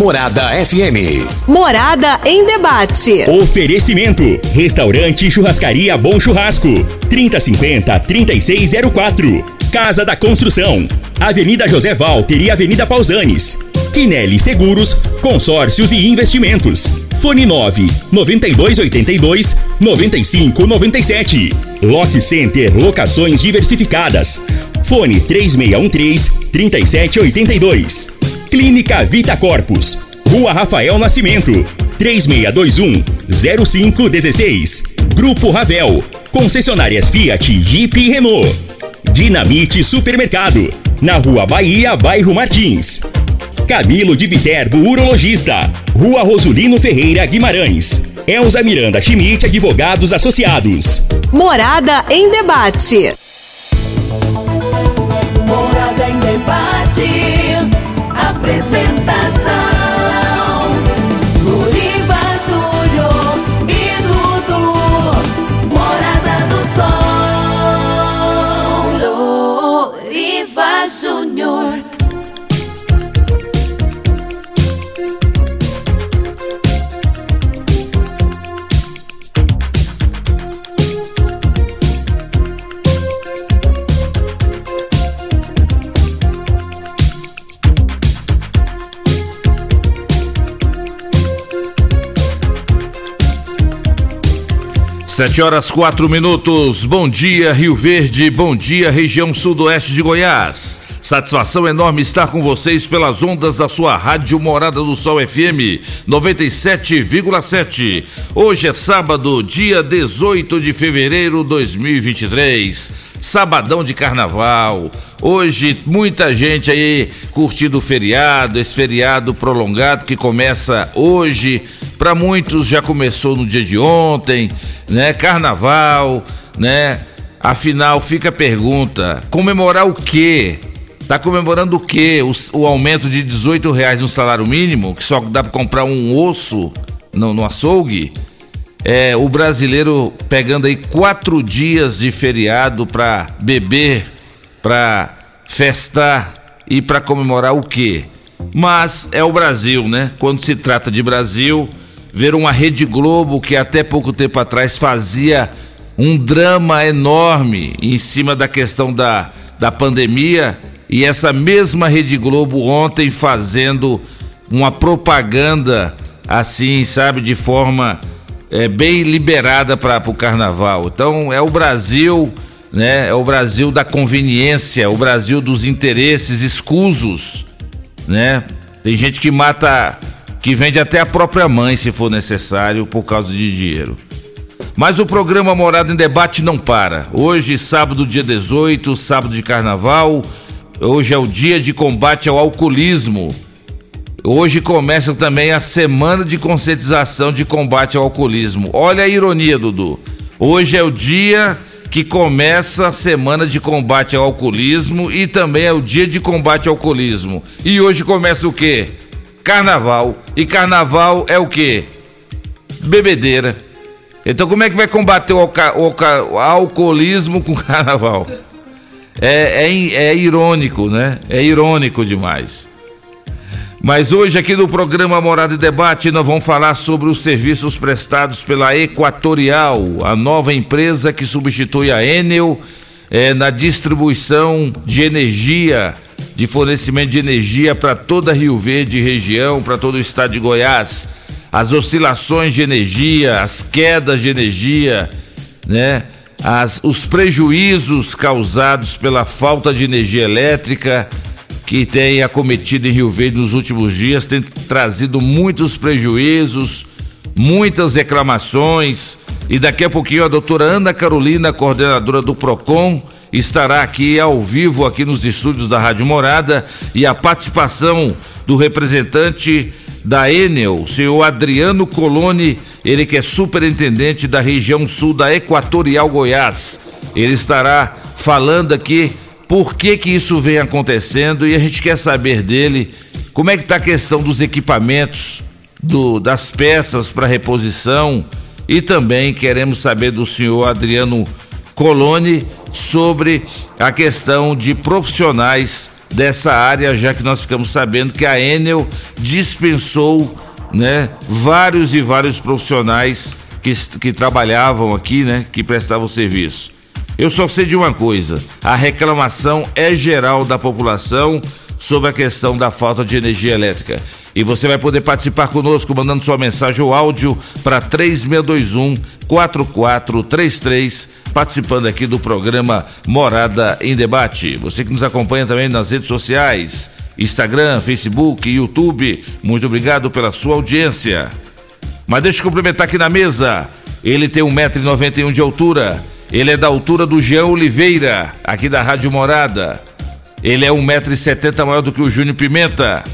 Morada FM. Morada em debate. Oferecimento: Restaurante Churrascaria Bom Churrasco. 3050 3604. Casa da Construção. Avenida José Walter e Avenida Pausanes. Quinelli Seguros, Consórcios e Investimentos. Fone 9 9282 9597. Lock Center Locações Diversificadas. Fone 3613 3782. Clínica Vita Corpus. Rua Rafael Nascimento. 3621 0516. Grupo Ravel. Concessionárias Fiat, Jeep e Renault. Dinamite Supermercado. Na Rua Bahia, bairro Martins. Camilo de Viterbo, urologista. Rua Rosulino Ferreira, Guimarães. Elza Miranda Schmidt, advogados associados. Morada em debate. Sete horas quatro minutos. Bom dia, Rio Verde. Bom dia, região sudoeste de Goiás. Satisfação enorme estar com vocês pelas ondas da sua rádio Morada do Sol FM 97,7. Hoje é sábado, dia 18 de fevereiro de 2023. Sabadão de carnaval. Hoje, muita gente aí curtindo o feriado, esse feriado prolongado que começa hoje. Para muitos já começou no dia de ontem, né? Carnaval, né? Afinal, fica a pergunta: comemorar o quê? Tá comemorando o quê? O, o aumento de 18 reais no salário mínimo, que só dá para comprar um osso no, no açougue? É, o brasileiro pegando aí quatro dias de feriado para beber, para festar e para comemorar o quê? Mas é o Brasil, né? Quando se trata de Brasil, ver uma Rede Globo que até pouco tempo atrás fazia um drama enorme em cima da questão da, da pandemia e essa mesma Rede Globo ontem fazendo uma propaganda assim, sabe, de forma é, bem liberada para o carnaval. Então é o Brasil, né? É o Brasil da conveniência, o Brasil dos interesses escusos, né? Tem gente que mata, que vende até a própria mãe se for necessário por causa de dinheiro. Mas o programa Morada em Debate não para. Hoje, sábado, dia 18, sábado de carnaval. Hoje é o dia de combate ao alcoolismo. Hoje começa também a semana de conscientização de combate ao alcoolismo. Olha a ironia, Dudu. Hoje é o dia que começa a semana de combate ao alcoolismo e também é o dia de combate ao alcoolismo. E hoje começa o quê? Carnaval. E carnaval é o quê? Bebedeira. Então como é que vai combater o, alca- o alca- o alcoolismo com carnaval? É, é, é irônico, né? É irônico demais. Mas hoje aqui no programa Morada e Debate nós vamos falar sobre os serviços prestados pela Equatorial, a nova empresa que substitui a Enel eh, na distribuição de energia, de fornecimento de energia para toda Rio Verde e região, para todo o estado de Goiás. As oscilações de energia, as quedas de energia, né? As, os prejuízos causados pela falta de energia elétrica que tem acometido em Rio Verde nos últimos dias, tem trazido muitos prejuízos, muitas reclamações. E daqui a pouquinho a doutora Ana Carolina, coordenadora do PROCON, estará aqui ao vivo aqui nos estúdios da Rádio Morada e a participação do representante da Enel, o senhor Adriano Coloni, ele que é superintendente da região sul da Equatorial Goiás. Ele estará falando aqui por que que isso vem acontecendo e a gente quer saber dele como é que está a questão dos equipamentos, do, das peças para reposição e também queremos saber do senhor Adriano Coloni sobre a questão de profissionais dessa área, já que nós ficamos sabendo que a Enel dispensou, né, vários e vários profissionais que, que trabalhavam aqui, né, que prestavam serviço. Eu só sei de uma coisa: a reclamação é geral da população sobre a questão da falta de energia elétrica. E você vai poder participar conosco mandando sua mensagem ou áudio para 3621 4433, participando aqui do programa Morada em Debate. Você que nos acompanha também nas redes sociais, Instagram, Facebook, YouTube, muito obrigado pela sua audiência. Mas deixa eu cumprimentar aqui na mesa. Ele tem 1,91m de altura. Ele é da altura do Jean Oliveira, aqui da Rádio Morada. Ele é 1,70m maior do que o Júnior Pimenta.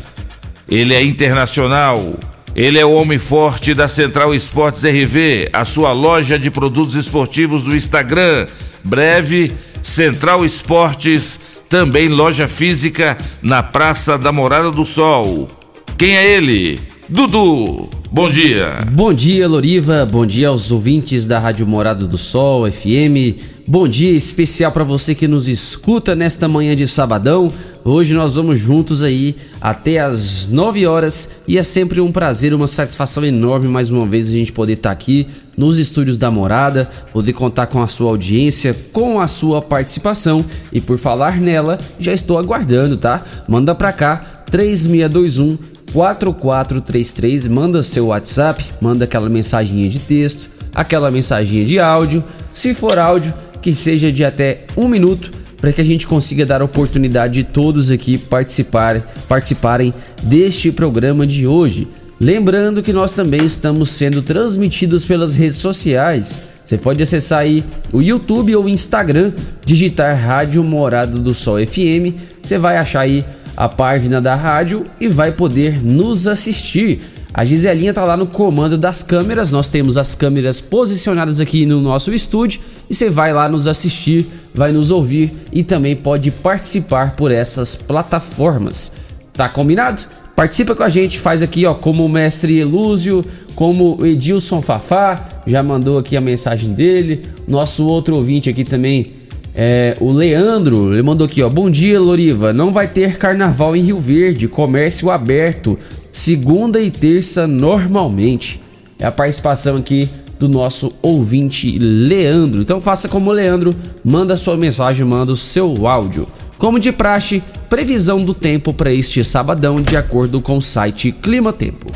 Ele é internacional. Ele é o homem forte da Central Esportes RV, a sua loja de produtos esportivos do Instagram. Breve, Central Esportes, também loja física na Praça da Morada do Sol. Quem é ele? Dudu. Bom dia. Bom dia, Loriva. Bom dia aos ouvintes da Rádio Morada do Sol FM. Bom dia especial para você que nos escuta nesta manhã de sabadão. Hoje nós vamos juntos aí até as 9 horas e é sempre um prazer, uma satisfação enorme mais uma vez a gente poder estar tá aqui nos estúdios da Morada, poder contar com a sua audiência, com a sua participação e por falar nela, já estou aguardando, tá? Manda pra cá 3621 4433, manda seu WhatsApp, manda aquela mensaginha de texto, aquela mensaginha de áudio. Se for áudio, que seja de até um minuto, para que a gente consiga dar a oportunidade de todos aqui participar, participarem deste programa de hoje. Lembrando que nós também estamos sendo transmitidos pelas redes sociais. Você pode acessar aí o YouTube ou o Instagram, digitar Rádio Morada do Sol FM. Você vai achar aí a página da rádio e vai poder nos assistir. A Giselinha tá lá no comando das câmeras, nós temos as câmeras posicionadas aqui no nosso estúdio e você vai lá nos assistir, vai nos ouvir e também pode participar por essas plataformas. Tá combinado? Participa com a gente, faz aqui ó, como o mestre Elúzio, como o Edilson Fafá, já mandou aqui a mensagem dele, nosso outro ouvinte aqui também é, o Leandro, ele mandou aqui, ó. Bom dia, Loriva. Não vai ter carnaval em Rio Verde, comércio aberto, segunda e terça normalmente. É a participação aqui do nosso ouvinte Leandro. Então faça como o Leandro, manda sua mensagem, manda o seu áudio. Como de praxe, previsão do tempo para este sabadão de acordo com o site Clima Tempo.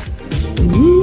Uh!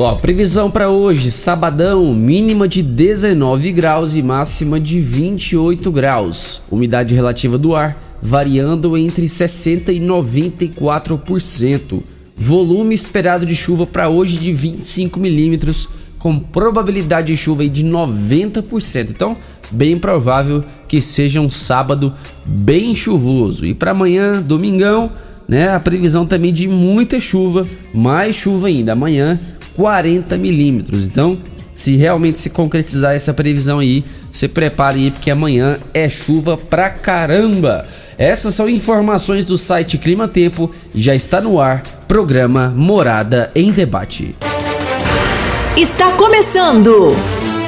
Ó, previsão para hoje, sabadão, mínima de 19 graus e máxima de 28 graus. Umidade relativa do ar variando entre 60 e 94%. Volume esperado de chuva para hoje de 25 milímetros, com probabilidade de chuva de 90%. Então, bem provável que seja um sábado bem chuvoso. E para amanhã, domingão, né, a previsão também de muita chuva, mais chuva ainda. Amanhã 40 milímetros. Então, se realmente se concretizar essa previsão aí, se prepare aí porque amanhã é chuva pra caramba. Essas são informações do site Clima Tempo, já está no ar, programa Morada em Debate. Está começando.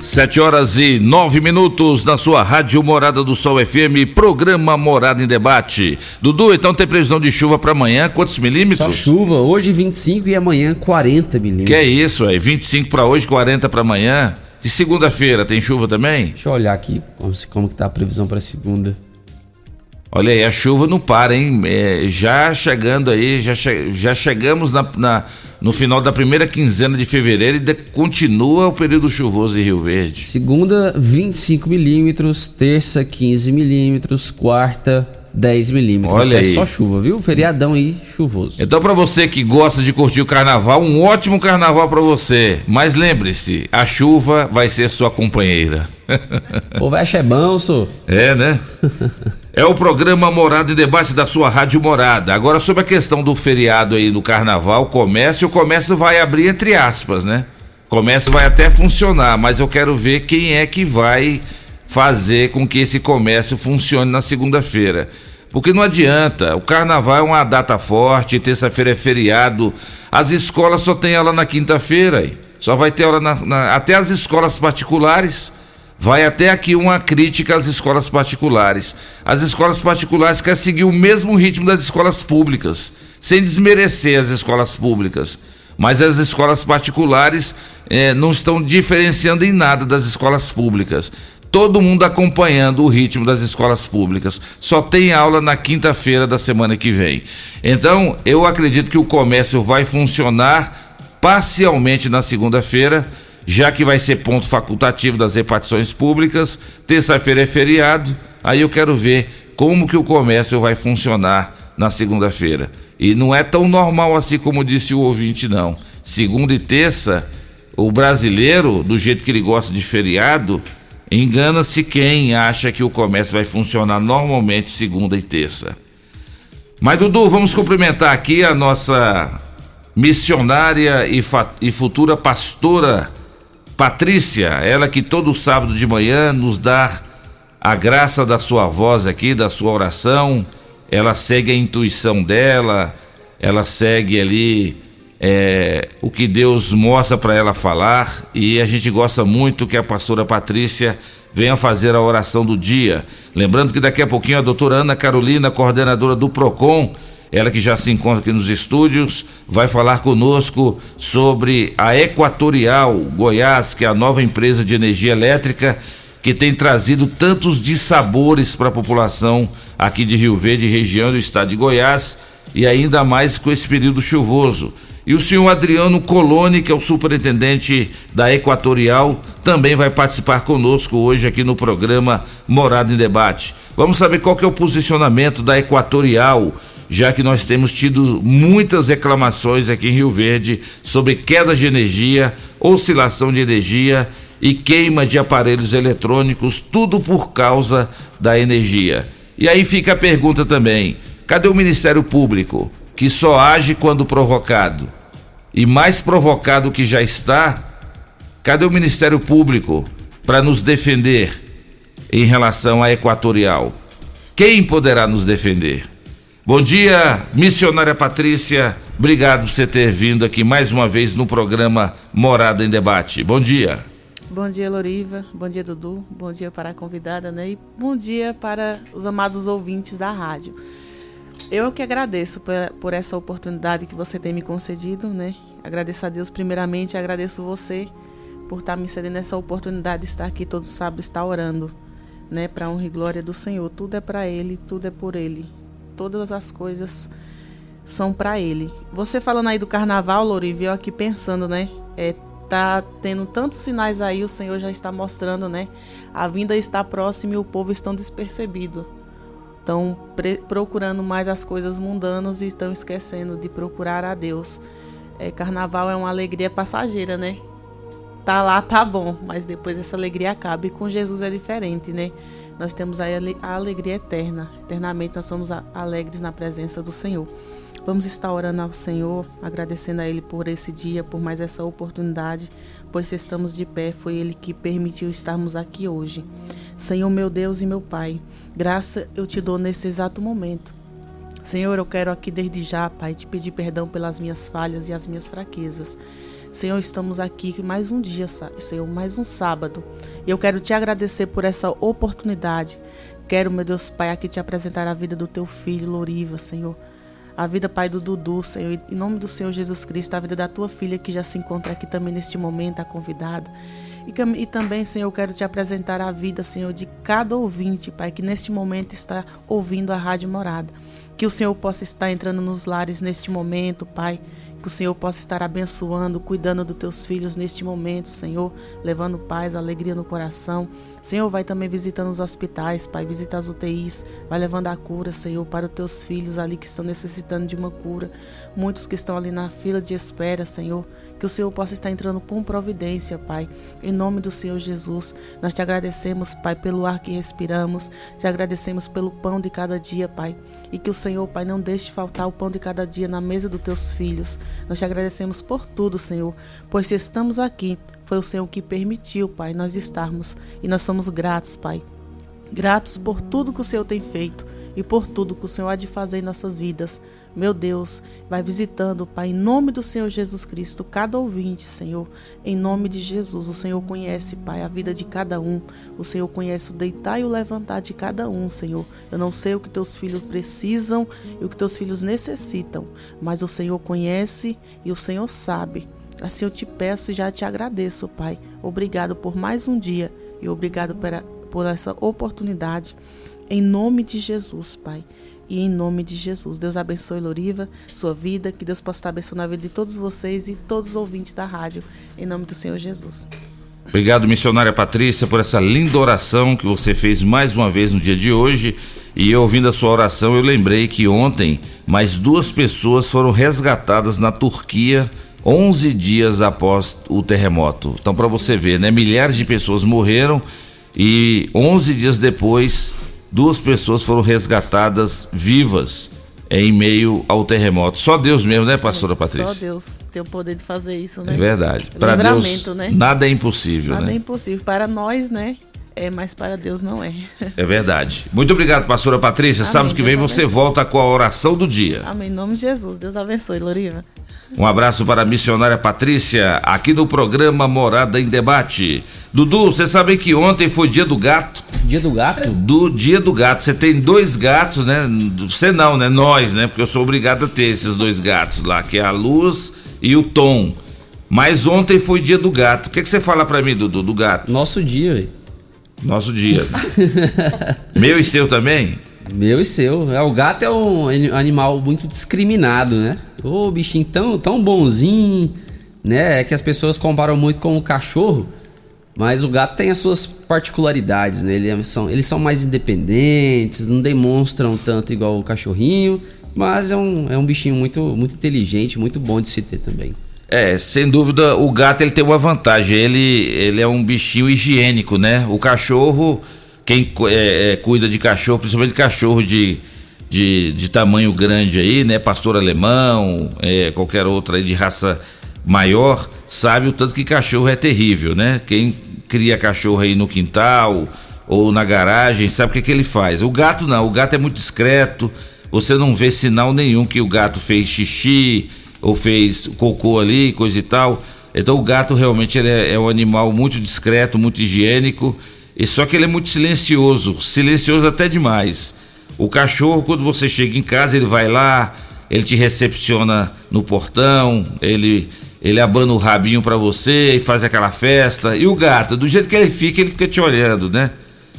Sete horas e nove minutos na sua Rádio Morada do Sol FM, programa Morada em Debate. Dudu, então tem previsão de chuva para amanhã? Quantos milímetros? Só chuva, hoje 25 e amanhã 40 milímetros. Que é isso, aí? 25 para hoje, 40 para amanhã. E segunda-feira tem chuva também? Deixa eu olhar aqui como, como que tá a previsão para segunda. Olha aí, a chuva não para, hein? É, já chegando aí, já, che já chegamos na, na, no final da primeira quinzena de fevereiro e de, continua o período chuvoso em Rio Verde. Segunda, 25 milímetros, terça, 15 milímetros, quarta, 10 milímetros. Olha é aí. só chuva, viu? Feriadão aí, chuvoso. Então, para você que gosta de curtir o carnaval, um ótimo carnaval para você. Mas lembre-se, a chuva vai ser sua companheira. O Veste é bom. É, né? É o programa Morada em Debate da sua Rádio Morada. Agora, sobre a questão do feriado aí no carnaval, comércio, o comércio vai abrir entre aspas, né? O comércio vai até funcionar, mas eu quero ver quem é que vai fazer com que esse comércio funcione na segunda-feira. Porque não adianta, o carnaval é uma data forte, terça-feira é feriado, as escolas só tem aula na quinta-feira, só vai ter aula na, na, até as escolas particulares. Vai até aqui uma crítica às escolas particulares. As escolas particulares querem seguir o mesmo ritmo das escolas públicas, sem desmerecer as escolas públicas. Mas as escolas particulares eh, não estão diferenciando em nada das escolas públicas todo mundo acompanhando o ritmo das escolas públicas. Só tem aula na quinta-feira da semana que vem. Então, eu acredito que o comércio vai funcionar parcialmente na segunda-feira, já que vai ser ponto facultativo das repartições públicas. Terça-feira é feriado. Aí eu quero ver como que o comércio vai funcionar na segunda-feira. E não é tão normal assim como disse o ouvinte, não. Segunda e terça, o brasileiro, do jeito que ele gosta de feriado, Engana-se quem acha que o comércio vai funcionar normalmente segunda e terça. Mas, Dudu, vamos cumprimentar aqui a nossa missionária e, e futura pastora Patrícia, ela que todo sábado de manhã nos dá a graça da sua voz aqui, da sua oração. Ela segue a intuição dela, ela segue ali é, o que Deus mostra para ela falar e a gente gosta muito que a pastora Patrícia venha fazer a oração do dia. Lembrando que daqui a pouquinho a doutora Ana Carolina, coordenadora do PROCON, ela que já se encontra aqui nos estúdios, vai falar conosco sobre a Equatorial Goiás, que é a nova empresa de energia elétrica que tem trazido tantos dissabores para a população aqui de Rio Verde, região do estado de Goiás, e ainda mais com esse período chuvoso. E o senhor Adriano Coloni, que é o superintendente da Equatorial, também vai participar conosco hoje aqui no programa Morada em Debate. Vamos saber qual que é o posicionamento da Equatorial, já que nós temos tido muitas reclamações aqui em Rio Verde sobre queda de energia, oscilação de energia e queima de aparelhos eletrônicos, tudo por causa da energia. E aí fica a pergunta também: cadê o Ministério Público, que só age quando provocado? e mais provocado que já está, cadê o Ministério Público para nos defender em relação à Equatorial? Quem poderá nos defender? Bom dia, missionária Patrícia. Obrigado por você ter vindo aqui mais uma vez no programa Morada em Debate. Bom dia. Bom dia, Loriva. Bom dia, Dudu. Bom dia para a convidada, né? E bom dia para os amados ouvintes da rádio. Eu que agradeço por, essa oportunidade que você tem me concedido, né? Agradeço a Deus primeiramente, agradeço você por estar me cedendo essa oportunidade de estar aqui todo sábado, estar orando, né? Para honra e glória do Senhor. Tudo é para Ele, tudo é por Ele. Todas as coisas são para Ele. Você falando aí do carnaval, Loriva, eu aqui pensando, né? É, tá tendo tantos sinais aí, o Senhor já está mostrando, né? A vinda está próxima e o povo estão despercebido estão procurando mais as coisas mundanas e estão esquecendo de procurar a Deus. É, carnaval é uma alegria passageira, né? Tá lá, tá bom, mas depois essa alegria acaba. E com Jesus é diferente, né? Nós temos a alegria eterna. Eternamente nós somos alegres na presença do Senhor. Vamos estar orando ao Senhor, agradecendo a Ele por esse dia, por mais essa oportunidade, pois se estamos de pé, foi Ele que permitiu estarmos aqui hoje. Senhor, meu Deus e meu Pai, graça eu te dou nesse exato momento. Senhor, eu quero aqui desde já, Pai, te pedir perdão pelas minhas falhas e as minhas fraquezas. Senhor, estamos aqui mais um dia, Senhor, mais um sábado. E eu quero te agradecer por essa oportunidade. Quero, meu Deus, Pai, aqui te apresentar a vida do teu filho, Loriva, Senhor a vida, Pai, do Dudu, Senhor, em nome do Senhor Jesus Cristo, a vida da tua filha que já se encontra aqui também neste momento, a convidada. E, também, Senhor, eu quero te apresentar a vida, Senhor, de cada ouvinte, Pai, que neste momento está ouvindo a Rádio Morada. Que o Senhor possa estar entrando nos lares neste momento, Pai que o Senhor possa estar abençoando, cuidando dos teus filhos neste momento, Senhor, levando paz, alegria no coração. Senhor, vai também visitando os hospitais, Pai, visita as UTIs, vai levando a cura, Senhor, para os teus filhos ali que estão necessitando de uma cura. Muitos que estão ali na fila de espera, Senhor, que o Senhor possa estar entrando com providência, Pai. Em nome do Senhor Jesus, nós te agradecemos, Pai, pelo ar que respiramos, te agradecemos pelo pão de cada dia, Pai. E que o Senhor, Pai, não deixe faltar o pão de cada dia na mesa dos teus filhos. Nós te agradecemos por tudo, Senhor, pois se estamos aqui, foi o Senhor que permitiu, Pai, nós estarmos. E nós somos gratos, Pai. Gratos por tudo que o Senhor tem feito e por tudo que o Senhor há de fazer em nossas vidas. Meu Deus, vai visitando, Pai, em nome do Senhor Jesus Cristo, cada ouvinte, Senhor, em nome de Jesus. O Senhor conhece, Pai, a vida de cada um. O Senhor conhece o deitar e o levantar de cada um, Senhor. Eu não sei o que teus filhos precisam e o que teus filhos necessitam, mas o Senhor conhece e o Senhor sabe. Assim eu te peço e já te agradeço, Pai. Obrigado por mais um dia e obrigado por, essa oportunidade. Em nome de Jesus, Pai e em nome de Jesus. Deus abençoe Loriva, sua vida, que Deus possa estar abençoando a vida de todos vocês e todos os ouvintes da rádio, em nome do Senhor Jesus. Obrigado, missionária Patrícia, por essa linda oração que você fez mais uma vez no dia de hoje. E ouvindo a sua oração, eu lembrei que ontem mais duas pessoas foram resgatadas na Turquia 11 dias após o terremoto. Então, para você ver, né? Milhares de pessoas morreram e 11 dias depois duas pessoas foram resgatadas vivas em meio ao terremoto. Só Deus mesmo, né, pastora Patrícia? Só Deus tem o poder de fazer isso, né? É verdade. Para Deus, né? nada é impossível, nada né? é impossível. Para nós, né? É, mas para Deus não é. É verdade. Muito obrigado, pastora Patrícia. Amém, Sábado que vem Deus você abençoe. volta com a oração do dia. Amém. Em nome de Jesus. Deus abençoe, Loriva. Um abraço para a missionária Patrícia, aqui no programa Morada em Debate. Dudu, você sabe que ontem foi dia do gato? Dia do gato? Do dia do gato. Você tem dois gatos, né? Você não, né? Nós, né? Porque eu sou obrigado a ter esses dois gatos lá, que é a Luz e o Tom. Mas ontem foi dia do gato. O que, que você fala para mim, Dudu, do gato? Nosso dia, velho. Nosso dia. Meu e seu também? Meu e seu. É, o gato é um animal muito discriminado, né? Ô, bichinho tão, tão bonzinho, né? É que as pessoas comparam muito com o cachorro, mas o gato tem as suas particularidades, né? Eles são, eles são mais independentes, não demonstram tanto igual o cachorrinho, mas é um, é um bichinho muito, muito inteligente, muito bom de se ter também. É, sem dúvida, o gato ele tem uma vantagem. Ele, ele é um bichinho higiênico, né? O cachorro, quem é, é, cuida de cachorro, principalmente cachorro de, de, de tamanho grande aí, né? Pastor alemão, é, qualquer outra aí de raça maior, sabe o tanto que cachorro é terrível, né? Quem cria cachorro aí no quintal ou na garagem, sabe o que, que ele faz. O gato não, o gato é muito discreto, você não vê sinal nenhum que o gato fez xixi ou fez cocô ali, coisa e tal. Então o gato realmente é, é, um animal muito discreto, muito higiênico, e só que ele é muito silencioso, silencioso até demais. O cachorro, quando você chega em casa, ele vai lá, ele te recepciona no portão, ele ele abana o rabinho para você e faz aquela festa. E o gato, do jeito que ele fica, ele fica te olhando, né?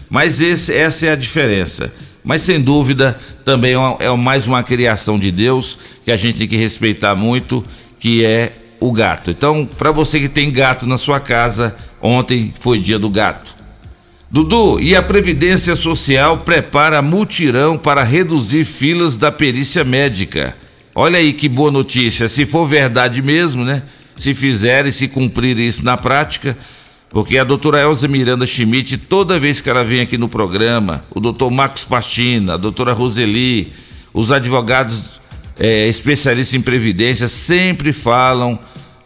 Mas esse, essa é a diferença. Mas sem dúvida, também é, é mais uma criação de Deus que a gente tem que respeitar muito, que é o gato. Então, para você que tem gato na sua casa, ontem foi dia do gato. Dudu, e a Previdência Social prepara mutirão para reduzir filas da perícia médica. Olha aí que boa notícia. Se for verdade mesmo, né? Se fizerem, se cumprir isso na prática, porque a doutora Elza Miranda Schmidt, toda vez que ela vem aqui no programa, o doutor Marcos Pastina, a doutora Roseli, os advogados é, especialistas em previdência sempre falam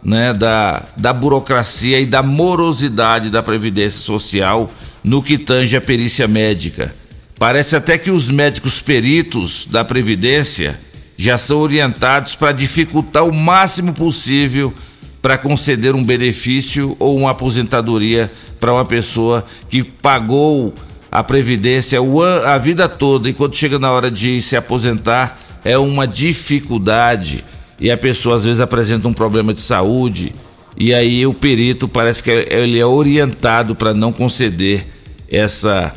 né, da, da burocracia e da morosidade da previdência social no que tange a perícia médica. Parece até que os médicos peritos da previdência já são orientados para dificultar o máximo possível para conceder um benefício ou uma aposentadoria para uma pessoa que pagou a previdência a vida toda e quando chega na hora de se aposentar é uma dificuldade e a pessoa às vezes apresenta um problema de saúde e aí o perito parece que ele é orientado para não conceder essa,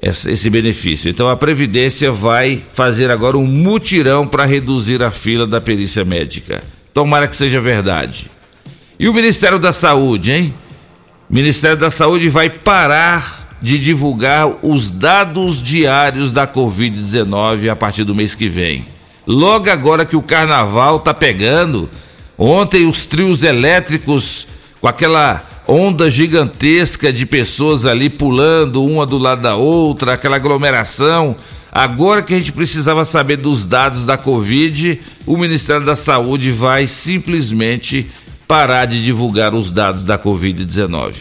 esse benefício. Então a previdência vai fazer agora um mutirão para reduzir a fila da perícia médica. Tomara que seja verdade. E o Ministério da Saúde, hein? O Ministério da Saúde vai parar de divulgar os dados diários da Covid-19 a partir do mês que vem. Logo agora que o carnaval tá pegando, Ontem os trios elétricos com aquela onda gigantesca de pessoas ali pulando uma do lado da outra, aquela aglomeração. Agora que a gente precisava saber dos dados da Covid, o Ministério da Saúde vai simplesmente parar de divulgar os dados da Covid-19.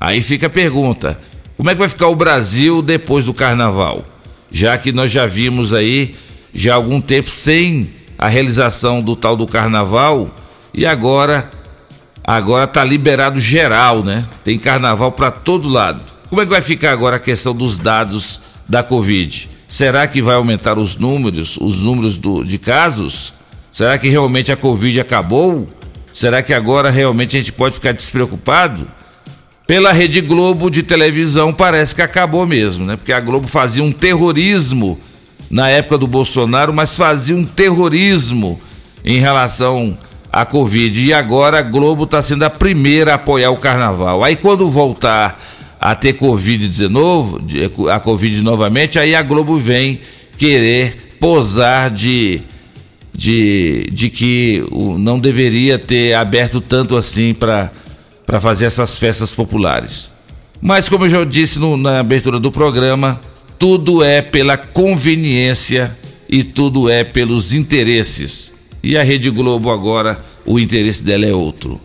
Aí fica a pergunta: como é que vai ficar o Brasil depois do carnaval? Já que nós já vimos aí já há algum tempo sem a realização do tal do carnaval e agora agora tá liberado geral, né? Tem carnaval para todo lado. Como é que vai ficar agora a questão dos dados da Covid? Será que vai aumentar os números, os números do, de casos? Será que realmente a Covid acabou? Será que agora realmente a gente pode ficar despreocupado? Pela Rede Globo de televisão parece que acabou mesmo, né? Porque a Globo fazia um terrorismo na época do Bolsonaro, mas fazia um terrorismo em relação a Covid. E agora a Globo está sendo a primeira a apoiar o carnaval. Aí quando voltar a ter Covid-19, a Covid novamente, aí a Globo vem querer posar de, de, de que não deveria ter aberto tanto assim para fazer essas festas populares. Mas como eu já disse no, na abertura do programa, tudo é pela conveniência e tudo é pelos interesses. E a Rede Globo agora, o interesse dela é outro.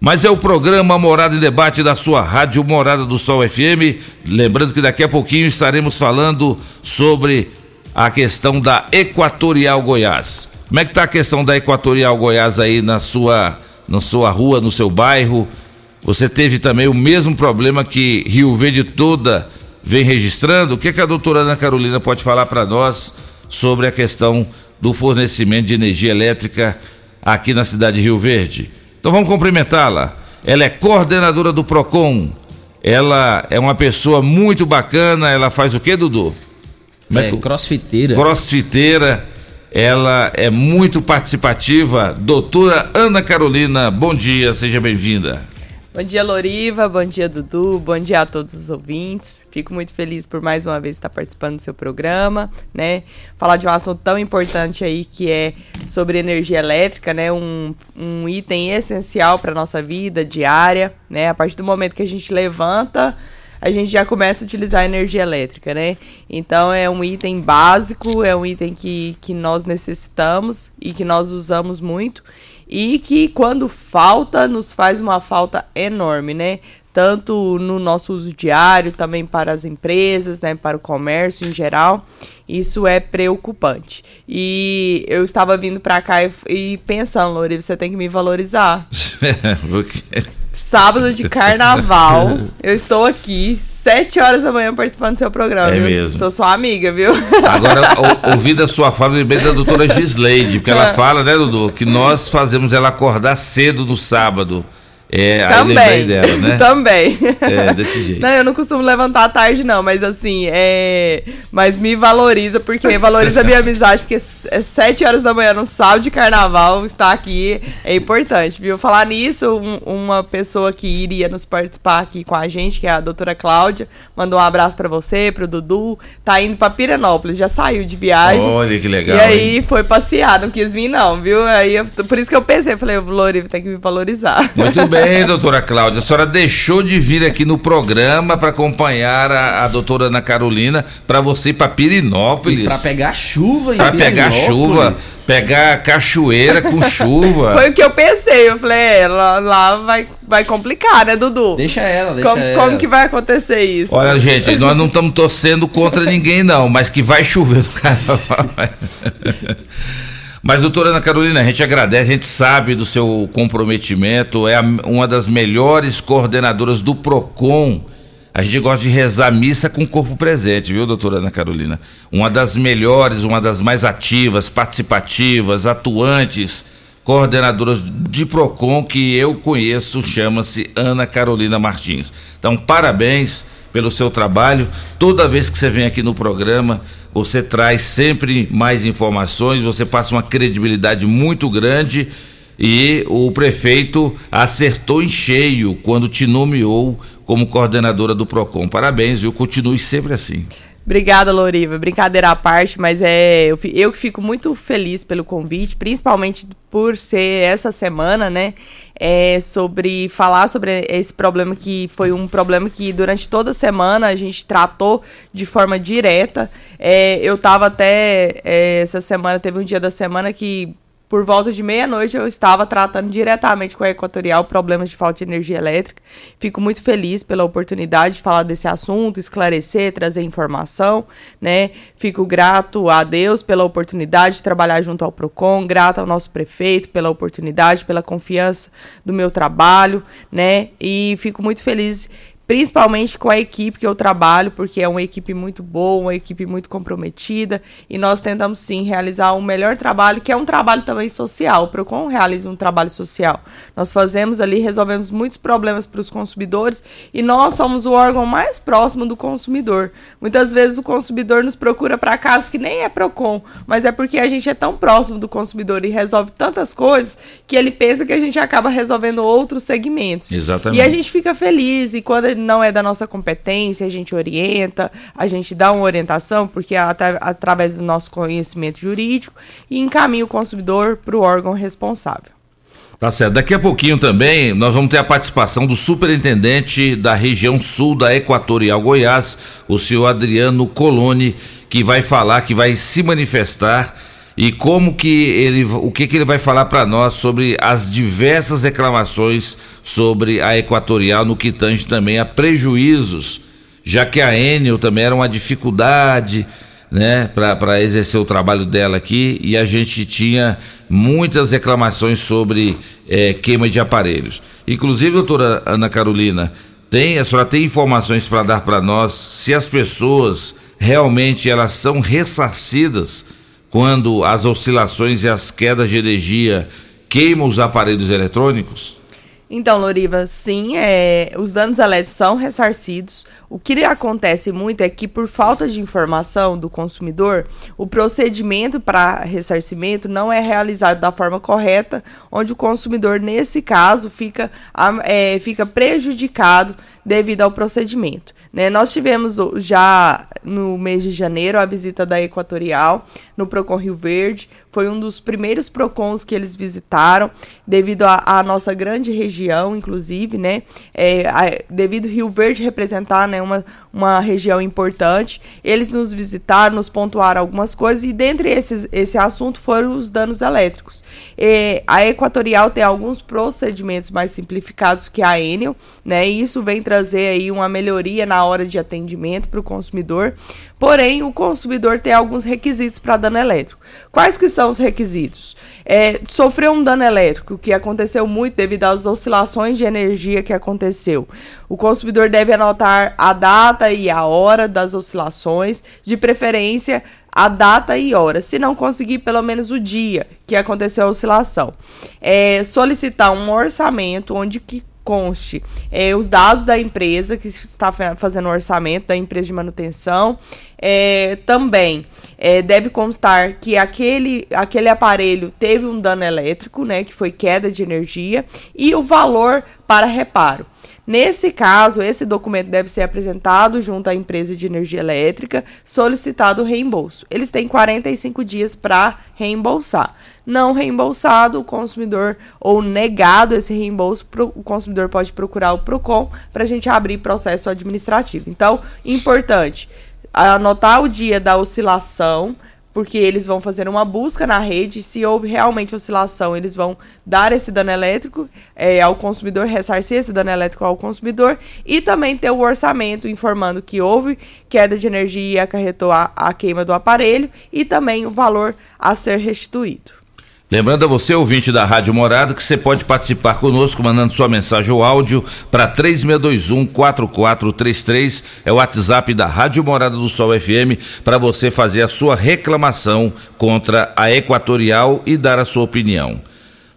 Mas é o programa Morada em Debate da sua Rádio Morada do Sol FM. Lembrando que daqui a pouquinho estaremos falando sobre a questão da Equatorial Goiás. Como é que está a questão da Equatorial Goiás aí na sua, na sua rua, no seu bairro? Você teve também o mesmo problema que Rio Verde toda vem registrando? O que, é que a doutora Ana Carolina pode falar para nós sobre a questão do fornecimento de energia elétrica aqui na cidade de Rio Verde. Então vamos cumprimentá-la. Ela é coordenadora do PROCON. Ela é uma pessoa muito bacana. Ela faz o que, Dudu? É, é crossfiteira. Crossfiteira. Ela é muito participativa. Doutora Ana Carolina, bom dia, seja bem-vinda. Bom dia, Loriva. Bom dia, Dudu. Bom dia a todos os ouvintes. Fico muito feliz por mais uma vez estar participando do seu programa, né? Falar de um assunto tão importante aí que é sobre energia elétrica, né? Um, um item essencial para nossa vida diária, né? A partir do momento que a gente levanta, a gente já começa a utilizar energia elétrica, né? Então é um item básico, é um item que, que nós necessitamos e que nós usamos muito e que quando falta nos faz uma falta enorme, né? Tanto no nosso uso diário, também para as empresas, né, para o comércio em geral. Isso é preocupante. E eu estava vindo para cá e, e pensando, Lori, você tem que me valorizar. Sábado de carnaval, eu estou aqui sete horas da manhã participando do seu programa. É viu? mesmo. Sou sua amiga, viu? Agora, ou, ouvindo a sua fala, lembrei da doutora Gisleide, porque ela É. fala, né, Dudu, que nós fazemos ela acordar cedo no sábado. É, Também. dela, né? Também. É, desse jeito. Não, eu não costumo levantar à tarde, não, mas assim, é. Mas me valoriza, porque valoriza a minha amizade, porque é sete horas da manhã no sábado de carnaval, estar aqui é importante, viu? Falar nisso, um- uma pessoa que iria nos participar aqui com a gente, que é a doutora Cláudia, mandou um abraço pra você, pro Dudu, tá indo pra Pirenópolis, já saiu de viagem. Olha que legal. e aí hein? foi passear, não quis vir, não, viu? Aí eu- por isso que eu pensei, falei, Lori, tem que me valorizar. Muito bem, doutora Cláudia. A senhora deixou de vir aqui no programa para acompanhar a, a doutora Ana Carolina para você ir para Pirinópolis. Pra pegar chuva em Pra pegar chuva, pegar cachoeira com chuva. Foi o que eu pensei. Eu falei, é, lá, lá vai, vai complicar, né, Dudu? Deixa ela, deixa como, ela. como que vai acontecer isso? Olha, gente, nós não estamos torcendo contra ninguém, não, mas que vai chover no carnaval. Mas, doutora Ana Carolina, a gente agradece, a gente sabe do seu comprometimento, é a- uma das melhores coordenadoras do PROCON. A gente gosta de rezar missa com o corpo presente, viu, doutora Ana Carolina? Uma das melhores, uma das mais ativas, participativas, atuantes, coordenadoras de PROCON que eu conheço, chama-se Ana Carolina Martins. Então, parabéns pelo seu trabalho. Toda vez que você vem aqui no programa, você traz sempre mais informações, você passa uma credibilidade muito grande e o prefeito acertou em cheio quando te nomeou como coordenadora do PROCON. Parabéns, viu? Continue sempre assim. Obrigada, Loriva. Brincadeira à parte, mas é eu, eu que fico muito feliz pelo convite, principalmente por ser essa semana, né? É, sobre falar sobre esse problema que foi um problema que durante toda a semana a gente tratou de forma direta. É, eu tava até é, essa semana, teve um dia da semana que por volta de meia-noite eu estava tratando diretamente com a Equatorial problemas de falta de energia elétrica. Fico muito feliz pela oportunidade de falar desse assunto, esclarecer, trazer informação, né? Fico grato a Deus pela oportunidade de trabalhar junto ao Procon, grato ao nosso prefeito pela oportunidade, pela confiança do meu trabalho, né? E fico muito feliz principalmente com a equipe que eu trabalho, porque é uma equipe muito boa, uma equipe muito comprometida, e nós tentamos sim realizar o um melhor trabalho, que é um trabalho também social. O Procon realiza um trabalho social. Nós fazemos ali, resolvemos muitos problemas para os consumidores, e nós somos o órgão mais próximo do consumidor. Muitas vezes o consumidor nos procura para casa que nem é Procon, mas é porque a gente é tão próximo do consumidor e resolve tantas coisas que ele pensa que a gente acaba resolvendo outros segmentos. Exatamente. E a gente fica feliz e quando não é da nossa competência, a gente orienta, a gente dá uma orientação, porque é atra através do nosso conhecimento jurídico, e encaminha o consumidor para o órgão responsável. Tá certo. Daqui a pouquinho também nós vamos ter a participação do superintendente da região sul da Equatorial Goiás, o senhor Adriano Coloni, que vai falar, que vai se manifestar e como que ele, o que que ele vai falar para nós sobre as diversas reclamações sobre a Equatorial no que tange também a prejuízos, já que a Enel também era uma dificuldade, né, para exercer o trabalho dela aqui e a gente tinha muitas reclamações sobre é, queima de aparelhos. Inclusive, doutora Ana Carolina, tem, a senhora tem informações para dar para nós se as pessoas realmente elas são ressarcidas quando as oscilações e as quedas de energia queimam os aparelhos eletrônicos? Então, Loriva, sim, é, os danos elétricos são ressarcidos. O que acontece muito é que, por falta de informação do consumidor, o procedimento para ressarcimento não é realizado da forma correta, onde o consumidor, nesse caso, fica, é, fica prejudicado devido ao procedimento. Né? Nós tivemos já no mês de janeiro a visita da Equatorial no Procon Rio Verde. Foi um dos primeiros Procons que eles visitaram, devido à nossa grande região, inclusive, né? É, a, devido Rio Verde representar né, uma, uma região importante, eles nos visitaram, nos pontuaram algumas coisas, e dentre esses, esse assunto foram os danos elétricos. É, a Equatorial tem alguns procedimentos mais simplificados que a Enel, né? E isso vem trazer aí uma melhoria na hora de atendimento para o consumidor. Porém, o consumidor tem alguns requisitos para dano elétrico. Quais que são os requisitos? É, sofreu um dano elétrico, que aconteceu muito devido às oscilações de energia que aconteceu. O consumidor deve anotar a data e a hora das oscilações, de preferência a data e hora, se não conseguir pelo menos o dia que aconteceu a oscilação. É, solicitar um orçamento onde que conste é, os dados da empresa que está fazendo o orçamento da empresa de manutenção. É, também é, deve constar que aquele, aquele aparelho teve um dano elétrico, né, que foi queda de energia, e o valor para reparo. Nesse caso, esse documento deve ser apresentado junto à empresa de energia elétrica, solicitado o reembolso. Eles têm 45 dias para reembolsar. Não reembolsado, o consumidor ou negado esse reembolso, o consumidor pode procurar o Procon para a gente abrir processo administrativo. Então, importante anotar o dia da oscilação porque eles vão fazer uma busca na rede. Se houve realmente oscilação, eles vão dar esse dano elétrico é, ao consumidor, ressarcir esse dano elétrico ao consumidor e também ter o orçamento informando que houve queda de energia e acarretou a, a queima do aparelho e também o valor a ser restituído. Lembrando a você, ouvinte da Rádio Morada, que você pode participar conosco mandando sua mensagem ou áudio para 3621-4433, é o WhatsApp da Rádio Morada do Sol FM, para você fazer a sua reclamação contra a Equatorial e dar a sua opinião.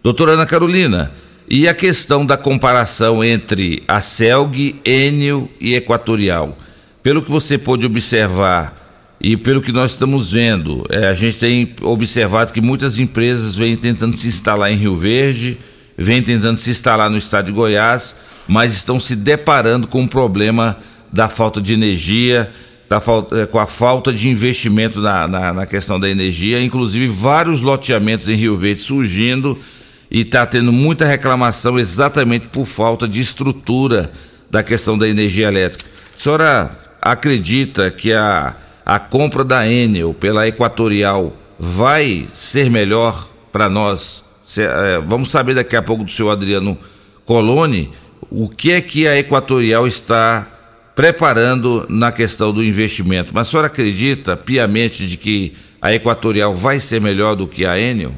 Doutora Ana Carolina, e a questão da comparação entre a CELG, Enel e Equatorial? Pelo que você pôde observar, e pelo que nós estamos vendo, é, a gente tem observado que muitas empresas vêm tentando se instalar em Rio Verde, vêm tentando se instalar no estado de Goiás, mas estão se deparando com o problema da falta de energia, tá, fal- é, com a falta de investimento na, na, na questão da energia, inclusive vários loteamentos em Rio Verde surgindo e está tendo muita reclamação exatamente por falta de estrutura da questão da energia elétrica. A senhora acredita que a, a compra da Enel pela Equatorial vai ser melhor para nós? É, vamos saber daqui a pouco do senhor Adriano Coloni o que é que a Equatorial está preparando na questão do investimento. Mas a senhora acredita piamente de que a Equatorial vai ser melhor do que a Enel?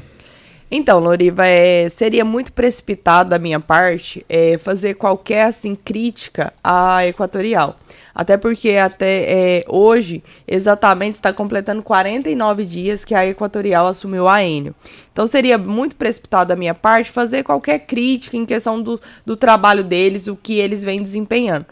Então, Loriva, é, seria muito precipitado da minha parte é, fazer qualquer assim crítica à Equatorial. Até porque até é, hoje, exatamente, está completando 49 dias que a Equatorial assumiu a Enel. Então seria muito precipitado da minha parte fazer qualquer crítica em questão do, do trabalho deles, o que eles vêm desempenhando.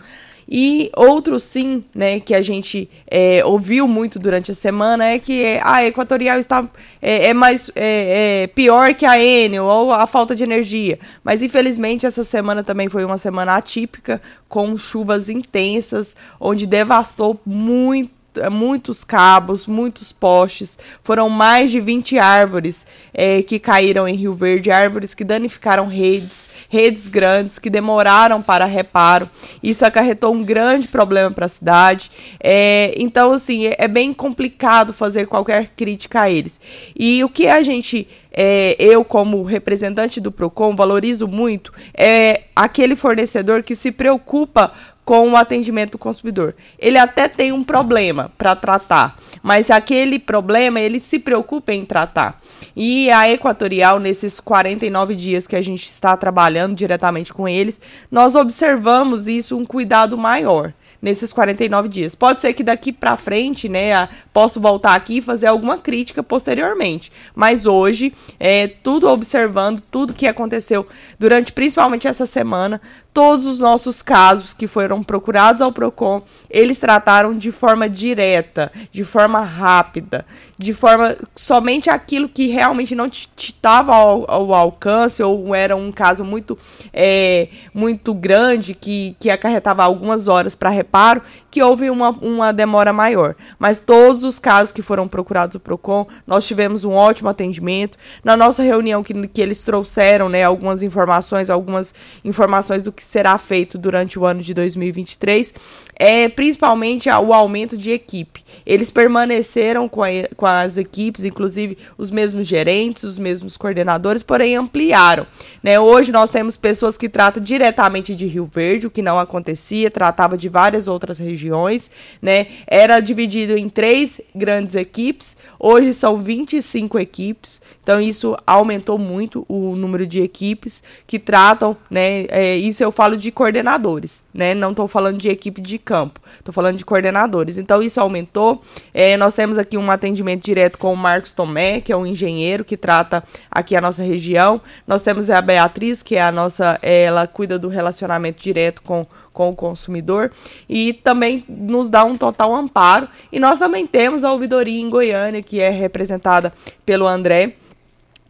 E outro sim, né, que a gente é, ouviu muito durante a semana é que a Equatorial está é, é mais é, é pior que a Enel ou a falta de energia. Mas infelizmente essa semana também foi uma semana atípica com chuvas intensas, onde devastou muito muitos cabos, muitos postes. Foram mais de 20 árvores eh, que caíram em Rio Verde, árvores que danificaram redes, redes grandes que demoraram para reparo. Isso acarretou um grande problema para a cidade. Eh, então, assim, é, é bem complicado fazer qualquer crítica a eles. E o que a gente é, eu, como representante do PROCON, valorizo muito é aquele fornecedor que se preocupa com o atendimento do consumidor. Ele até tem um problema para tratar, mas aquele problema ele se preocupa em tratar. E a Equatorial, nesses 49 dias que a gente está trabalhando diretamente com eles, nós observamos isso, um cuidado maior nesses 49 dias. Pode ser que daqui para frente, né, posso voltar aqui e fazer alguma crítica posteriormente. Mas hoje, é, tudo observando, tudo que aconteceu durante principalmente essa semana, todos os nossos casos que foram procurados ao Procon, eles trataram de forma direta, de forma rápida, de forma somente aquilo que realmente não estava ao, ao, alcance ou era um caso muito é, muito grande que, que acarretava algumas horas para reparo, que houve uma, uma demora maior. Mas todos os casos que foram procurados ao Procon, nós tivemos um ótimo atendimento. Na nossa reunião que, que eles trouxeram, né, algumas informações, algumas informações do que será feito durante o ano de 2023, é principalmente o aumento de equipe. Eles permaneceram com, a, com as equipes, inclusive os mesmos gerentes, os mesmos coordenadores, porém ampliaram. Né? Hoje nós temos pessoas que tratam diretamente de Rio Verde, o que não acontecia, tratava de várias outras regiões. Né? Era dividido em três grandes equipes, hoje são 25 equipes, então isso aumentou muito o número de equipes que tratam, né? É, isso eu falo de coordenadores, né? Não estou falando de equipe de campo, estou falando de coordenadores. Então isso aumentou. É, nós temos aqui um atendimento direto com o Marcos Tomé, que é um engenheiro que trata aqui a nossa região. Nós temos a Beatriz, que é a nossa, ela cuida do relacionamento direto com com o consumidor e também nos dá um total amparo. E nós também temos a ouvidoria em Goiânia, que é representada pelo André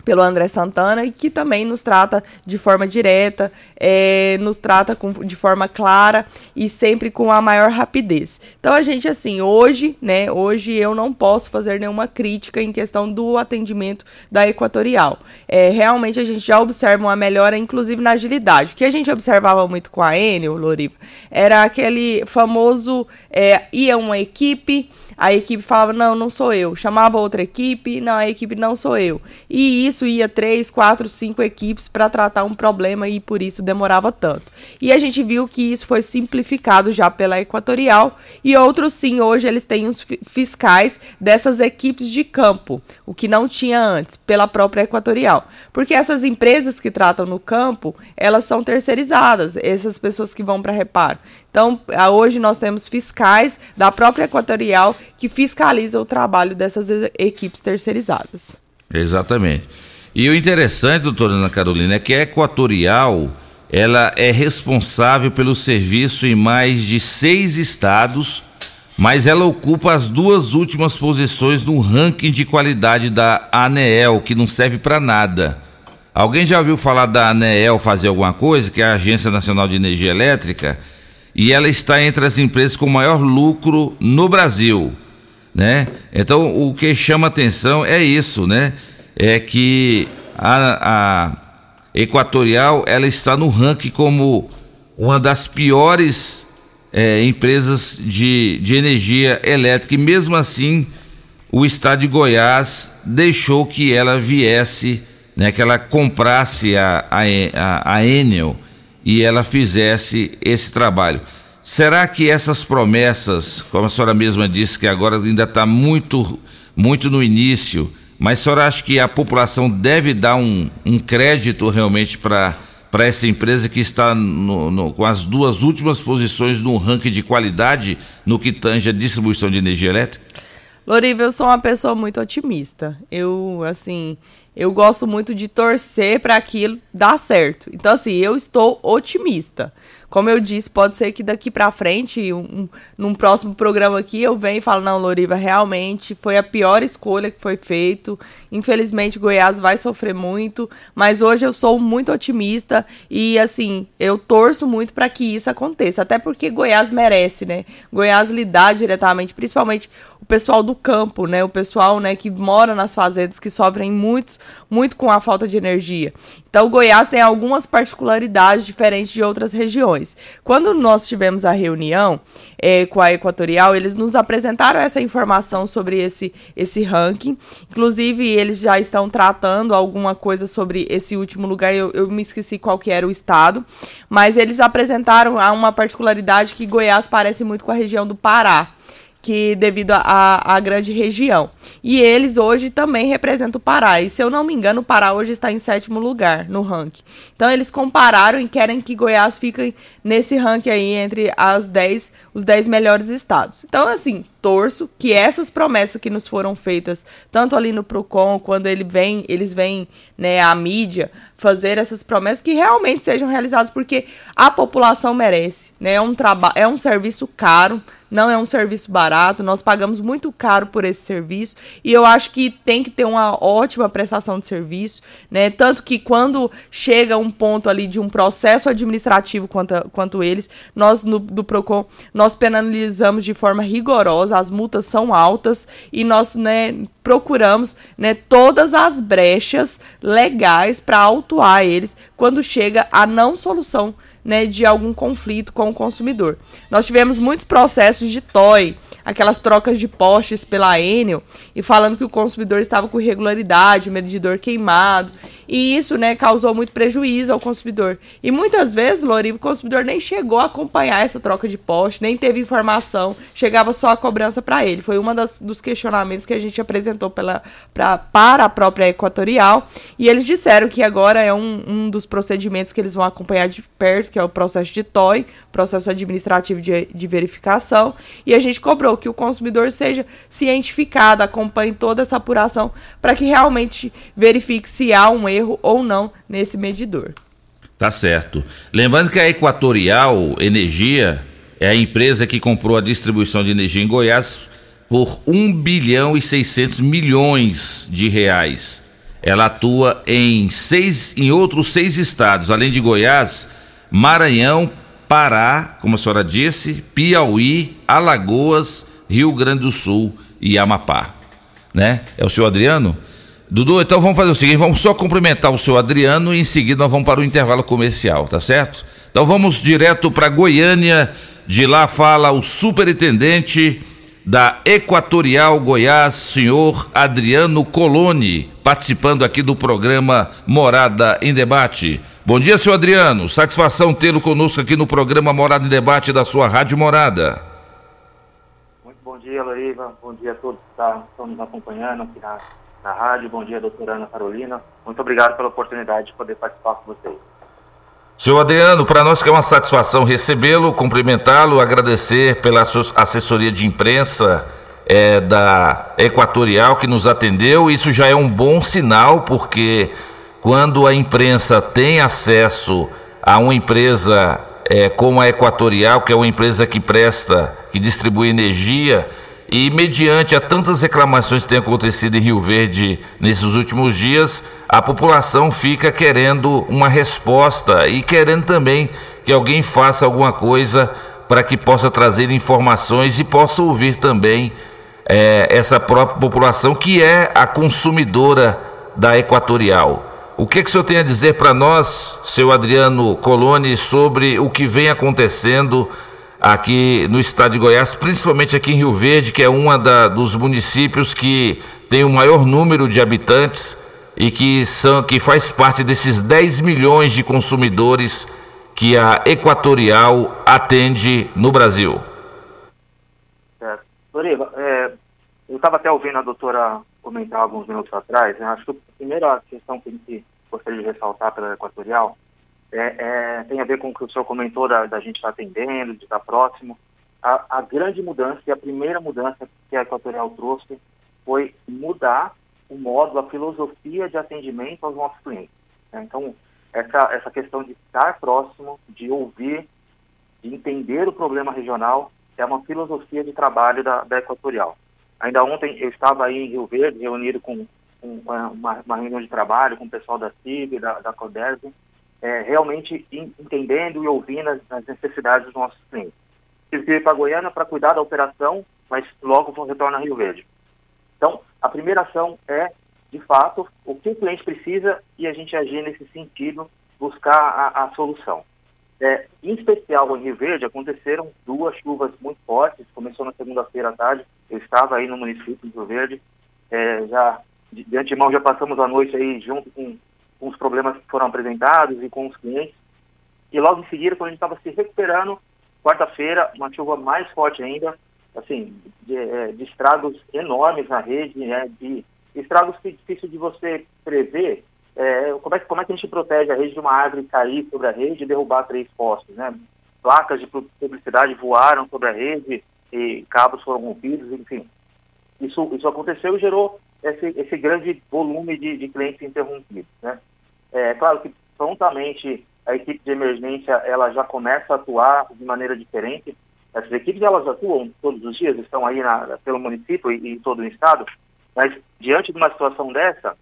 pelo André Santana e que também nos trata de forma direta, é, nos trata com, de forma clara e sempre com a maior rapidez. Então a gente assim, hoje, né, hoje eu não posso fazer nenhuma crítica em questão do atendimento da Equatorial. É, realmente a gente já observa uma melhora, inclusive na agilidade. O que a gente observava muito com a Enel, Loriva, era aquele famoso é, ia uma equipe a equipe falava, não, não sou eu. Chamava outra equipe, não, a equipe não sou eu. E isso ia três, quatro, cinco equipes para tratar um problema e por isso demorava tanto. E a gente viu que isso foi simplificado já pela Equatorial e outros sim, hoje eles têm os fiscais dessas equipes de campo, o que não tinha antes, pela própria Equatorial. Porque essas empresas que tratam no campo, elas são terceirizadas, essas pessoas que vão para reparo. Então, hoje nós temos fiscais da própria Equatorial que fiscalizam o trabalho dessas equipes terceirizadas. Exatamente. E o interessante, doutora Ana Carolina, é que a Equatorial ela é responsável pelo serviço em mais de seis estados, mas ela ocupa as duas últimas posições no ranking de qualidade da ANEEL, que não serve para nada. Alguém já ouviu falar da ANEEL fazer alguma coisa, que é a Agência Nacional de Energia Elétrica? e ela está entre as empresas com maior lucro no Brasil, né? Então o que chama atenção é isso, né? É que a, a Equatorial ela está no ranking como uma das piores é, empresas de, de energia elétrica e mesmo assim o estado de Goiás deixou que ela viesse, né, que ela comprasse a, a, a, Enel e ela fizesse esse trabalho. Será que essas promessas, como a senhora mesma disse, que agora ainda está muito, muito no início, mas a senhora acha que a população deve dar um, um crédito realmente para para essa empresa que está no, no, com as duas últimas posições no ranking de qualidade no que tange a distribuição de energia elétrica? Loriva, eu sou uma pessoa muito otimista. Eu, assim, eu gosto muito de torcer para aquilo dar certo. Então, assim, eu estou otimista. Como eu disse, pode ser que daqui para frente, um, num próximo programa aqui, eu venha e falo, não, Loriva, realmente foi a pior escolha que foi feito. Infelizmente, Goiás vai sofrer muito, mas hoje eu sou muito otimista e, assim, eu torço muito para que isso aconteça. Até porque Goiás merece, né? Goiás lidar diretamente, principalmente pessoal do campo, né? O pessoal, né, que mora nas fazendas, que sofrem muito, muito com a falta de energia. Então, o Goiás tem algumas particularidades diferentes de outras regiões. Quando nós tivemos a reunião é, com a Equatorial, eles nos apresentaram essa informação sobre esse, esse ranking. Inclusive, eles já estão tratando alguma coisa sobre esse último lugar. Eu, eu me esqueci qual que era o estado. Mas eles apresentaram uma particularidade que Goiás parece muito com a região do Pará devido à grande região. E eles hoje também representam o Pará. E se eu não me engano, o Pará hoje está em sétimo lugar no ranking. Então eles compararam e querem que Goiás fique nesse ranking aí entre as 10, os 10 melhores estados. Então, assim, torço que essas promessas que nos foram feitas, tanto ali no Procon, quando ele vem, eles vêm, né, a mídia fazer essas promessas que realmente sejam realizadas, porque a população merece, né? É um trabalho, é um serviço caro não é um serviço barato, nós pagamos muito caro por esse serviço e eu acho que tem que ter uma ótima prestação de serviço, né? Tanto que quando chega um ponto ali de um processo administrativo quanto, quanto eles, nós no, do Procon, nós penalizamos de forma rigorosa, as multas são altas e nós, né, procuramos, né, todas as brechas legais para autuar eles quando chega a não solução né, de algum conflito com o consumidor. Nós tivemos muitos processos de toy, aquelas trocas de postes pela Enel, e falando que o consumidor estava com irregularidade, o medidor queimado, e isso, né, causou muito prejuízo ao consumidor. E muitas vezes, Lori, o consumidor nem chegou a acompanhar essa troca de poste, nem teve informação, chegava só a cobrança para ele. Foi um dos questionamentos que a gente apresentou pela, pra, para a própria Equatorial, e eles disseram que agora é um, um dos procedimentos que eles vão acompanhar de perto, que é o processo de TOI, processo administrativo de, de verificação, e a gente cobrou que o consumidor seja cientificado, acompanhe toda essa apuração, para que realmente verifique se há um erro ou não nesse medidor. Tá certo. Lembrando que a Equatorial Energia é a empresa que comprou a distribuição de energia em Goiás por 1 bilhão e 600 milhões de reais. Ela atua em seis, em outros seis estados, além de Goiás, Maranhão, Pará, como a senhora disse, Piauí, Alagoas, Rio Grande do Sul e Amapá. Né? É o senhor Adriano? Dudu, então vamos fazer o seguinte, vamos só cumprimentar o senhor Adriano e em seguida nós vamos para o intervalo comercial, tá certo? Então vamos direto para Goiânia, de lá fala o superintendente da Equatorial Goiás, senhor Adriano Coloni, participando aqui do programa Morada em Debate. Bom dia, senhor Adriano. Satisfação tê-lo conosco aqui no programa Morada em Debate da sua Rádio Morada. Muito bom dia, Loriva. Bom dia a todos que tá, estão nos acompanhando aqui na, rádio. Bom dia, doutora Ana Carolina. Muito obrigado pela oportunidade de poder participar com vocês. Senhor Adriano, para nós que é uma satisfação recebê-lo, cumprimentá-lo, agradecer pela assessoria de imprensa é, da Equatorial que nos atendeu. Isso já é um bom sinal, porque quando a imprensa tem acesso a uma empresa é, como a Equatorial, que é uma empresa que presta, que distribui energia, e mediante a tantas reclamações que têm acontecido em Rio Verde nesses últimos dias, a população fica querendo uma resposta e querendo também que alguém faça alguma coisa para que possa trazer informações e possa ouvir também é, essa própria população que é a consumidora da Equatorial. O que, que o senhor tem a dizer para nós, seu Adriano Coloni, sobre o que vem acontecendo aqui no estado de Goiás, principalmente aqui em Rio Verde, que é um dos municípios que tem o maior número de habitantes e que, são, que faz parte desses 10 milhões de consumidores que a Equatorial atende no Brasil. Doriva, é, eu estava até ouvindo a doutora comentar alguns minutos atrás, né? acho que a primeira questão que a gente gostaria de ressaltar pela Equatorial é, é, tem a ver com o que o senhor comentou da, da gente estar tá atendendo, de estar tá próximo. A, a, grande mudança e a primeira mudança que a Equatorial trouxe foi mudar o módulo, a filosofia de atendimento aos nossos clientes. Né? Então, essa, essa questão de estar próximo, de ouvir, de entender o problema regional, é uma filosofia de trabalho da, da Equatorial. Ainda ontem eu estava aí em Rio Verde, reunido com, com uma, uma, reunião de trabalho com o pessoal da CIB, da, da CODERV, é, realmente entendendo e ouvindo as, as, necessidades dos nossos clientes. Tive que ir para Goiânia para cuidar da operação, mas logo vou retornar a Rio Verde. Então, a primeira ação é, de fato, o que o cliente precisa e a gente agir nesse sentido, buscar a, a solução. É, em especial em Rio Verde, aconteceram duas chuvas muito fortes, começou na segunda-feira à tarde, eu estava aí no município de Rio Verde, é, já, de, de antemão já passamos a noite aí junto com, com os problemas que foram apresentados e com os clientes, e logo em seguida, quando a gente estava se recuperando, quarta-feira, uma chuva mais forte ainda, assim, de, é, de estragos enormes na rede, né, de estragos que é difícil de você prever. É, como, é, como é que a gente protege a rede de uma árvore cair sobre a rede e derrubar três postes, né? Placas de publicidade voaram sobre a rede e cabos foram rompidos, enfim. Isso, isso aconteceu e gerou esse, esse grande volume de, de clientes interrompidos, né? É claro que prontamente a equipe de emergência ela já começa a atuar de maneira diferente, essas equipes elas atuam todos os dias, estão aí na, pelo município e, e todo o estado, mas diante de uma situação dessa,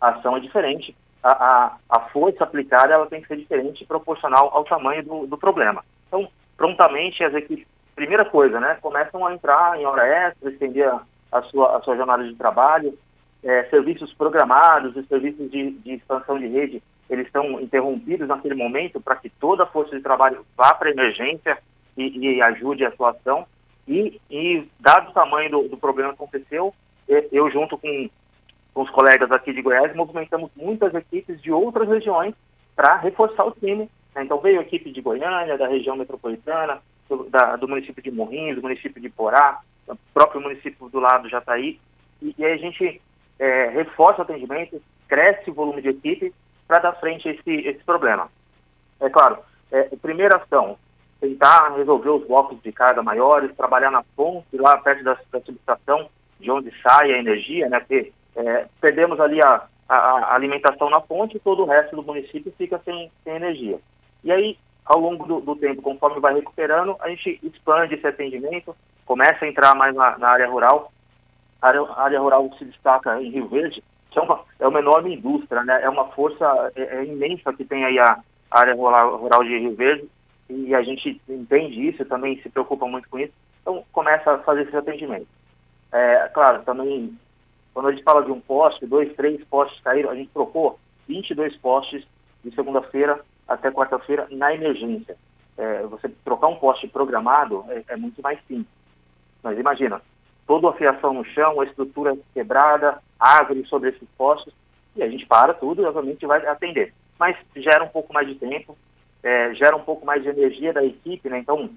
a ação é diferente. A, a, a força aplicada ela tem que ser diferente e proporcional ao tamanho do, do problema. Então, prontamente as equipes, primeira coisa, né, começam a entrar em hora extra, estender a, a sua, a sua jornada de trabalho, é, serviços programados e serviços de, de expansão de rede, eles estão interrompidos naquele momento para que toda a força de trabalho vá para a emergência, e, e ajude a sua ação. E, e dado o tamanho do, do, problema que aconteceu, eu junto com, com os colegas aqui de Goiás, movimentamos muitas equipes de outras regiões para reforçar o time. Né? Então veio a equipe de Goiânia, da região metropolitana, do, da, do município de Morrinhos, do município de Porá, do próprio município do lado Jataí. E, e aí a gente é, reforça o atendimento, cresce o volume de equipe para dar frente a esse, esse problema. É claro, é, primeira ação, tentar resolver os blocos de carga maiores, trabalhar na ponte, lá perto da, da subestação, de onde sai a energia, né? Porque é, perdemos ali a, a, a, alimentação na ponte e todo o resto do município fica sem, sem energia. E aí, ao longo do, do, tempo, conforme vai recuperando, a gente expande esse atendimento, começa a entrar mais na, na área rural. A área, a área, rural se destaca em Rio Verde, que é uma, é uma enorme indústria, né? É uma força é, é imensa que tem aí a área rural, rural de Rio Verde e a gente entende isso, também se preocupa muito com isso, então começa a fazer esse atendimento. É, claro, também, quando a gente fala de um poste, dois, três postes caíram, a gente trocou 22 postes de segunda-feira até quarta-feira na emergência. É, você trocar um poste programado é, é, muito mais simples. Mas imagina, toda a fiação no chão, a estrutura quebrada, árvore sobre esses postes, e a gente para tudo e obviamente vai atender. Mas gera um pouco mais de tempo, é, gera um pouco mais de energia da equipe, né? Então,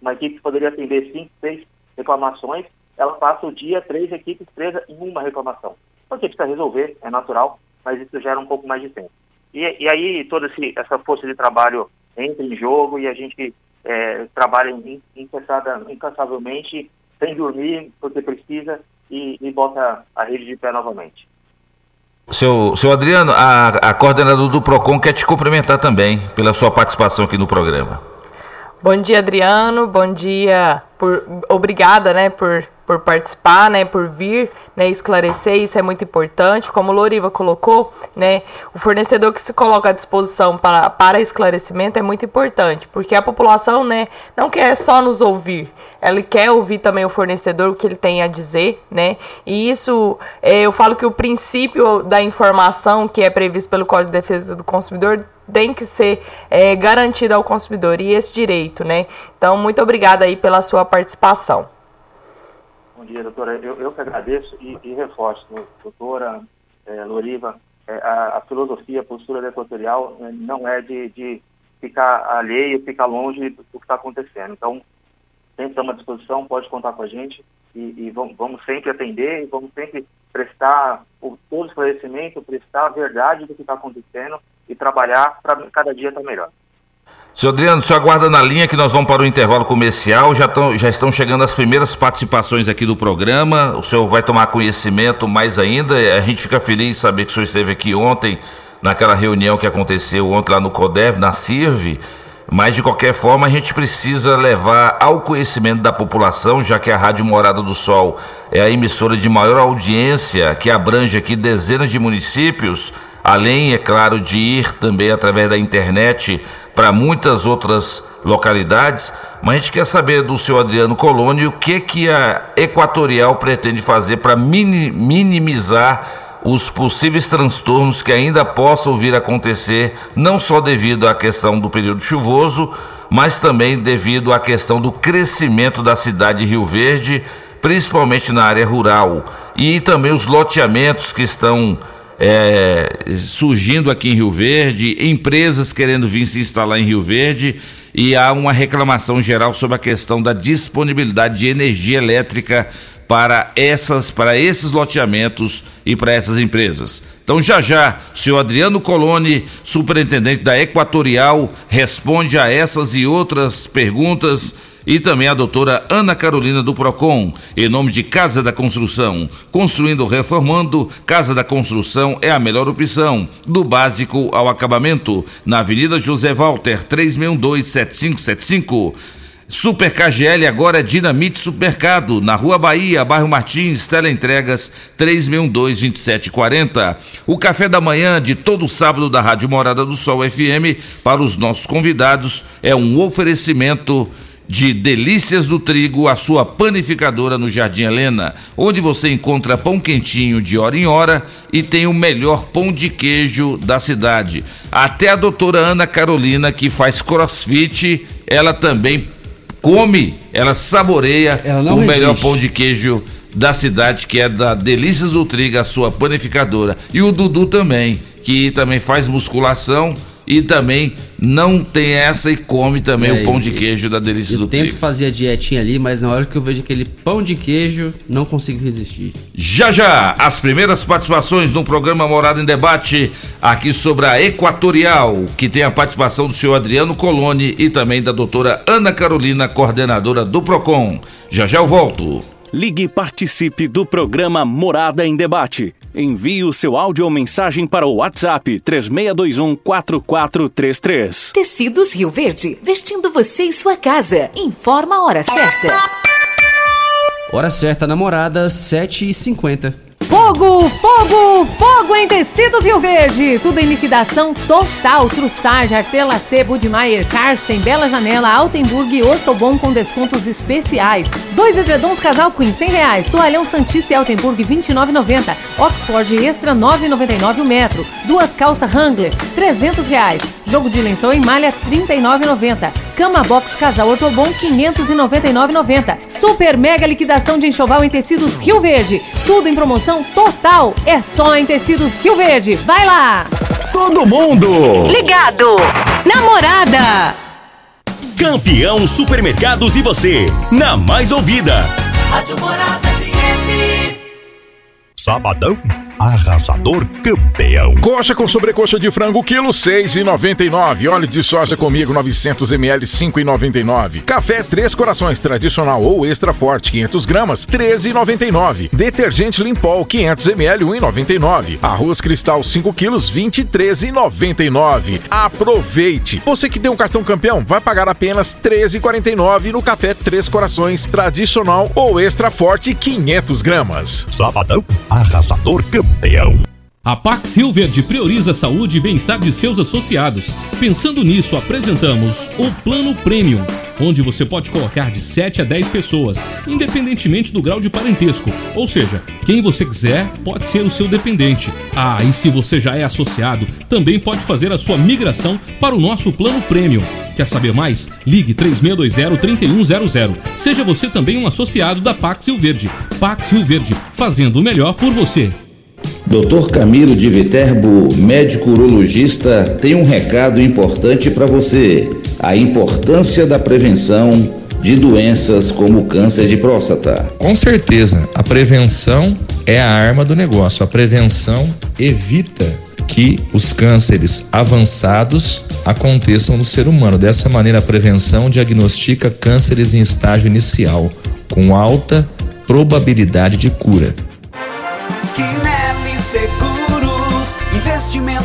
uma equipe que poderia atender cinco, seis reclamações, ela passa o dia, três equipes presas em uma reclamação. Porque precisa resolver, é natural, mas isso gera um pouco mais de tempo. E, e aí toda esse, essa força de trabalho entra em jogo e a gente é, trabalha incansavelmente, sem dormir, porque precisa, e, e bota a rede de pé novamente. Seu, seu Adriano, a, a coordenadora do PROCON quer te cumprimentar também pela sua participação aqui no programa. Bom dia, Adriano. Bom dia por obrigada, né, por, por participar, né, por vir, né, esclarecer, isso é muito importante. Como Loriva colocou, né, o fornecedor que se coloca à disposição para, para esclarecimento é muito importante, porque a população, né, não quer só nos ouvir, ela quer ouvir também o fornecedor, o que ele tem a dizer, né? E isso, é, eu falo que o princípio da informação que é previsto pelo Código de Defesa do Consumidor tem que ser é, garantido ao consumidor e esse direito, né? Então, muito obrigada aí pela sua participação. Bom dia, doutora. Eu, eu que agradeço e, e reforço, doutora é, Loriva, é, a, a, filosofia, a postura Equatorial é, não é de, de ficar alheio, ficar longe do que está acontecendo. Então, sempre estamos à disposição, pode contar com a gente e, e vamos, vamos, sempre atender e vamos sempre prestar o, todo o esclarecimento, prestar a verdade do que está acontecendo e trabalhar para cada dia estar tá melhor. Senhor Adriano, senhor aguarda na linha que nós vamos para o intervalo comercial. Já, tão, já estão chegando as primeiras participações aqui do programa. O senhor vai tomar conhecimento mais ainda. A gente fica feliz de saber que o senhor esteve aqui ontem, naquela reunião que aconteceu ontem lá no CODEV, na CIRV. Mas de qualquer forma, a gente precisa levar ao conhecimento da população, já que a Rádio Morada do Sol é a emissora de maior audiência, que abrange aqui dezenas de municípios, além, é claro, de ir também através da internet para muitas outras localidades. Mas a gente quer saber do senhor Adriano Colônia o que, que a Equatorial pretende fazer para minimizar os possíveis transtornos que ainda possam vir a acontecer, não só devido à questão do período chuvoso, mas também devido à questão do crescimento da cidade de Rio Verde, principalmente na área rural, e também os loteamentos que estão é, surgindo aqui em Rio Verde, empresas querendo vir se instalar em Rio Verde, e há uma reclamação geral sobre a questão da disponibilidade de energia elétrica para essas para esses loteamentos e para essas empresas. Então já já, o senhor Adriano Coloni, superintendente da Equatorial, responde a essas e outras perguntas e também a doutora Ana Carolina do Procon, em nome de Casa da Construção. Construindo, reformando, Casa da Construção é a melhor opção, do básico ao acabamento, na Avenida José Walter, 362 7575. Super KGL agora é Dinamite Supermercado, na Rua Bahia, bairro Martins, teleentregas 3612-2740. O café da manhã de todo sábado da Rádio Morada do Sol FM para os nossos convidados é um oferecimento de Delícias do Trigo, a sua panificadora no Jardim Helena, onde você encontra pão quentinho de hora em hora e tem o melhor pão de queijo da cidade. Até a doutora Ana Carolina, que faz crossfit, ela também come, ela saboreia ela o resiste. melhor pão de queijo da cidade, que é da Delícias do Trigo, a sua panificadora. E o Dudu também, que também faz musculação e também não tem essa e come também é, o pão de queijo da Delícia do Trigo. Eu tento fazer a dietinha ali, mas na hora que eu vejo aquele pão de queijo, não consigo resistir. Já já, as primeiras participações no programa Morada em Debate, aqui sobre a Equatorial, que tem a participação do senhor Adriano Coloni e também da doutora Ana Carolina, coordenadora do PROCON. Já já eu volto. Ligue e participe do programa Morada em Debate. Envie o seu áudio ou mensagem para o WhatsApp 3621 4433. Tecidos Rio Verde, vestindo você e sua casa. Informa a hora certa. Hora certa, namorada, 7h50. Fogo, fogo, fogo em tecidos Rio Verde. Tudo em liquidação total. Trussage, Artela C, Budmeier, Karsten, Bela Janela, Altenburg e Ortobon com descontos especiais. Dois edredons casal Queen, 100 reais. Toalhão Santista e Altenburg, 29,90. Oxford Extra, 9,99 o metro. Duas calças Wrangler, 300 reais. Jogo de lençol em malha, 39,90. Cama Box Casal Ortobon, 599,90. Super mega liquidação de enxoval em tecidos Rio Verde. Tudo em promoção total é só em Tecidos Rio Verde. Vai lá! Todo mundo ligado! Namorada! Campeão Supermercados e você, na mais ouvida. Rádio Morada FM. Sabadão arrasador campeão. Coxa com sobrecoxa de frango, quilo seis e noventa e nove. Óleo de soja comigo, 900 ml, cinco e noventa e nove. Café Três Corações, tradicional ou extra forte, 500 gramas, treze e noventa e nove. Detergente Limpol, 500 ml, um e noventa e nove. Arroz Cristal, 5 quilos, vinte e treze e noventa e nove. Aproveite! Você que tem um cartão campeão, vai pagar apenas treze e quarenta e nove no Café Três Corações, tradicional ou extra forte, 500 gramas. Sabadão, arrasador campeão. A Pax Rio Verde prioriza a saúde e bem-estar de seus associados. Pensando nisso, apresentamos o Plano Premium, onde você pode colocar de 7 a 10 pessoas, independentemente do grau de parentesco. Ou seja, quem você quiser pode ser o seu dependente. Ah, e se você já é associado, também pode fazer a sua migração para o nosso Plano Premium. Quer saber mais? Ligue 3620-3100. Seja você também um associado da Pax Rio Verde. Pax Rio Verde, fazendo o melhor por você. Dr. Camilo de Viterbo, médico urologista, tem um recado importante para você: a importância da prevenção de doenças como câncer de próstata. Com certeza, a prevenção é a arma do negócio. A prevenção evita que os cânceres avançados aconteçam no ser humano. Dessa maneira, a prevenção diagnostica cânceres em estágio inicial, com alta probabilidade de cura.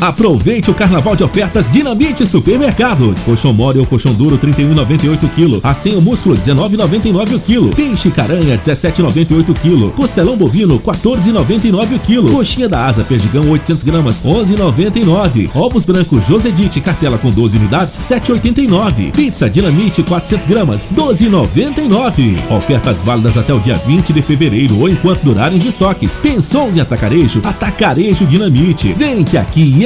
Aproveite o carnaval de ofertas Dinamite Supermercados. Colchão mole ou colchão duro 31,98 kg. Assim o músculo 19,99 o quilo. Peixe caranha 17,98 kg. Costelão bovino 14,99 o quilo. Coxinha da asa perdigão 800 gramas 11,99. Ovos brancos Josedite cartela com 12 unidades 7,89. Pizza Dinamite 400 gramas 12,99. Ofertas válidas até o dia 20 de fevereiro ou enquanto durarem os estoques. Pensou em atacarejo? Atacarejo Dinamite. Vem que aqui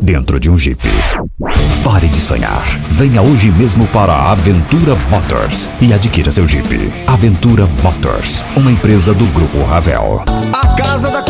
dentro de um Jeep. Pare de sonhar. Venha hoje mesmo para a Aventura Motors e adquira seu Jeep. Aventura Motors, uma empresa do Grupo Ravel. A Casa da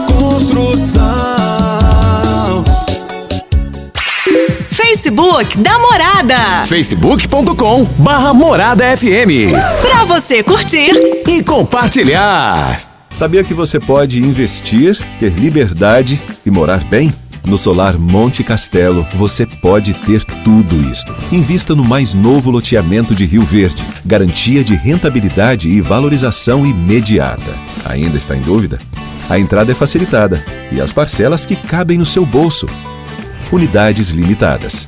Facebook da Morada. facebook.com barra Morada FM. Pra você curtir E compartilhar. Sabia que você pode investir, ter liberdade e morar bem? No Solar Monte Castelo, você pode ter tudo isto. Invista no mais novo loteamento de Rio Verde. Garantia de rentabilidade e valorização imediata. Ainda está em dúvida? A entrada é facilitada e as parcelas que cabem no seu bolso. Unidades limitadas.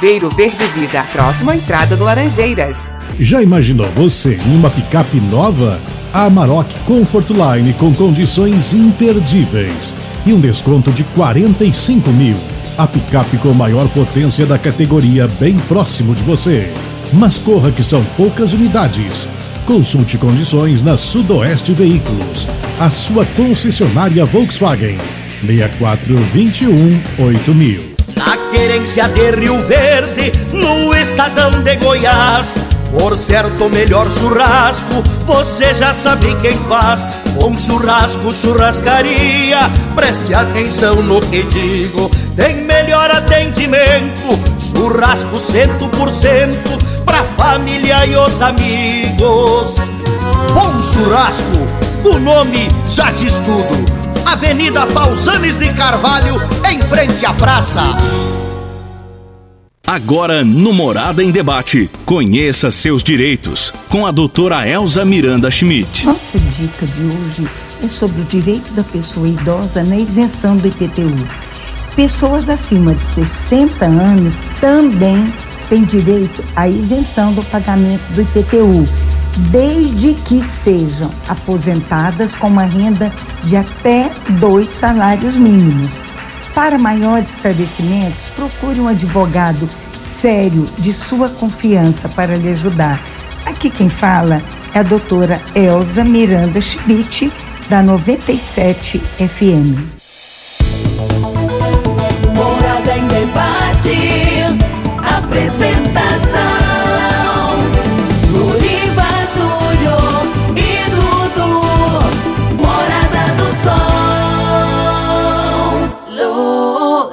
Verde Vida, próximo à entrada do Laranjeiras. Já imaginou você em uma picape nova? A Amarok Comfort Line com condições imperdíveis e um desconto de 45 mil. A picape com maior potência da categoria bem próximo de você. Mas corra que são poucas unidades. Consulte condições na Sudoeste Veículos, a sua concessionária Volkswagen. 6421 8000. Querência de Rio Verde, no estadão de Goiás. Por certo, melhor churrasco, você já sabe quem faz. Bom churrasco, churrascaria, preste atenção no que digo. Tem melhor atendimento, churrasco cento por cento, pra família e os amigos. Bom churrasco, o nome já diz tudo. Avenida Pausanes de Carvalho, em frente à praça. Agora no Morada em Debate, conheça seus direitos com a doutora Elza Miranda Schmidt. Nossa dica de hoje é sobre o direito da pessoa idosa na isenção do IPTU. Pessoas acima de 60 anos também têm direito à isenção do pagamento do IPTU, desde que sejam aposentadas com uma renda de até dois salários mínimos. Para maiores esclarecimentos, procure um advogado sério de sua confiança para lhe ajudar. Aqui quem fala é a doutora Elza Miranda Schmidt, da 97 FM. Morada em debate. Apresentação: Luriva Júnior e Dudu. Morada do Sol.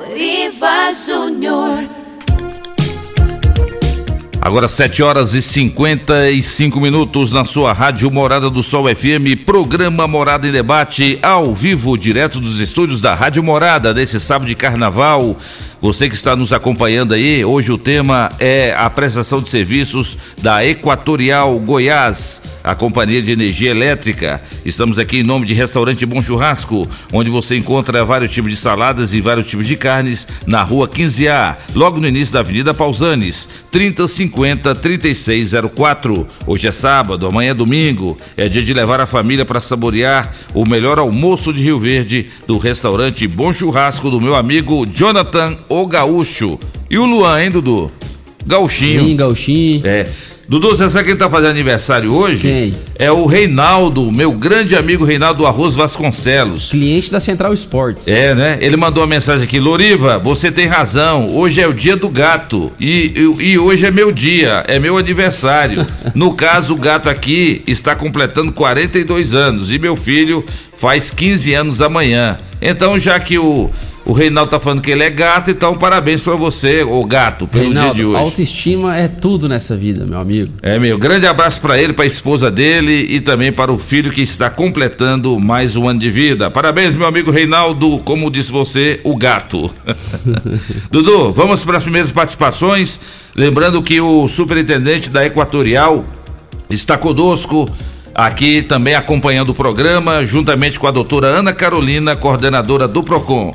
Luriva Júnior. Agora 7 horas e 55 minutos na sua Rádio Morada do Sol FM, programa Morada em Debate, ao vivo, direto dos estúdios da Rádio Morada, nesse sábado de carnaval. Você que está nos acompanhando aí, hoje o tema é a prestação de serviços da Equatorial Goiás, a companhia de energia elétrica. Estamos aqui em nome de Restaurante Bom Churrasco, onde você encontra vários tipos de saladas e vários tipos de carnes na rua 15A, logo no início da Avenida Pausanes, 3050 3604. Hoje é sábado, amanhã é domingo, é dia de levar a família para saborear o melhor almoço de Rio Verde do restaurante Bom Churrasco do meu amigo Jonathan O Gaúcho. E o Luan, hein, Dudu? Gauchinho. Sim, Gauchinho. É. Dudu, você sabe quem tá fazendo aniversário hoje? Quem? É o Reinaldo, meu grande amigo Reinaldo Arroz Vasconcelos. Cliente da Central Esportes. É, né? Ele mandou uma mensagem aqui, Loriva, você tem razão, hoje é o dia do gato e, e, e hoje é meu dia, é meu aniversário. No caso, o gato aqui está completando 42 anos e meu filho faz 15 anos amanhã. Então, já que o, o Reinaldo tá falando que ele é gato, então parabéns pra você, o gato, pelo Reinaldo, dia de hoje. autoestima é tudo nessa vida, meu amigo. É, meu, grande abraço pra ele, pra esposa dele e também para o filho que está completando mais um ano de vida. Parabéns, meu amigo Reinaldo, como disse você, o gato. Dudu, vamos para as primeiras participações. Lembrando que o superintendente da Equatorial está conosco aqui também acompanhando o programa, juntamente com a doutora Ana Carolina, coordenadora do PROCON.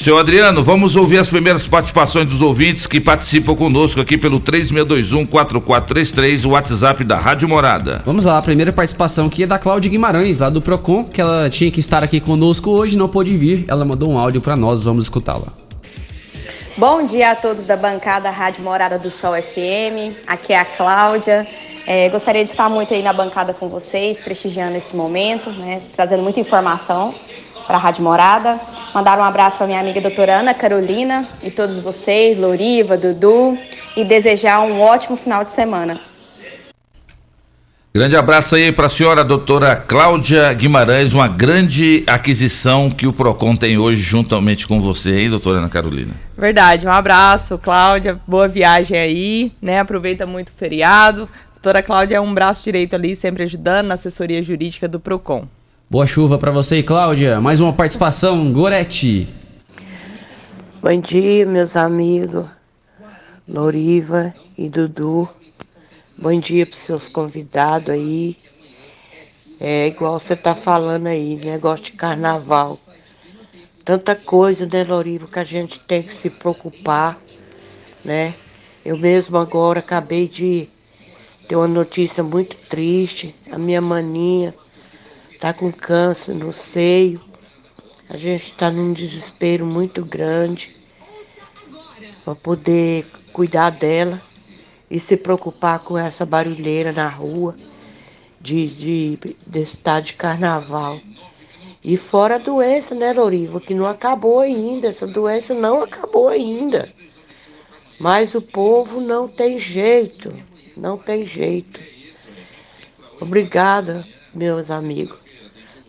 Senhor Adriano, vamos ouvir as primeiras participações dos ouvintes que participam conosco aqui pelo 3621-4433, o WhatsApp da Rádio Morada. Vamos lá, a primeira participação aqui é da Cláudia Guimarães, lá do Procon, que ela tinha que estar aqui conosco hoje, não pôde vir. Ela mandou um áudio para nós, vamos escutá-la. Bom dia a todos da bancada Rádio Morada do Sol FM. Aqui é a Cláudia. É, gostaria de estar muito aí na bancada com vocês, prestigiando esse momento, né, trazendo muita informação para a Rádio Morada. Mandar um abraço para minha amiga doutora Ana Carolina e todos vocês, Loriva, Dudu, e desejar um ótimo final de semana. Grande abraço aí para a senhora doutora Cláudia Guimarães, uma grande aquisição que o PROCON tem hoje juntamente com você, hein, doutora Ana Carolina? Verdade, um abraço, Cláudia. Boa viagem aí, né? Aproveita muito o feriado. Doutora Cláudia é um braço direito ali, sempre ajudando na assessoria jurídica do PROCON. Boa chuva para você, Cláudia. Mais uma participação, Gorete. Bom dia, meus amigos, Loriva e Dudu. Bom dia para seus convidados aí. É igual você tá falando aí, negócio de carnaval. Tanta coisa, né, Loriva, que a gente tem que se preocupar, né? Eu mesmo agora acabei de ter uma notícia muito triste. A minha maninha tá com câncer no seio. A gente está num desespero muito grande. para poder cuidar dela e se preocupar com essa barulheira na rua de, de, desse estado de carnaval. E fora a doença, né, Loriva, que não acabou ainda, essa doença não acabou ainda. Mas o povo não tem jeito, não tem jeito. Obrigada, meus amigos.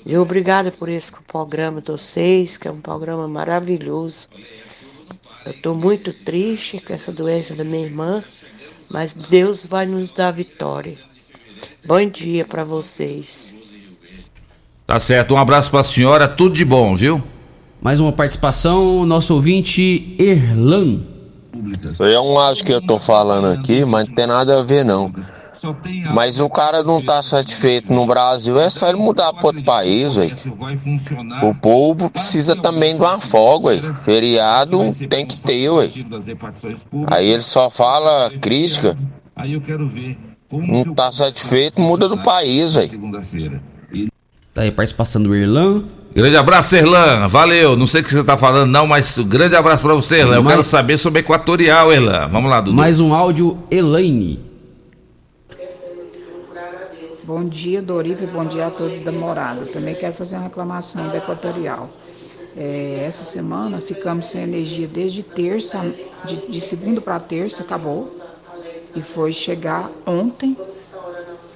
E obrigada por esse programa de vocês, que é um programa maravilhoso. Eu estou muito triste com essa doença da minha irmã, mas Deus vai nos dar vitória. Bom dia para vocês. Tá certo, um abraço pra senhora, tudo de bom, viu? Mais uma participação, nosso ouvinte Erlan. Isso aí é um acho que eu tô falando aqui, mas não tem nada a ver não. Mas o cara não tá satisfeito no Brasil, é só ele mudar para outro país, ué. O povo precisa também de uma folga, ué. Feriado tem que ter, ué. Aí ele só fala crítica. Não tá satisfeito, muda do país, ué. Tá aí participação do Irlan. Grande abraço, Erlan. Valeu. Não sei o que você tá falando, não, mas grande abraço pra você, Erlan. Eu Mais- quero saber sobre Equatorial, Erlan. Vamos lá, Dudu. Mais um áudio, Elaine. Bom dia, Doriva, e bom dia a todos da morada. Também quero fazer uma reclamação da Equatorial. É, essa semana ficamos sem energia desde terça, de, de segunda para terça, acabou. E foi chegar ontem,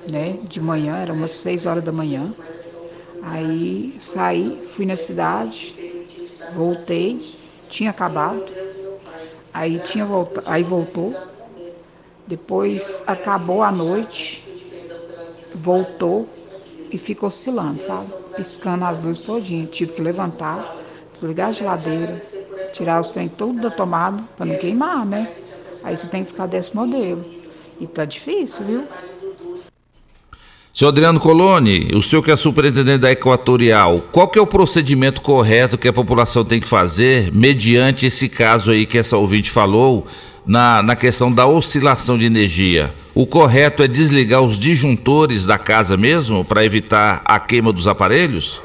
né, de manhã, era umas 6 horas da manhã. Aí saí, fui na cidade, voltei, tinha acabado. Aí tinha volta, aí voltou. Depois acabou a noite, voltou e fica oscilando, sabe? Piscando as luzes todinha. Tive que levantar, desligar a geladeira, tirar os trem tudo da tomada para não queimar, né? Aí você tem que ficar desse modelo. E tá difícil, viu? Senhor Adriano Coloni, o senhor que é superintendente da Equatorial, qual que é o procedimento correto que a população tem que fazer mediante esse caso aí que essa ouvinte falou na, na questão da oscilação de energia? O correto é desligar os disjuntores da casa mesmo para evitar a queima dos aparelhos?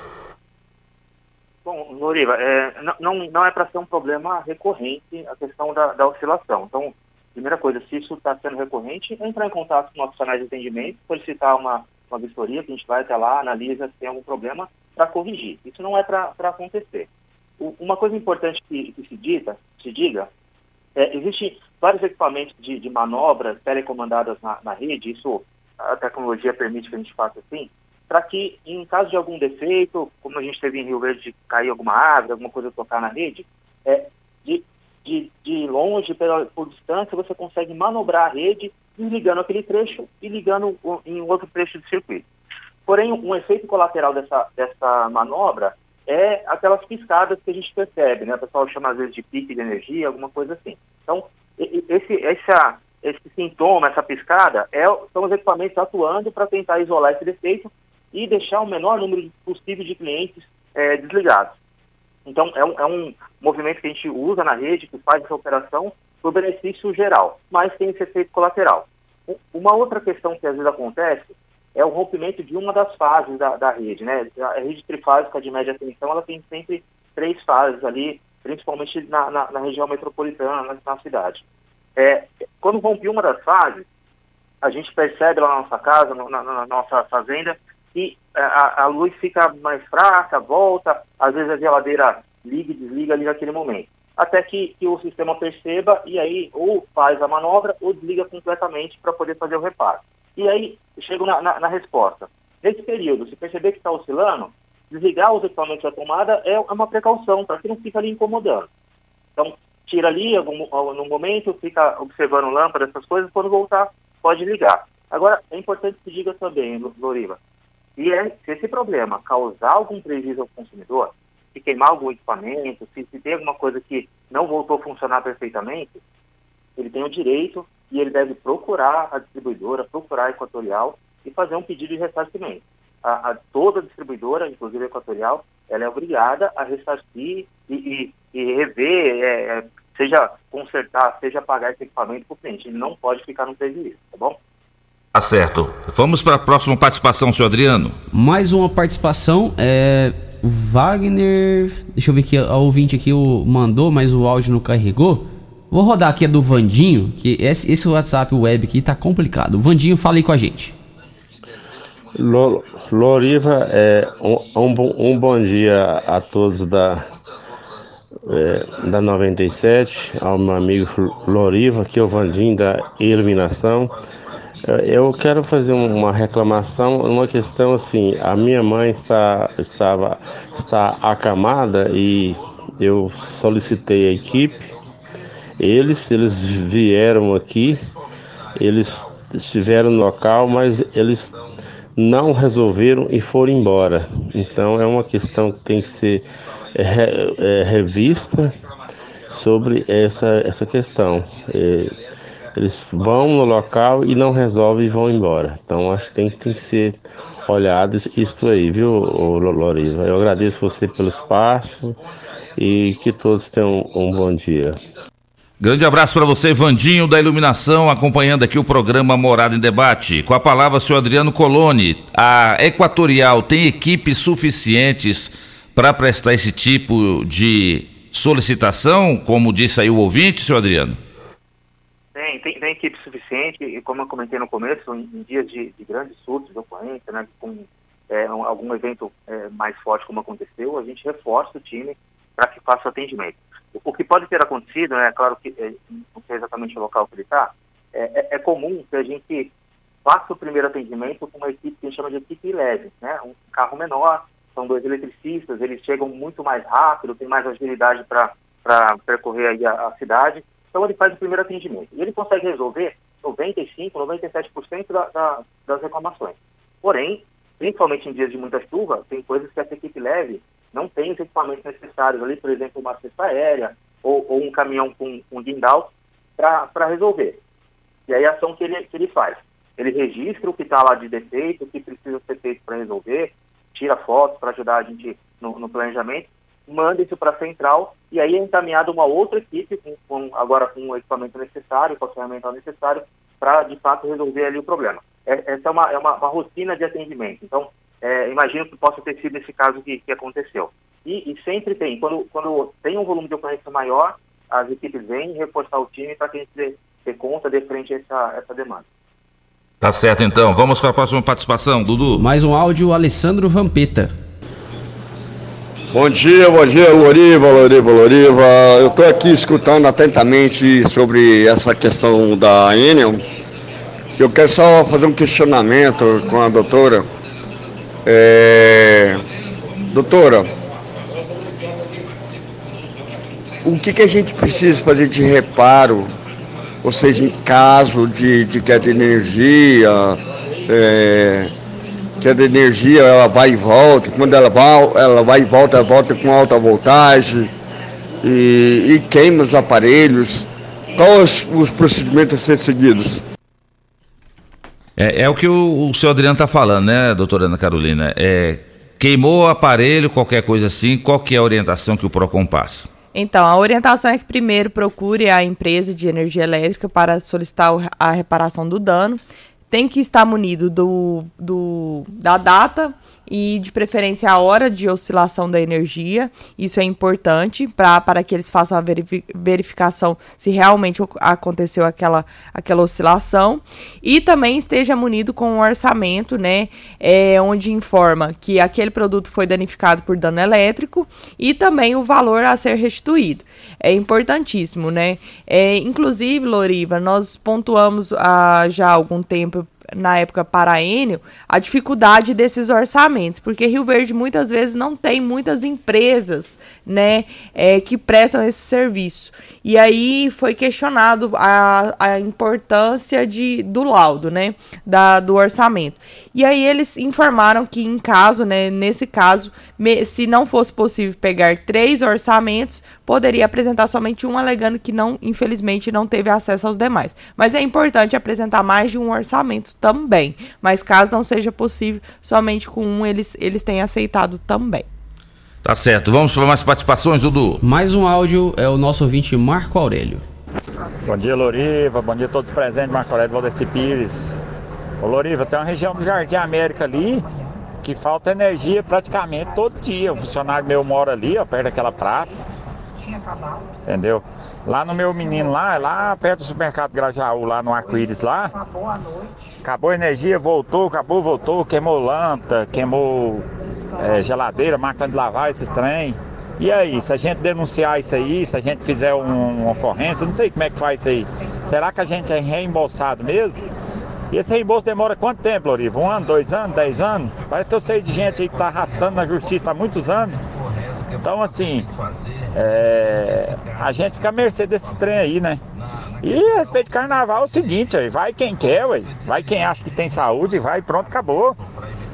Bom, Loriva, é, não- não, é para ser um problema recorrente a questão da, da oscilação. Então, primeira coisa, se isso está sendo recorrente, entrar em contato com nossos canais de atendimento, solicitar uma, uma vistoria, que a gente vai até lá, analisa se tem algum problema para corrigir. Isso não é para acontecer. O- uma coisa importante que, que se, dita, se diga, é, existem vários equipamentos de, de manobras telecomandadas na, na rede, isso a tecnologia permite que a gente faça assim, para que em caso de algum defeito, como a gente teve em Rio Verde de cair alguma árvore, alguma coisa tocar na rede, é, de, de, de longe, pela, por distância, você consegue manobrar a rede desligando aquele trecho e ligando em outro trecho do circuito. Porém, um efeito colateral dessa, dessa manobra é aquelas piscadas que a gente percebe, né? O pessoal chama às vezes de pique de energia, alguma coisa assim. Então, esse, essa, esse sintoma, essa piscada, é, são os equipamentos atuando para tentar isolar esse defeito e deixar o menor número possível de clientes eh, desligados. Então, é um, é um movimento que a gente usa na rede, que faz essa operação o benefício geral, mas tem esse efeito colateral. Uma outra questão que às vezes acontece é o rompimento de uma das fases da, da rede. Né? A rede trifásica de média tensão ela tem sempre três fases ali, principalmente na, na- na região metropolitana, na, na cidade. É, quando rompe uma das fases, a gente percebe lá na nossa casa, na, na nossa fazenda, que eh, a, a luz fica mais fraca, volta, às vezes a geladeira liga e desliga ali naquele momento. Até que, que o sistema perceba e aí ou faz a manobra ou desliga completamente para poder fazer o reparo. E aí chego na, na- na resposta. Nesse período, se perceber que está oscilando, desligar os equipamentos da tomada é uma precaução, para que não fique ali incomodando. Então, tira ali algum, no momento, fica observando lâmpada, essas coisas, quando voltar, pode ligar. Agora, é importante que diga também, Lo- Loriva, se, é, se esse problema causar algum prejuízo ao consumidor, se queimar algum equipamento, se, se tem alguma coisa que não voltou a funcionar perfeitamente, ele tem o direito e ele deve procurar a distribuidora, procurar a Equatorial e fazer um pedido de ressarcimento. A, a- toda distribuidora, inclusive a Equatorial, ela é obrigada a ressarcir e, e- e rever, é, é, seja consertar, seja pagar esse equipamento para o cliente. Ele não pode ficar no prejuízo, tá bom? Tá certo. Vamos para a próxima participação, senhor Adriano. Mais uma participação, é. Wagner. Deixa eu ver aqui, a ouvinte aqui o mandou, mas o áudio não carregou. Vou rodar aqui a do Vandinho, que esse, esse WhatsApp web aqui tá complicado. O Vandinho, fala aí com a gente. Lo- Loriva, é, um, um bom- dia a todos da, é, da 97, ao meu amigo Loriva, aqui é o Vandinho da Iluminação. É, Eu quero fazer uma reclamação, uma questão assim, a minha mãe está, estava, está acamada e eu solicitei a equipe, eles, eles vieram aqui, eles estiveram no local, mas eles não resolveram e foram embora. Então é uma questão que tem que ser é, re- é, revista sobre essa, essa questão. É, eles vão no local e não resolvem e vão embora. Então acho que tem, tem que ser olhado isso aí, viu, Loriva? Eu agradeço você pelo espaço e que todos tenham um bom dia. Grande abraço para você, Vandinho da Iluminação, acompanhando aqui o programa Morada em Debate. Com a palavra, senhor Adriano Coloni. A Equatorial tem equipes suficientes para prestar esse tipo de solicitação, como disse aí o ouvinte, senhor Adriano? Tem, tem, tem equipe suficiente e como eu comentei no começo, em, em dias de, de grandes surtos de ocorrência, né, com é, um- algum evento é, mais forte como aconteceu, a gente reforça o time para que faça o atendimento. O, que pode ter acontecido, é claro que é, não sei exatamente o local que ele está, é, é- é comum que a gente faça o primeiro atendimento com uma equipe que a gente chama de equipe leve, né, um carro menor, são dois eletricistas, eles chegam muito mais rápido, tem mais agilidade para percorrer aí a, a cidade, então ele faz o primeiro atendimento. E ele consegue resolver 95%, 97% da, da, das reclamações. Porém, principalmente em dias de muita chuva, tem coisas que essa equipe leve não tem os equipamentos necessários ali, por exemplo, uma cesta aérea ou, ou um caminhão com, com guindal para resolver. E aí a ação que ele, que ele faz? Ele registra o que está lá de defeito, o que precisa ser feito para resolver, tira fotos para ajudar a gente no, no planejamento, manda isso para a central e aí é encaminhado uma outra equipe, com, com- agora com o equipamento necessário, com a ferramenta necessária, para de fato resolver ali o problema. É- essa é uma, é uma, uma rotina de atendimento. Então, é, imagino que possa ter sido esse caso que, que aconteceu. E, e sempre tem, quando, quando tem um volume de ocorrência maior, as equipes vêm reforçar o time para que a gente dê, dê conta de frente a essa, essa demanda. Tá certo então. Vamos para a próxima participação, Dudu. Mais um áudio, Alessandro Vampeta. Bom dia, bom dia, Loriva, Loriva, Loriva. Eu estou aqui escutando atentamente sobre essa questão da Enel. Eu quero só fazer um questionamento com a doutora. É... Doutora, o que, que a gente precisa fazer de reparo, ou seja, em caso de, de queda de energia, é, queda de energia ela vai e volta, quando ela vai, ela vai e volta, ela volta com alta voltagem e, e queima os aparelhos. Quais os, os procedimentos a ser seguidos? É, é o que o, o senhor Adriano está falando, né, doutora Ana Carolina? É, queimou o aparelho, qualquer coisa assim, qual que é a orientação que o PROCON passa? Então, a orientação é que primeiro procure a empresa de energia elétrica para solicitar a reparação do dano. Tem que estar munido do, do, da data e, de preferência, a hora de oscilação da energia. Isso é importante para que eles façam a verifi- verificação se realmente aconteceu aquela, aquela oscilação. E também esteja munido com um orçamento, né? é, onde informa que aquele produto foi danificado por dano elétrico e também o valor a ser restituído. É importantíssimo, né? É, inclusive, Loriva, nós pontuamos há já algum tempo na época para Enel, a dificuldade desses orçamentos, porque Rio Verde muitas vezes não tem muitas empresas, né, é, que prestam esse serviço. E aí foi questionado a, a importância de, do laudo, né, da, do orçamento. E aí eles informaram que em caso, né, nesse caso, me- se não fosse possível pegar três orçamentos, poderia apresentar somente um, alegando que não, infelizmente, não teve acesso aos demais. Mas é importante apresentar mais de um orçamento também. Mas caso não seja possível, somente com um eles, eles têm aceitado também. Tá certo. Vamos para mais participações, Dudu. Mais um áudio é o nosso ouvinte Marco Aurélio. Bom dia, Loriva. Bom dia a todos presentes. Marco Aurélio Valdeci Pires. Ô, Loriva, tem uma região do Jardim América ali que falta energia praticamente todo dia. Um funcionário meu mora ali, ó, perto daquela praça. Entendeu? Lá no meu menino lá, lá perto do supermercado Grajaú, lá no Arco-Íris lá. Acabou a energia, voltou, acabou, voltou, queimou lâmpada, queimou é, geladeira, máquina de lavar, esses trem. E aí, se a gente denunciar isso aí, se a gente fizer um- uma ocorrência, não sei como é que faz isso aí. Será que a gente é reembolsado mesmo? E esse reembolso demora quanto tempo, Loriva? Um ano, dois anos, dez anos? Parece que eu sei de gente aí que tá arrastando na justiça há muitos anos. Então, assim, é, a gente fica à mercê desses trem aí, né? E a respeito de carnaval é o seguinte, aí, vai quem quer, ué. vai quem acha que tem saúde, vai pronto, acabou.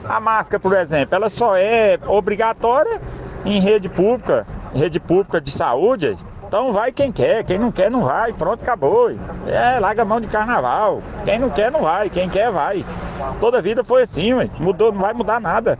A máscara, por exemplo, ela só é obrigatória em rede pública, rede pública de saúde. Então vai quem quer, quem não quer não vai, pronto, acabou. É, larga a mão de carnaval. Quem não quer não vai, quem quer vai. Toda vida foi assim, ué. mudou, não vai mudar nada.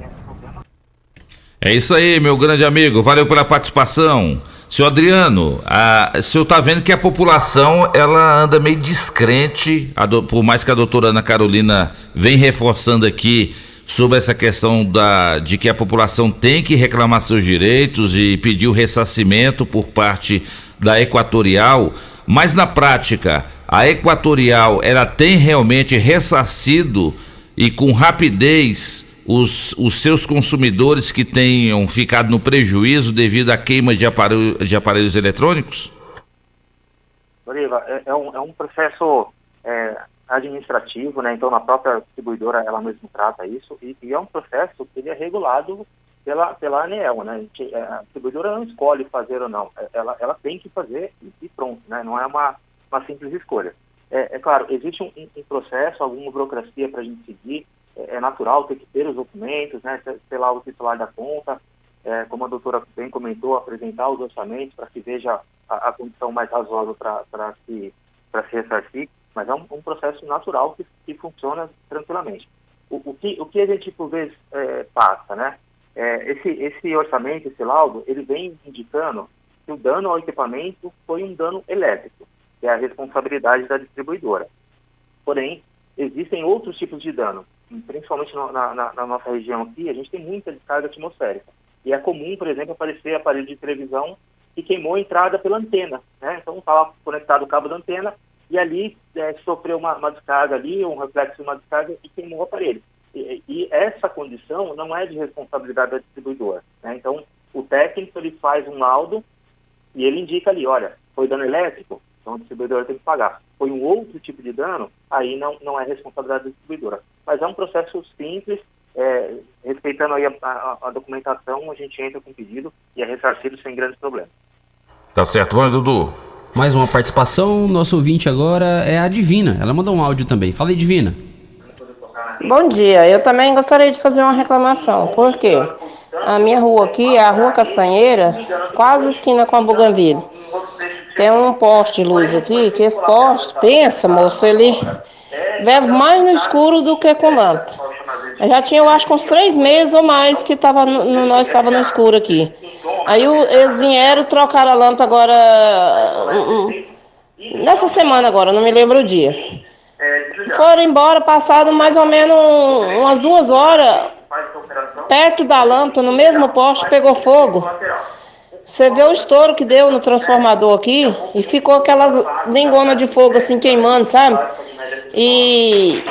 É isso aí, meu grande amigo. Valeu pela participação. Seu Adriano, a, o senhor tá vendo que a população ela anda meio descrente, do- por mais que a doutora Ana Carolina vem reforçando aqui sobre essa questão da, de que a população tem que reclamar seus direitos e pedir o ressarcimento por parte da Equatorial, mas na prática, a Equatorial ela tem realmente ressarcido e com rapidez os, os seus consumidores que tenham ficado no prejuízo devido à queima de, aparelho, de aparelhos eletrônicos? Doriva, é, é um, é um processo é, administrativo, né? Então, na própria distribuidora, ela mesma trata isso, e, e é um processo que ele é regulado pela, pela ANEEL, né? A, gente- é, a distribuidora não escolhe fazer ou não, é- ela, ela tem que fazer e, pronto, né? Não é uma, uma simples escolha. É, é claro, existe um, um processo, alguma burocracia para a gente seguir, é, é natural ter que ter os documentos, né? Sei lá, o titular da conta, é, como a doutora bem comentou, apresentar os orçamentos para que veja a, a condição mais razoável para se, pra se ressarcir, mas é um, um processo natural que, que funciona tranquilamente. O, o que, o que a gente, por vezes, é, passa, né? É, esse, esse orçamento, esse laudo, ele vem indicando que o dano ao equipamento foi um dano elétrico, que é a responsabilidade da distribuidora. Porém, existem outros tipos de dano, principalmente no- na, na- nossa região aqui, a gente tem muita descarga atmosférica. E é comum, por exemplo, aparecer aparelho de televisão que queimou a entrada pela antena. Né? Então estava conectado o cabo da antena e ali eh, sofreu uma, uma descarga ali, um reflexo de uma descarga e queimou o aparelho. E, e essa condição não é de responsabilidade da distribuidora. né? Então, o técnico ele faz um laudo e ele indica ali, olha, foi dano elétrico, então a distribuidora tem que pagar. Foi um outro tipo de dano, aí não, não é responsabilidade da distribuidora. Mas é um processo simples, é, respeitando aí a, a- a documentação, a gente entra com pedido e é ressarcido sem grandes problemas. Tá certo, vamos, Dudu. Mais uma participação, nosso ouvinte agora é a Divina. Ela mandou um áudio também. Fala aí, Divina. Bom dia, eu também gostaria de fazer uma reclamação. Por quê? A minha rua aqui é a Rua Castanheira, quase esquina com a Bougainville. Tem um poste de luz aqui, que esse poste, pensa, moço, ele vive mais no escuro do que com lâmpada. Eu já tinha, eu acho, uns três meses ou mais que tava no- nós estava no escuro aqui. Aí o- eles vieram trocar a lâmpada agora, hum, hum, nessa semana agora, não me lembro o dia. Foram embora, passado mais ou menos umas duas horas, perto da lâmpada, no mesmo poste, pegou fogo. Você vê o estouro que deu no transformador aqui e ficou aquela lingona de fogo assim queimando, sabe? E,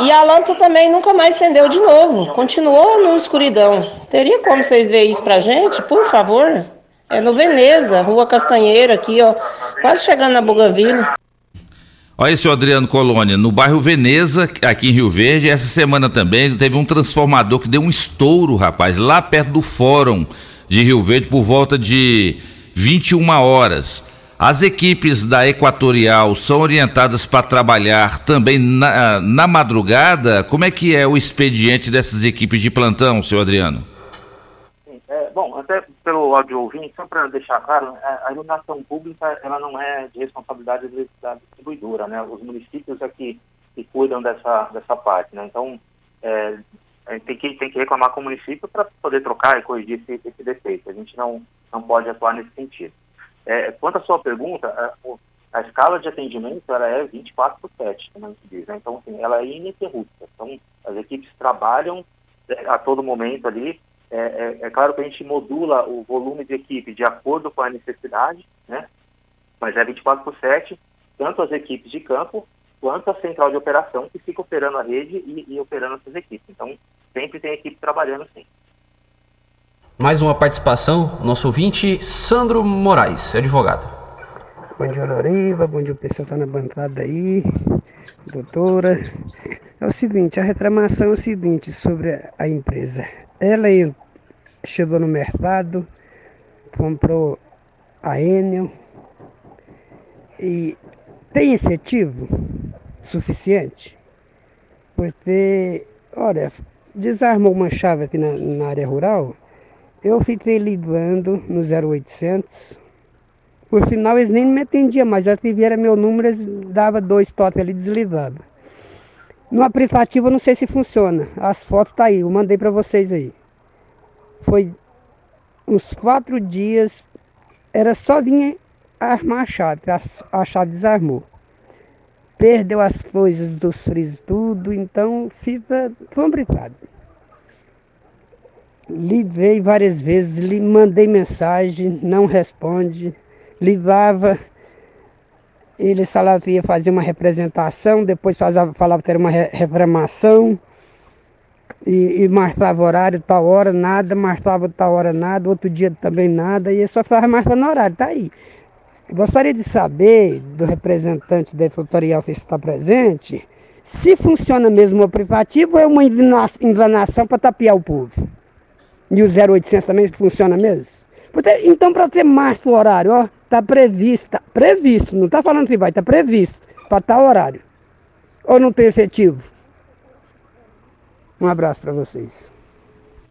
e a lâmpada também nunca mais acendeu de novo, continuou no escuridão. Teria como vocês verem isso pra gente, por favor? É no Veneza, Rua Castanheira, aqui, ó, quase chegando na Bougainville. Olha esse Adriano Colônia, no bairro Veneza, aqui em Rio Verde, essa semana também teve um transformador que deu um estouro, rapaz, lá perto do fórum de Rio Verde por volta de 21 horas. As equipes da Equatorial são orientadas para trabalhar também na, na madrugada? Como é que é o expediente dessas equipes de plantão, seu Adriano? É, bom, até pelo áudio ouvinte, só para deixar claro, a, a iluminação pública ela não é de responsabilidade de- da distribuidora, né? Os municípios é que, cuidam dessa, dessa parte, né? Então, é, tem que, tem que reclamar com o município para poder trocar e corrigir esse, esse defeito. A gente não, não pode atuar nesse sentido. É, quanto à sua pergunta, a, a escala de atendimento ela é 24 por 7, como a gente diz. Né? Então, assim, ela é ininterrupta. Então, as equipes trabalham é, a todo momento ali É, é, é claro que a gente modula o volume de equipe de acordo com a necessidade, né? mas é 24 por 7, tanto as equipes de campo quanto a central de operação que fica operando a rede e, e operando essas equipes. Então, sempre tem equipe trabalhando sim. Mais uma participação, nosso ouvinte, Sandro Moraes, advogado. Bom dia, Loriva. Bom dia, o pessoal tá na bancada aí. Doutora. É o seguinte, a reclamação é o seguinte sobre a empresa. Ela chegou no mercado, comprou a Enel e tem efetivo suficiente? Porque, olha, desarmou uma chave aqui na, na área rural, eu fiquei ligando no 0800, por final eles nem me atendiam mais, já tiveram meu número, eles dava dois toques ali desligado. No aplicativo eu não sei se funciona, as fotos tá aí, eu mandei para vocês aí. Foi uns quatro dias, era só vir armar a chave, a chave desarmou perdeu as coisas dos frios tudo, então fica complicado. Liguei várias vezes, lhe mandei mensagem, não responde, ligava, ele falava que ia fazer uma representação, depois fazia, falava que era uma reclamação, e, e marcava horário, tal hora, nada, marcava tal hora, nada, outro dia também nada, e ele só ficava marcando horário, tá aí. Gostaria de saber do representante da editorial que está presente se funciona mesmo o privativo ou é uma enganação para tapiar o povo. E o 0800 também funciona mesmo? Então, para ter mais o horário, ó, está previsto, previsto, não está falando que vai, está previsto para tal horário. Ou não tem efetivo? Um abraço para vocês.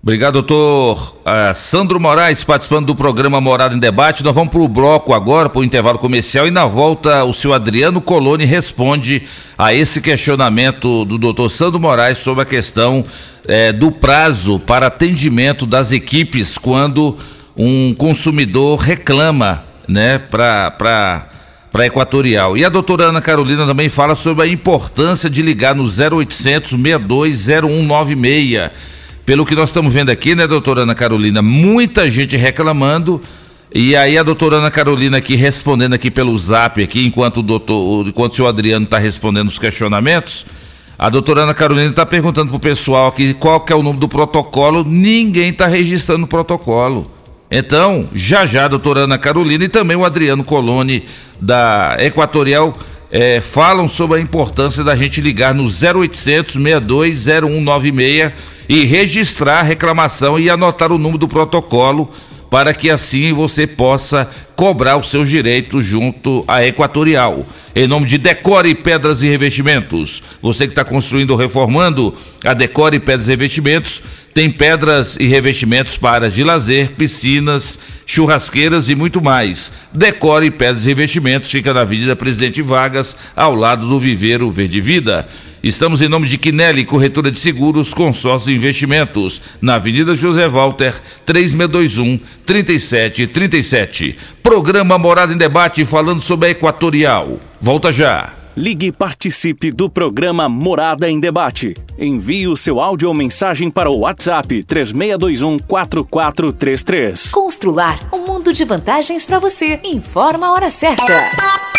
Obrigado, doutor uh, Sandro Moraes, participando do programa Morada em Debate. Nós vamos para o bloco agora, para o intervalo comercial, e na volta o senhor Adriano Coloni responde a esse questionamento do doutor Sandro Moraes sobre a questão eh, do prazo para atendimento das equipes quando um consumidor reclama né, para para Equatorial. E a doutora Ana Carolina também fala sobre a importância de ligar no 0800 620196 pelo que nós estamos vendo aqui, né, doutora Ana Carolina, muita gente reclamando. E aí a doutora Ana Carolina aqui respondendo aqui pelo zap aqui, enquanto o doutor, enquanto o senhor Adriano está respondendo os questionamentos, a doutora Ana Carolina está perguntando para o pessoal aqui qual que é o número do protocolo, ninguém está registrando o protocolo. Então, já já a doutora Ana Carolina e também o Adriano Coloni da Equatorial é, falam sobre a importância da gente ligar no 0800 62 0196 e registrar a reclamação e anotar o número do protocolo para que assim você possa cobrar os seus direitos junto à Equatorial. Em nome de Decore Pedras e Revestimentos. Você que está construindo ou reformando, a Decore Pedras e Revestimentos tem pedras e revestimentos para áreas de lazer, piscinas, churrasqueiras e muito mais. Decore Pedras e Revestimentos fica na Avenida Presidente Vargas, ao lado do Viveiro Verde Vida. Estamos em nome de Quinelli, corretora de seguros, consórcio e investimentos, na Avenida José Walter, 3621 3737. Programa Morada em Debate falando sobre a Equatorial. Volta já. Ligue e participe do programa Morada em Debate. Envie o seu áudio ou mensagem para o WhatsApp 3621 4433. Constrular um mundo de vantagens para você. Informa a hora certa.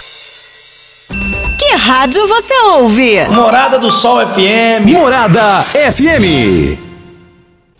Que rádio você ouve? Morada do Sol FM. Morada FM.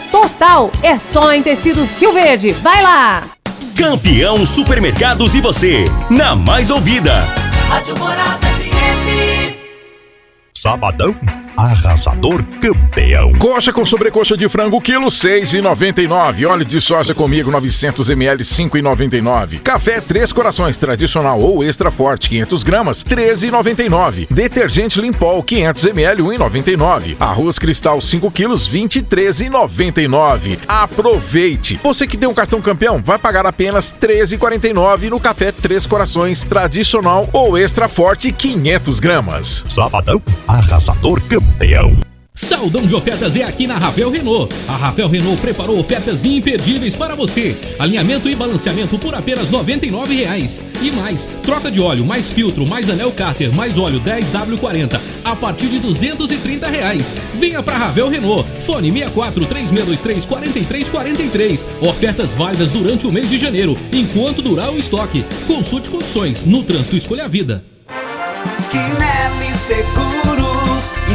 total. É só em tecidos Rio Verde. Vai lá! Campeão Supermercados e você, na mais ouvida. Rádio Morada FM. Sabadão arrasador campeão. Coxa com sobrecoxa de frango, quilo seis e noventa e nove. Óleo de soja comigo, 900 ml, cinco e noventa e nove. Café Três Corações, tradicional ou extra forte, 500 gramas, treze e noventa e nove. Detergente Limpol, 500 ml, um e noventa e nove. Arroz Cristal, 5 quilos, vinte e treze e noventa e nove. Aproveite! Você que tem um cartão campeão, vai pagar apenas treze e quarenta e nove no Café Três Corações, tradicional ou extra forte, 500 gramas. Sabadão, arrasador campeão campeão. Saldão de ofertas é aqui na Ravel Renault. A Ravel Renault preparou ofertas imperdíveis para você. Alinhamento e balanceamento por apenas R$ 99,00. E mais, troca de óleo, mais filtro, mais anel cárter, mais óleo 10W40 a partir de 230 reais. Venha para Ravel Renault. Fone 64 3623 4343. Ofertas válidas durante o mês de janeiro, enquanto durar o estoque. Consulte condições. No trânsito escolha a vida. Quinelli Seguros,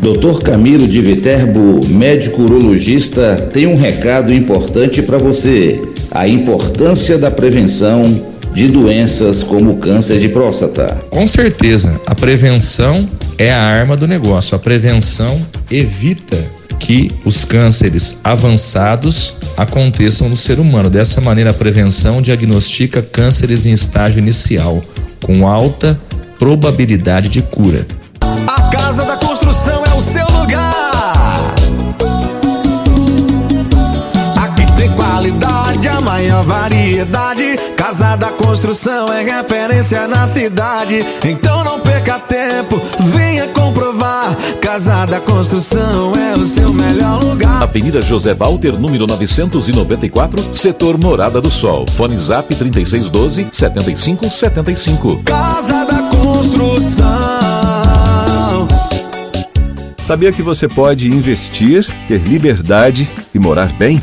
Dr. Camilo de Viterbo, médico urologista, tem um recado importante para você: a importância da prevenção de doenças como câncer de próstata. Com certeza, a prevenção é a arma do negócio. A prevenção evita que os cânceres avançados aconteçam no ser humano. Dessa maneira, a prevenção diagnostica cânceres em estágio inicial, com alta probabilidade de cura. A Casa da variedade. Casa da Construção é referência na cidade. Então não perca tempo, venha comprovar. Casa da Construção é o seu melhor lugar. Avenida José Walter, número 994, setor Morada do Sol. Fone Zap 3612 7575. Casa da Construção. Sabia que você pode investir, ter liberdade e morar bem?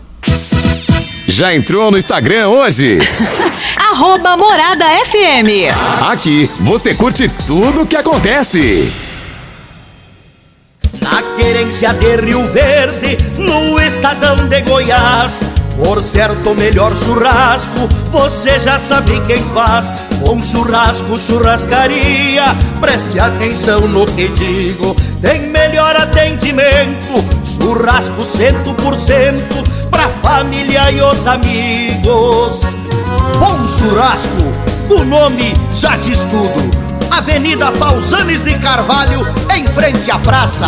Já entrou no Instagram hoje? Arroba Morada FM. Aqui você curte tudo o que acontece. Na querência de Rio Verde, no estadão de Goiás. Por certo, melhor churrasco, você já sabe quem faz. Bom churrasco, churrascaria, preste atenção no que digo. Tem melhor atendimento, churrasco cento por cento, pra família e os amigos. Bom churrasco, o nome já diz tudo. Avenida Pausanes de Carvalho, em frente à praça.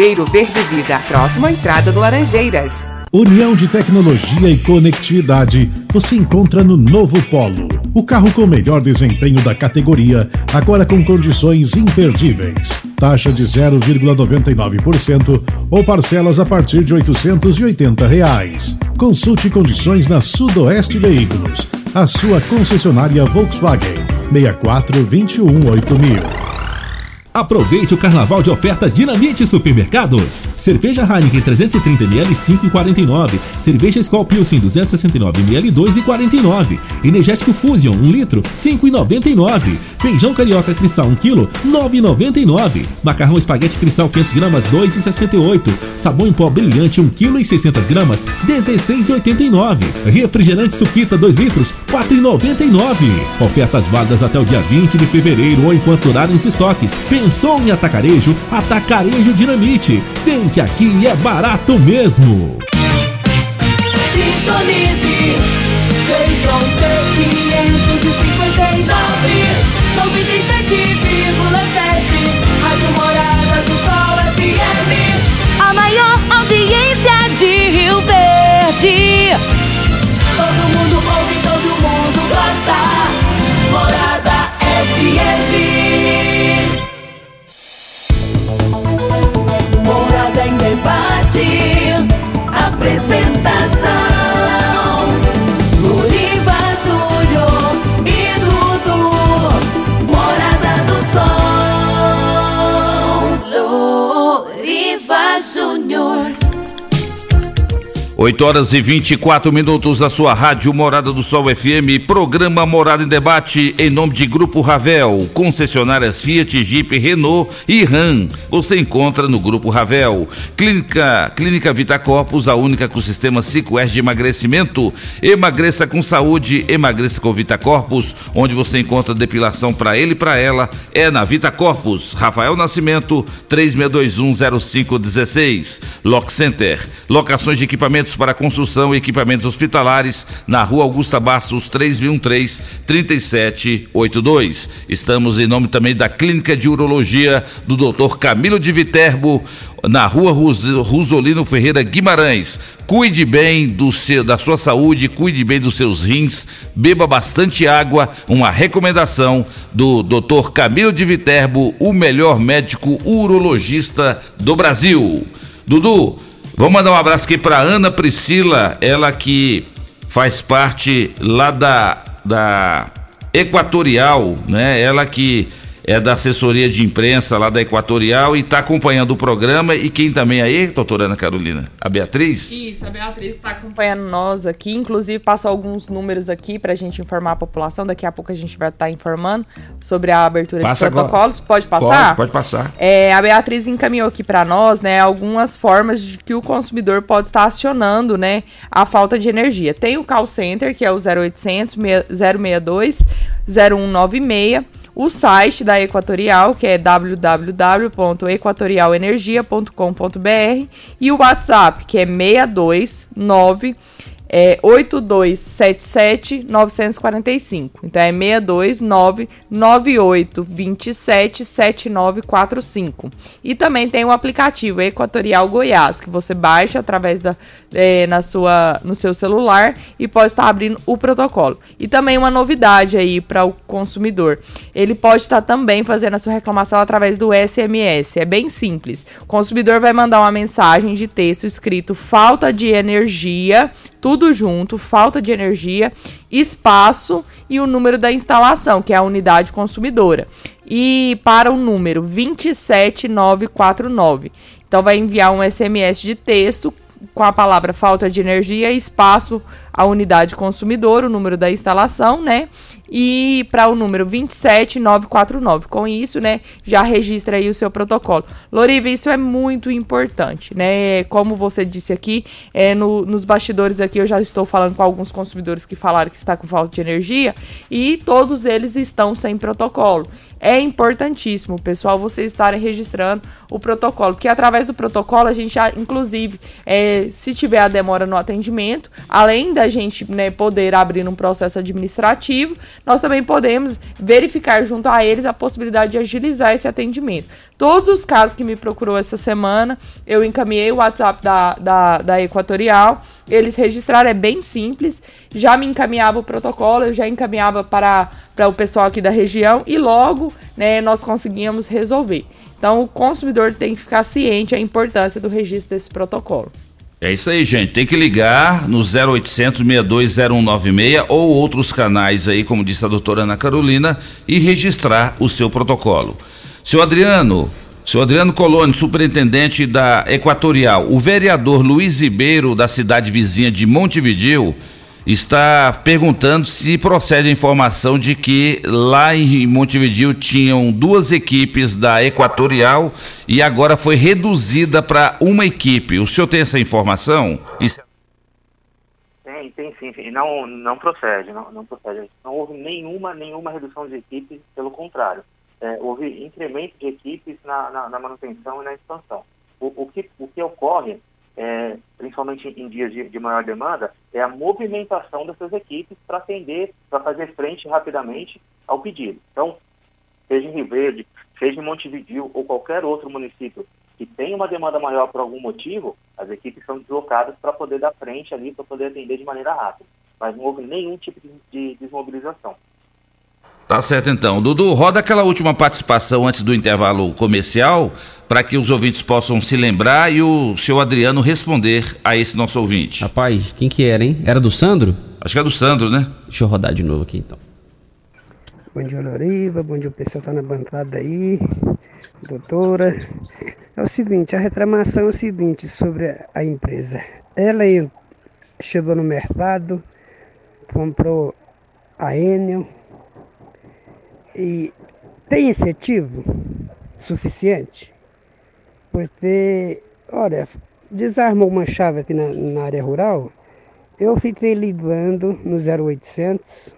Viveiro Verde Vida, próximo à entrada do Laranjeiras. União de tecnologia e conectividade você encontra no Novo Polo. O carro com melhor desempenho da categoria, agora com condições imperdíveis. Taxa de 0,99% ou parcelas a partir de 880 reais. Consulte condições na Sudoeste Veículos, a sua concessionária Volkswagen. 64 21 8000. Aproveite o carnaval de ofertas Dinamite Supermercados. Cerveja Heineken 330ml 5,49. Cerveja Skol Pilsen 269ml 2,49. Energético Fusion 1 litro 5,99. Feijão carioca cristal 1 kg, 9,99. Macarrão espaguete cristal 500 gramas, 2,68. Sabão em pó brilhante 1 kg e 600 gramas, 16,89. Refrigerante suquita 2 litros, 4,99. Ofertas válidas até o dia 20 de fevereiro ou enquanto durarem os estoques. Pensou em atacarejo? Atacarejo Dinamite. Vem que aqui é barato mesmo. Sintonize. 559 Sou 97,7. Rádio Morada do Sol FM. A maior audiência Loriva Júnior. 8 horas e 24 minutos na sua rádio Morada do Sol FM, programa Morada em Debate, em nome de Grupo Ravel, concessionárias Fiat, Jeep, Renault e Ram. Você encontra no Grupo Ravel. Clínica, Clínica Vita Corpus, a única com sistema 5S de emagrecimento. Emagreça com saúde, emagreça com Vita Corpus, onde você encontra depilação para ele e para ela, é na Vita Corpus. Rafael Nascimento, 36210516. Lock Center, locações de equipamentos para construção e equipamentos hospitalares na Rua Augusta Bastos 3013 3782. Estamos em nome também da Clínica de Urologia do Dr. Camilo de Viterbo, na Rua Rosolino Ferreira Guimarães. Cuide bem do seu, da sua saúde, cuide bem dos seus rins, beba bastante água. Uma recomendação do Dr. Camilo de Viterbo, o melhor médico urologista do Brasil. Dudu, Vamos mandar um abraço aqui para Ana Priscila, ela que faz parte lá da, da Equatorial, né? Ela que é da assessoria de imprensa lá da Equatorial e está acompanhando o programa. E quem também aí, doutora Ana Carolina? A Beatriz? Isso, a Beatriz está acompanhando nós aqui, inclusive passou alguns números aqui para a gente informar a população. Daqui a pouco a gente vai estar informando sobre a abertura Passa de protocolos. agora. Pode passar? Pode, pode passar. É, a Beatriz encaminhou aqui para nós, né, algumas formas de que o consumidor pode estar acionando, né, a falta de energia. Tem o call center, que é o 0800 062 0196, o site da Equatorial, que é www.equatorialenergia.com.br e o WhatsApp, que é 629 é 8277 945. Então é 629 9827 7945. E também tem o aplicativo Equatorial Goiás, que você baixa através da é, na sua no seu celular e pode estar abrindo o protocolo. E também uma novidade aí para o consumidor. Ele pode estar também fazendo a sua reclamação através do SMS. É bem simples. O consumidor vai mandar uma mensagem de texto escrito falta de energia tudo junto, falta de energia, espaço e o número da instalação, que é a unidade consumidora. E para o número 27949. Então vai enviar um SMS de texto com a palavra falta de energia, espaço, a unidade consumidora, o número da instalação, né? E para o número 27949. Com isso, né, já registra aí o seu protocolo. Loriva, isso é muito importante, né? Como você disse aqui, é, no, nos bastidores aqui eu já estou falando com alguns consumidores que falaram que está com falta de energia e todos eles estão sem protocolo. É importantíssimo, pessoal, vocês estarem registrando o protocolo, que através do protocolo a gente, já, inclusive, é, se tiver a demora no atendimento, além da gente né, poder abrir um processo administrativo, nós também podemos verificar junto a eles a possibilidade de agilizar esse atendimento. Todos os casos que me procurou essa semana, eu encaminhei o WhatsApp da, da, da Equatorial, eles registraram, é bem simples, já me encaminhava o protocolo, eu já encaminhava para, para o pessoal aqui da região e logo né, nós conseguíamos resolver. Então o consumidor tem que ficar ciente da importância do registro desse protocolo. É isso aí, gente. Tem que ligar no 0800 620196 ou outros canais aí, como disse a doutora Ana Carolina, e registrar o seu protocolo. Seu Adriano, seu Adriano Coloni, superintendente da Equatorial, o vereador Luiz Ribeiro, da cidade vizinha de Montevideo, está perguntando se procede a informação de que lá em Montevideo tinham duas equipes da Equatorial e agora foi reduzida para uma equipe. O senhor tem essa informação? Isso... Tem, tem sim, sim. Não, não procede, não, não procede. Não houve nenhuma, nenhuma redução de equipes, pelo contrário. É, houve incremento de equipes na, na, na manutenção e na expansão. O, o, que, o que ocorre é, principalmente em dias de, de, maior demanda, é a movimentação dessas equipes para atender, para fazer frente rapidamente ao pedido. Então, seja em Rio Verde, seja em Montevideo ou qualquer outro município que tenha uma demanda maior por algum motivo, as equipes são deslocadas para poder dar frente ali, para poder atender de maneira rápida. Mas não houve nenhum tipo de, de desmobilização. Tá certo então. Dudu, roda aquela última participação antes do intervalo comercial para que os ouvintes possam se lembrar e o seu Adriano responder a esse nosso ouvinte. Rapaz, quem que era, hein? Era do Sandro? Acho que é do Sandro, né? Deixa eu rodar de novo aqui então. Bom dia, Loriva. Bom dia, o pessoal tá na bancada aí. Doutora. É o seguinte, a reclamação é o seguinte sobre a empresa. Ela chegou no mercado, comprou a Enel, e tem efetivo suficiente? Porque, olha, desarmou uma chave aqui na, na área rural, eu fiquei ligando no 0800,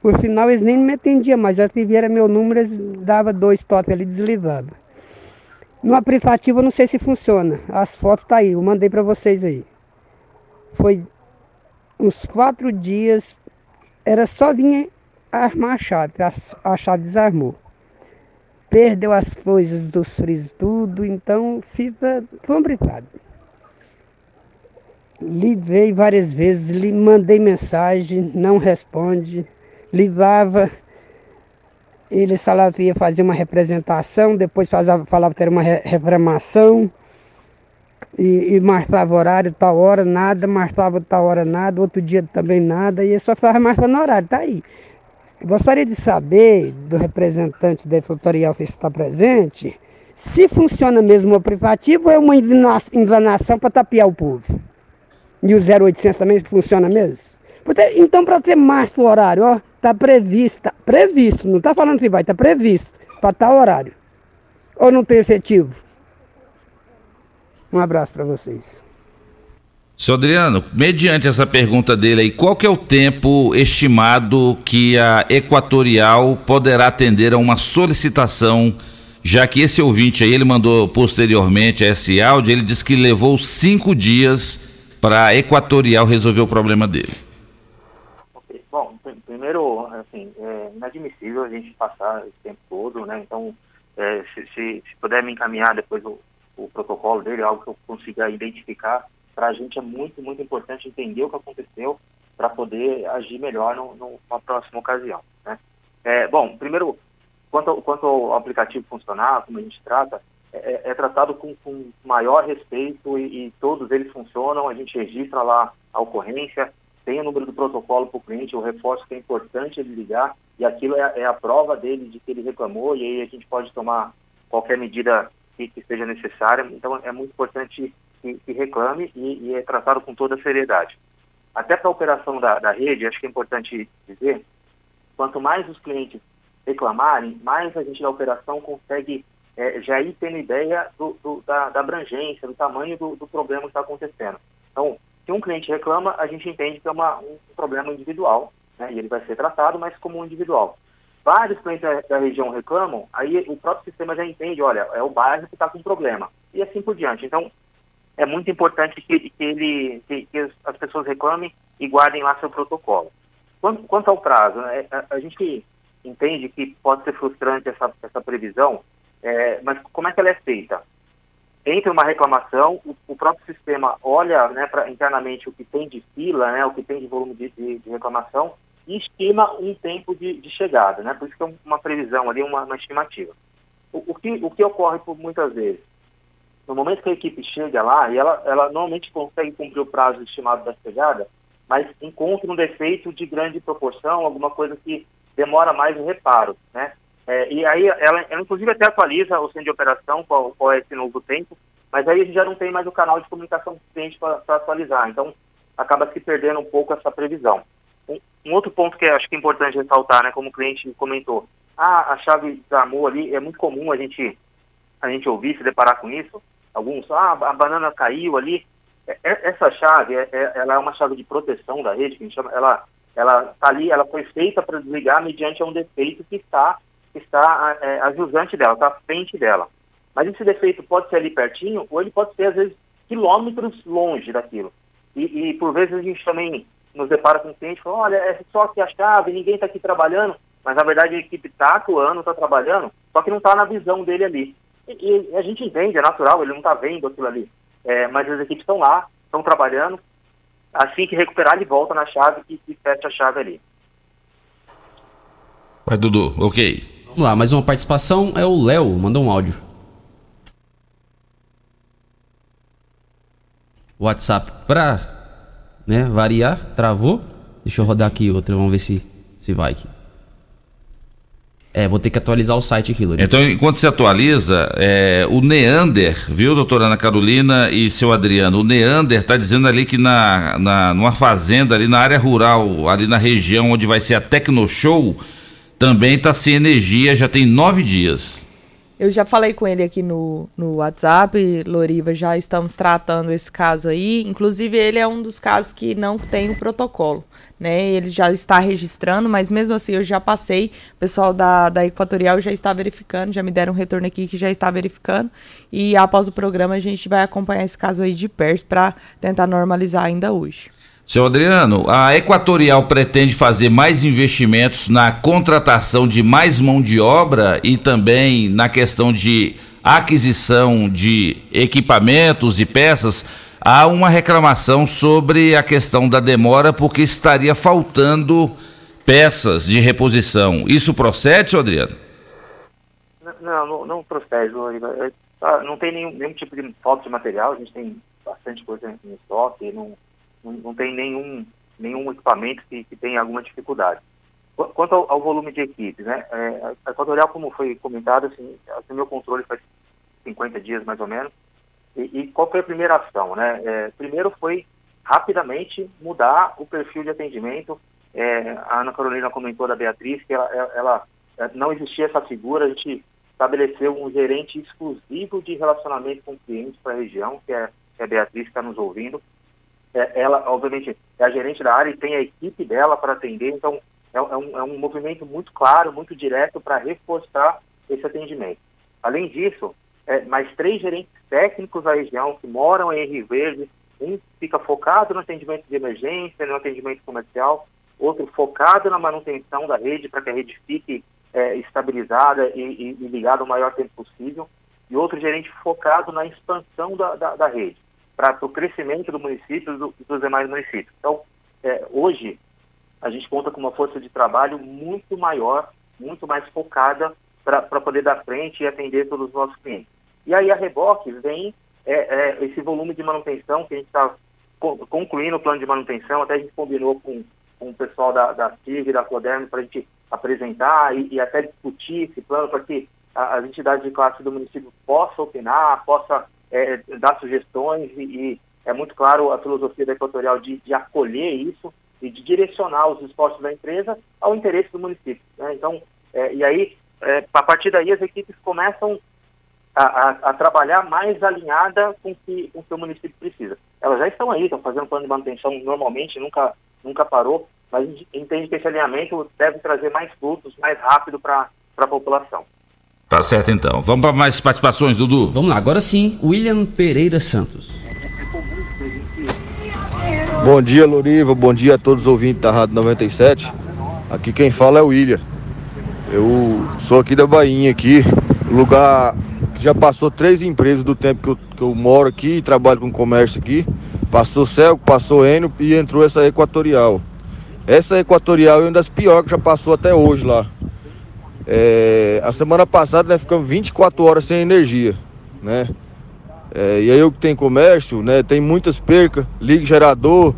por final eles nem me atendiam mais, já tiveram meu número, eles dava dois toques ali desligado. No aplicativo eu não sei se funciona, as fotos tá aí, eu mandei para vocês aí. Foi uns quatro dias, era só vir armar a chave, a, a chave desarmou. Perdeu as coisas dos frisos, tudo, então fica complicado. Liguei várias vezes, lhe mandei mensagem, não responde. Ligava, ele falava que ia fazer uma representação, depois fazava, falava que era uma reclamação e, e marcava horário, tal hora, nada, marcava tal hora, nada, outro dia também nada, e só ficava marcando horário, tá aí. Gostaria de saber do representante da tutorial que está presente se funciona mesmo o aplicativo ou é uma enganação para tapear o povo. E o 0800 também funciona mesmo? Então, para ter mais o horário, ó, está previsto, tá previsto, não está falando que vai, está previsto para tal horário. Ou não tem efetivo? Um abraço para vocês. Seu Adriano, mediante essa pergunta dele aí, qual que é o tempo estimado que a Equatorial poderá atender a uma solicitação, já que esse ouvinte aí, ele mandou posteriormente esse áudio, ele disse que levou cinco dias para a Equatorial resolver o problema dele. Okay. Bom, primeiro, assim, é inadmissível a gente passar esse tempo todo, né? Então, é, se, se, se, puder me encaminhar depois o, o protocolo dele, algo que eu consiga identificar, para a gente é muito, muito importante entender o que aconteceu para poder agir melhor no, no, próxima ocasião. Né? É, bom, primeiro, quanto, quanto ao aplicativo funcionar, como a gente trata, é, é, é tratado com, com, maior respeito e, e, todos eles funcionam, a gente registra lá a ocorrência, tem o número do protocolo para o cliente, eu reforço que é importante ele ligar e aquilo é, é, a prova dele de que ele reclamou e aí a gente pode tomar qualquer medida que, que seja necessária. Então é muito importante que, que reclame e, e, é tratado com toda a seriedade. Até para a operação da, da rede, acho que é importante dizer, quanto mais os clientes reclamarem, mais a gente da operação consegue é, já ir tendo ideia do, do, da, da, abrangência, do tamanho do, do problema que está acontecendo. Então, se um cliente reclama, a gente entende que é uma, um problema individual, né, e ele vai ser tratado, mas como um individual. Vários clientes da, da região reclamam, aí o próprio sistema já entende, olha, é o bairro que está com problema, e assim por diante. Então, é muito importante que, que, ele, que, que as pessoas reclamem e guardem lá seu protocolo. Quanto, quanto ao prazo, né, a, a, gente entende que pode ser frustrante essa, essa previsão, é, mas como é que ela é feita? Entre uma reclamação, o, o próprio sistema olha né, pra, internamente o que tem de fila, né, o que tem de volume de, de, de reclamação, e estima um tempo de, de, chegada, né? Por isso que é uma previsão ali, uma, uma estimativa. O, o, que, o que ocorre por muitas vezes? No momento que a equipe chega lá, e ela, ela normalmente consegue cumprir o prazo estimado da chegada, mas encontra um defeito de grande proporção, alguma coisa que demora mais o reparo, né? É, e aí ela, ela, inclusive, até atualiza o centro de operação, qual, qual é esse novo tempo, mas aí a gente já não tem mais o canal de comunicação suficiente para atualizar. Então, acaba se perdendo um pouco essa previsão. Um, um, outro ponto que acho que é importante ressaltar, né, como o cliente comentou, ah, a chave tramou ali, é muito comum a gente, a gente ouvir, se deparar com isso. Alguns, ah, a banana caiu ali. É, é, essa chave, é, ela é uma chave de proteção da rede, que a gente chama, ela ela está ali, ela foi feita para desligar mediante um defeito que está, está é, a jusante dela, está à frente dela. Mas esse defeito pode ser ali pertinho, ou ele pode ser, às vezes, quilômetros longe daquilo. E, e por vezes a gente também nos depara com um cliente fala, olha, é só aqui a chave, ninguém está aqui trabalhando, mas na verdade a equipe está atuando, está trabalhando, só que não está na visão dele ali. E, e, a gente entende, é natural, ele não está vendo aquilo ali. É, mas as equipes estão lá, estão trabalhando, Assim que recuperar, ele volta na chave e, e fecha a chave ali. Vai, Dudu, ok. Vamos lá, mais uma participação é o Léo, mandou um áudio. WhatsApp pra né, variar, travou. Deixa eu rodar aqui outra, vamos ver se, se vai aqui. É, vou ter que atualizar o site aqui, Lourinho. Então, enquanto se atualiza, é, o Neander, viu, doutora Ana Carolina e seu Adriano? O Neander está dizendo ali que na, na, numa fazenda ali na área rural, ali na região onde vai ser a Tecnoshow, também está sem energia, já tem nove dias. Eu já falei com ele aqui no, no WhatsApp, Loriva, já estamos tratando esse caso aí. Inclusive, ele é um dos casos que não tem o protocolo né? Ele já está registrando, mas mesmo assim eu já passei, o pessoal da, da Equatorial já está verificando, já me deram um retorno aqui que já está verificando. E após o programa a gente vai acompanhar esse caso aí de perto para tentar normalizar ainda hoje. Seu Adriano, a Equatorial pretende fazer mais investimentos na contratação de mais mão de obra e também na questão de aquisição de equipamentos e peças há uma reclamação sobre a questão da demora porque estaria faltando peças de reposição. Isso procede, senhor Adriano? Não, não, não procede, tá, Não tem nenhum, nenhum, tipo de falta de material, a gente tem bastante coisa em estoque, não, não, tem nenhum, nenhum equipamento que, que tenha alguma dificuldade. Quanto ao, ao, volume de equipes, né? É, a Equatorial, como foi comentado, assim, assumiu o controle faz 50 dias mais ou menos, e, e qual foi a primeira ação? Né? É, primeiro foi rapidamente mudar o perfil de atendimento. É, a Ana Carolina comentou da Beatriz que ela, ela, ela, é, não existia essa figura, a gente estabeleceu um gerente exclusivo de relacionamento com clientes para a região, que é, que é a Beatriz que está nos ouvindo. É, ela, obviamente, é a gerente da área e tem a equipe dela para atender, então é, é, um, é um movimento muito claro, muito direto para reforçar esse atendimento. Além disso, é, mais três gerentes técnicos da região que moram em Rio Verde. Um fica focado no atendimento de emergência, no atendimento comercial, outro focado na manutenção da rede para que a rede fique é, estabilizada e, e, e, ligada o maior tempo possível, e outro gerente focado na expansão da, da, da rede, para o crescimento do município e do, dos demais municípios. Então, é, hoje, a gente conta com uma força de trabalho muito maior, muito mais focada para poder dar frente e atender todos os nossos clientes. E aí a reboque vem é, é, esse volume de manutenção que a gente está concluindo o plano de manutenção, até a gente combinou com, com o pessoal da, da CIG e da Coderno para a gente apresentar e, e, até discutir esse plano para que as entidades de classe do município possam opinar, possam é, dar sugestões e, e, é muito claro a filosofia da Equatorial de, de, acolher isso e de direcionar os esforços da empresa ao interesse do município. Né? Então, é, e aí, é, a partir daí as equipes começam a, a, a, trabalhar mais alinhada com que, o que o município precisa. Elas já estão aí, estão fazendo plano de manutenção normalmente, nunca, nunca parou, mas entende que esse alinhamento deve trazer mais frutos mais rápido para a população. Tá certo então. Vamos para mais participações, Dudu. Vamos lá, agora sim, William Pereira Santos. Bom dia, Loriva. Bom dia a todos os ouvintes da Rádio 97. Aqui quem fala é o William. Eu sou aqui da Bahia, aqui, lugar já passou três empresas do tempo que eu, que eu moro aqui e trabalho com comércio aqui. Passou Celco, passou Enio e entrou essa Equatorial. Essa Equatorial é uma das piores que já passou até hoje lá. É, a semana passada nós ficamos 24 horas sem energia, né? É, e aí eu que tenho comércio, né? Tem muitas percas, liga gerador,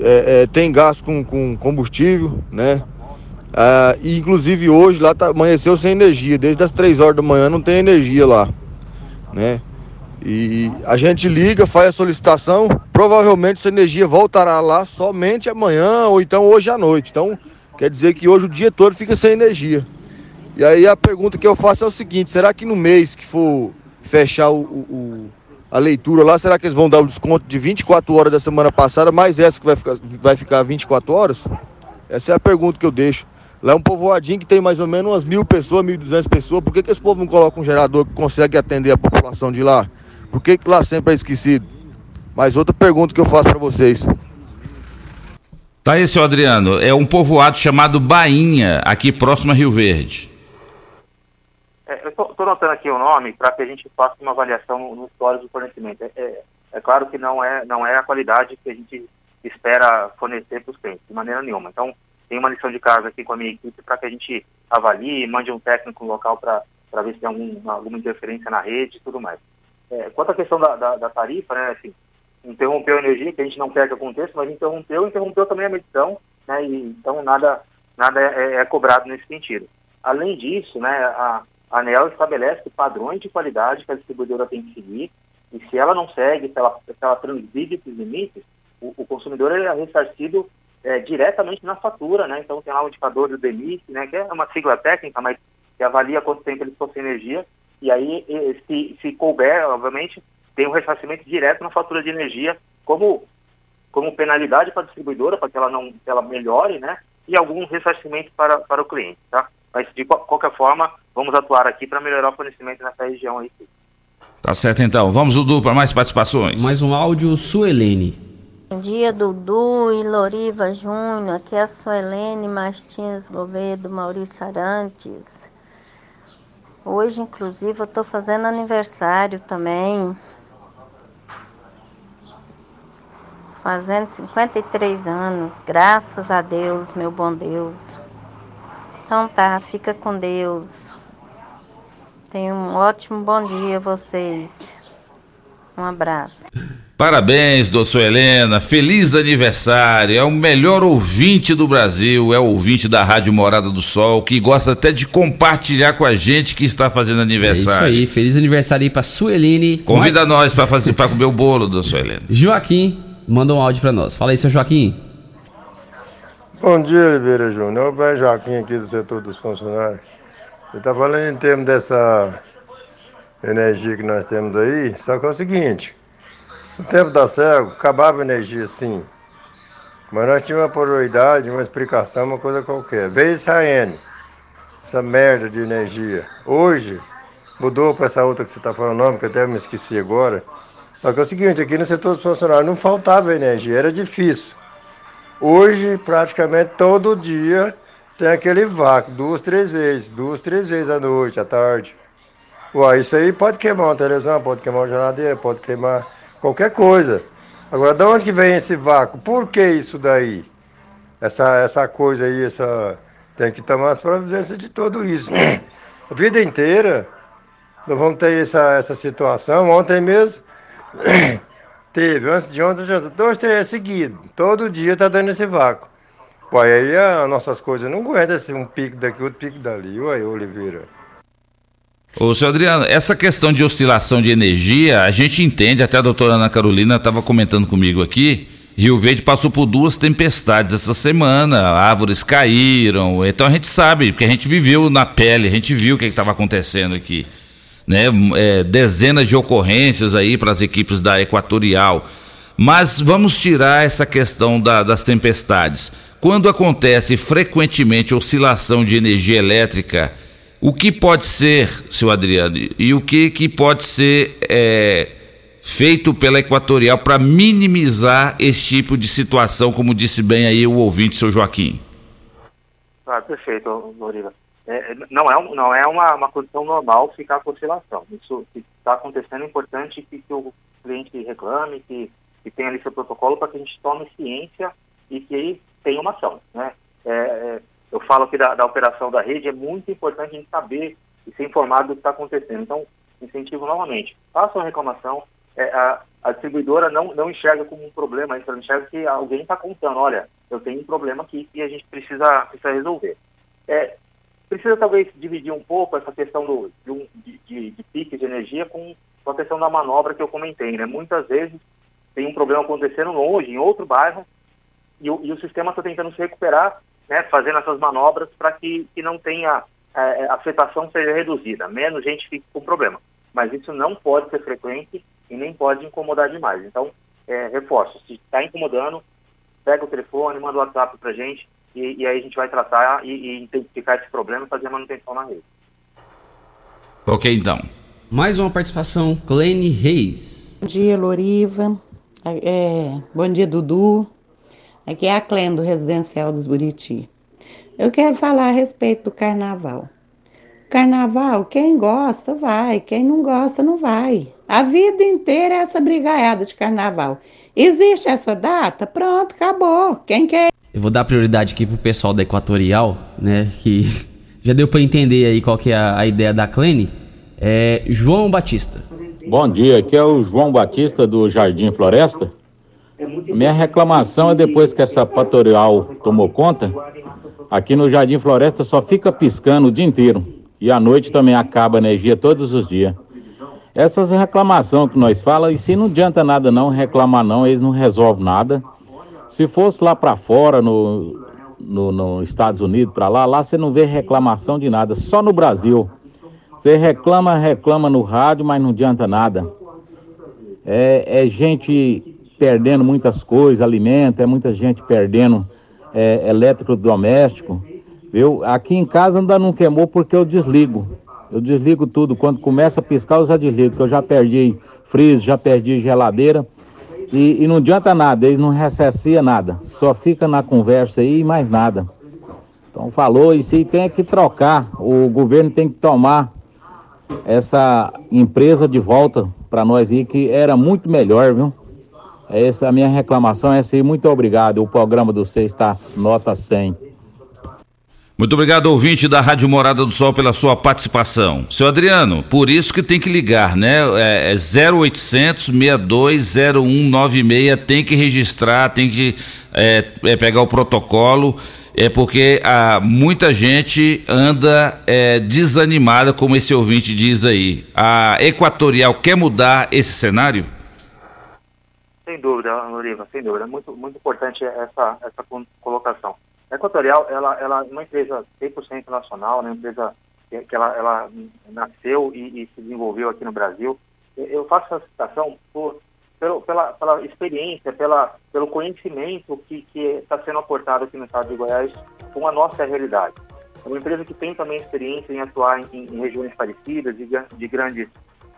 é, é, tem gasto com, com combustível, né? Ah, e inclusive hoje lá tá, amanheceu sem energia, desde as 3 horas da manhã não tem energia lá, né? E a gente liga, faz a solicitação, provavelmente essa energia voltará lá somente amanhã ou então hoje à noite. Então, quer dizer que hoje o dia todo fica sem energia. E aí a pergunta que eu faço é o seguinte, será que no mês que for fechar o, o- a leitura lá, será que eles vão dar o desconto de 24 horas da semana passada, mais essa que vai ficar, vai ficar 24 horas? Essa é a pergunta que eu deixo. Lá é um povoadinho que tem mais ou menos umas mil pessoas, 1.200 pessoas. Por que, que esse povo não coloca um gerador que consegue atender a população de lá? Por que, que lá sempre é esquecido? Mais outra pergunta que eu faço para vocês. Tá aí, seu Adriano. É um povoado chamado Bainha, aqui próximo a Rio Verde. É, eu estou notando aqui o nome para que a gente faça uma avaliação no, histórico do fornecimento. É, é, é claro que não é, não é a qualidade que a gente espera fornecer para os clientes, de maneira nenhuma. Então, tem uma lição de casa aqui com a minha equipe para que a gente avalie, mande um técnico local para ver se tem algum, alguma interferência na rede e tudo mais. É, quanto à questão da, da, da tarifa, né, assim, interrompeu a energia, que a gente não quer que aconteça, mas interrompeu, interrompeu também a medição, né, e, então nada, nada é, é cobrado nesse sentido. Além disso, né, a, a ANEL estabelece padrões de qualidade que a distribuidora tem que seguir, e se ela não segue, se ela, se ela transgride esses limites, o, o consumidor é ressarcido é, diretamente na fatura, né? Então tem lá o indicador do DEMIC, né? Que é uma sigla técnica, mas que avalia quanto tempo ele ficou energia. E aí, se, se couber, obviamente, tem um ressarcimento direto na fatura de energia, como, como penalidade para a distribuidora, para que ela não que ela melhore, né? E algum ressarcimento para, para o cliente, tá? Mas de qual- qualquer forma, vamos atuar aqui para melhorar o fornecimento nessa região aí. Tá certo então. Vamos, Dudu, para mais participações. Mais um áudio, Suelene. Bom dia, Dudu e Loriva Júnior. Aqui é a Suelene Martins Gouveia do Maurício Arantes. Hoje, inclusive, eu estou fazendo aniversário também. Fazendo 53 anos. Graças a Deus, meu bom Deus. Então tá, fica com Deus. Tenham um ótimo bom dia a vocês. Um abraço. Parabéns, doutor Helena. Feliz aniversário. É o melhor ouvinte do Brasil. É o ouvinte da Rádio Morada do Sol, que gosta até de compartilhar com a gente que está fazendo É isso aniversário. aí, feliz aniversário aí pra Sueline. Convida nós para fazer para comer o bolo, doutor Helena. Joaquim, manda um áudio pra nós. Fala aí, seu Joaquim. Bom dia, Oliveira Júnior. Eu Ben Joaquim aqui do setor dos funcionários. Você está falando em termos dessa energia que nós temos aí, só que é o seguinte, no tempo da cego, acabava a energia sim. Mas nós tínhamos uma prioridade, uma explicação, uma coisa qualquer. Veio AN, essa merda de energia. Hoje, mudou para essa outra que você está falando o nome, que até me esqueci agora. Só que é o seguinte, aqui no setor dos funcionários não faltava energia, era difícil. Hoje, praticamente todo dia, tem aquele vácuo, duas, três vezes, duas, três vezes à noite, à tarde. Uai, isso aí pode queimar uma televisão, pode queimar uma geladeira, pode queimar qualquer coisa. Agora, de onde que vem esse vácuo? Por que isso daí? Essa, essa coisa aí, essa. Tem que tomar as providências de tudo isso. A vida inteira, nós vamos ter essa, essa situação. Ontem mesmo, teve, antes de ontem, já, dois, três seguidos. Todo dia tá dando esse vácuo. Uai, aí as nossas coisas não aguentam esse um pico daqui, outro pico dali. Uai, Oliveira. Ô, seu Adriano, essa questão de oscilação de energia, a gente entende, até a doutora Ana Carolina estava comentando comigo aqui. Rio Verde passou por duas tempestades essa semana, árvores caíram, então a gente sabe, porque a gente viveu na pele, a gente viu o que estava acontecendo aqui. Né? É, dezenas de ocorrências aí para as equipes da Equatorial. Mas vamos tirar essa questão da- das tempestades. Quando acontece frequentemente oscilação de energia elétrica, o que pode ser, seu Adriano, e o que, que pode ser é, feito pela Equatorial para minimizar esse tipo de situação, como disse bem aí o ouvinte, seu Joaquim? Ah, perfeito, Loriva. É, não é, não é uma, uma condição normal ficar com oscilação. Isso que está acontecendo é importante que, que o cliente reclame, que, que tenha ali seu protocolo para que a gente tome ciência e que tenha uma ação. Né? É, é, eu falo aqui da, da operação da rede, é muito importante a gente saber e ser informado do que está acontecendo. Então, incentivo novamente. Faça uma reclamação. É, a, a distribuidora não, não enxerga como um problema, ela enxerga que alguém está contando, olha, eu tenho um problema aqui e a gente precisa, precisa resolver. é, precisa talvez dividir um pouco essa questão do, de, um, de, de, de pique de energia com, com a questão da manobra que eu comentei. Né? Muitas vezes tem um problema acontecendo longe, em outro bairro, e o, e o sistema está tentando se recuperar, né, fazendo essas manobras para que, que não tenha é, a afetação seja reduzida, menos gente fique com problema. Mas isso não pode ser frequente e nem pode incomodar demais. Então, é, reforço, se está incomodando, pega o telefone, manda o WhatsApp para a gente e, e, aí a gente vai tratar e, e identificar esse problema e fazer a manutenção na rede. Ok, então. Mais uma participação, Clene Reis. Bom dia, Loriva. É, bom dia, Dudu. Aqui é a Clem do Residencial dos Buriti. Eu quero falar a respeito do carnaval. Carnaval, quem gosta, vai. Quem não gosta, não vai. A vida inteira é essa brigaiada de carnaval. Existe essa data? Pronto, acabou. Quem quer. Eu vou dar prioridade aqui pro pessoal da Equatorial, né? Que já deu para entender aí qual que é a, a ideia da Clene. É João Batista. Bom dia, aqui é o João Batista do Jardim Floresta. Minha reclamação é depois que essa Equatorial tomou conta, aqui no Jardim Floresta só fica piscando o dia inteiro. E à noite também acaba a energia todos os dias. Essas reclamações que nós falamos, e se não adianta nada não reclamar não, eles não resolvem nada. Se fosse lá para fora, no, no, no, Estados Unidos, para lá, lá você não vê reclamação de nada, só no Brasil. Você reclama, reclama no rádio, mas não adianta nada. É, é gente perdendo muitas coisas, alimento, é muita gente perdendo é, elétrico doméstico. Viu? Aqui em casa ainda não queimou porque eu desligo. Eu desligo tudo. Quando começa a piscar, eu já desligo, porque eu já perdi freezer, já perdi geladeira. E, e não adianta nada, eles não recessiam nada. Só fica na conversa aí e mais nada. Então falou, e se tem que trocar, o governo tem que tomar essa empresa de volta para nós aí, que era muito melhor, viu? Essa é a minha reclamação, é assim, muito obrigado. O programa do você está nota 100. Muito obrigado, ouvinte da Rádio Morada do Sol, pela sua participação. Seu Adriano, por isso que tem que ligar, né? É, é 0800 620196, tem que registrar, tem que é, é, pegar o protocolo, é porque há ah, muita gente anda é, desanimada, como esse ouvinte diz aí. A Equatorial quer mudar esse cenário? Sem dúvida, Loriva, sem dúvida. Muito, muito importante essa, essa colocação. A Equatorial, ela, ela é uma empresa 100% nacional, né, uma empresa que, ela, ela nasceu e, e, se desenvolveu aqui no Brasil. Eu faço essa citação por, pela, pela experiência, pela, pelo conhecimento que está sendo aportado aqui no estado de Goiás com a nossa realidade. É uma empresa que tem também experiência em atuar em, em regiões parecidas, de, de grandes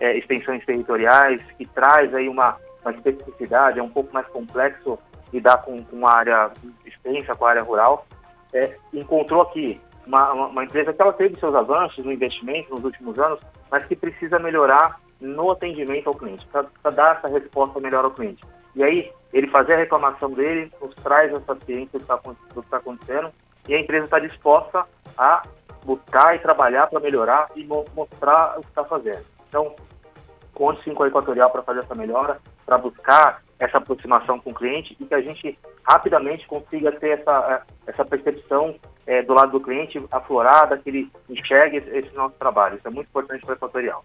é, extensões territoriais, que traz aí uma, uma especificidade, é um pouco mais complexo lidar com, com uma área extensa, com a área rural, é, encontrou aqui uma, uma, empresa que ela teve seus avanços no investimento nos últimos anos, mas que precisa melhorar no atendimento ao cliente, para dar essa resposta melhor ao cliente. E aí, ele fazer a reclamação dele, nos traz essa ciência do que está tá acontecendo, e a empresa está disposta a buscar e trabalhar para melhorar e mostrar o que está fazendo. Então, conte sim com a Equatorial para fazer essa melhora, para buscar essa aproximação com o cliente e que a gente rapidamente consiga ter essa, essa percepção é, do lado do cliente aflorada, que ele enxergue esse, esse nosso trabalho. Isso é muito importante para o Equatorial.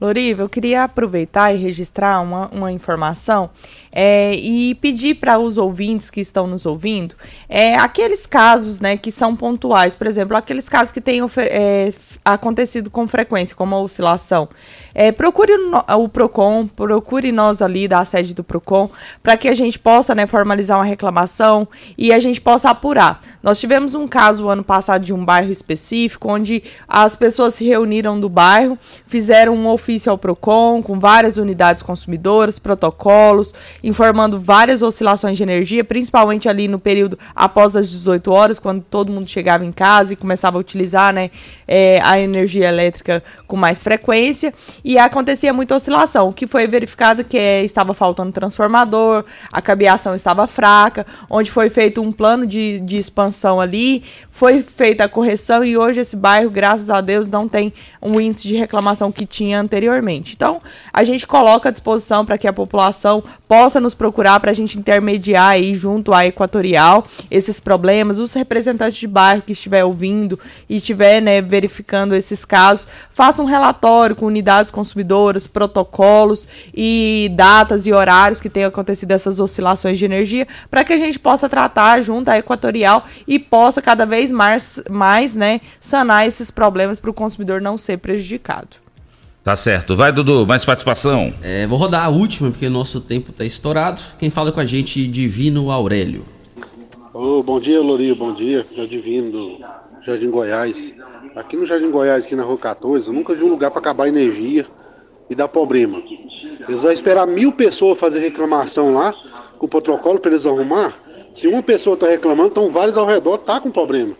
Loriva, eu queria aproveitar e registrar uma, uma informação é, e pedir para os ouvintes que estão nos ouvindo é, aqueles casos né, que são pontuais, por exemplo, aqueles casos que têm é, acontecido com frequência, como a oscilação. É, procure o, o, PROCON, procure nós ali da sede do PROCON, para que a gente possa né, formalizar uma reclamação e a gente possa apurar. Nós tivemos um caso ano passado de um bairro específico, onde as pessoas se reuniram do bairro, fizeram um ofício ao PROCON com várias unidades consumidoras, protocolos, informando várias oscilações de energia, principalmente ali no período após as 18 horas, quando todo mundo chegava em casa e começava a utilizar né, é, a energia elétrica com mais frequência e acontecia muita oscilação. O que foi verificado que é, estava faltando transformador, a cabeação estava fraca, onde foi feito um plano de, de expansão ali, foi feita a correção e hoje esse bairro, graças a Deus, não tem um índice de reclamação que tinha anteriormente. Então, a gente coloca à disposição para que a população possa nos procurar para a gente intermediar aí junto à Equatorial esses problemas, os representantes de bairro que estiver ouvindo e estiver né, verificando esses casos, faça um relatório com unidades consumidoras, protocolos e datas e horários que tenham acontecido essas oscilações de energia, para que a gente possa tratar junto à Equatorial e possa cada vez mais, mais né, sanar esses problemas para o consumidor não ser prejudicado. Tá certo. Vai, Dudu, mais participação. É, vou rodar a última, porque o nosso tempo tá estourado. Quem fala com a gente, Divino Aurélio. Ô, bom dia, Lourinho, bom dia. É o Divino do Jardim Goiás. Aqui no Jardim Goiás, aqui na Rua 14, eu nunca vi um lugar para acabar a energia e dar problema. Eles vão esperar mil pessoas fazer reclamação lá, com o protocolo para eles arrumar. Se uma pessoa tá reclamando, então vários ao redor tá com problema.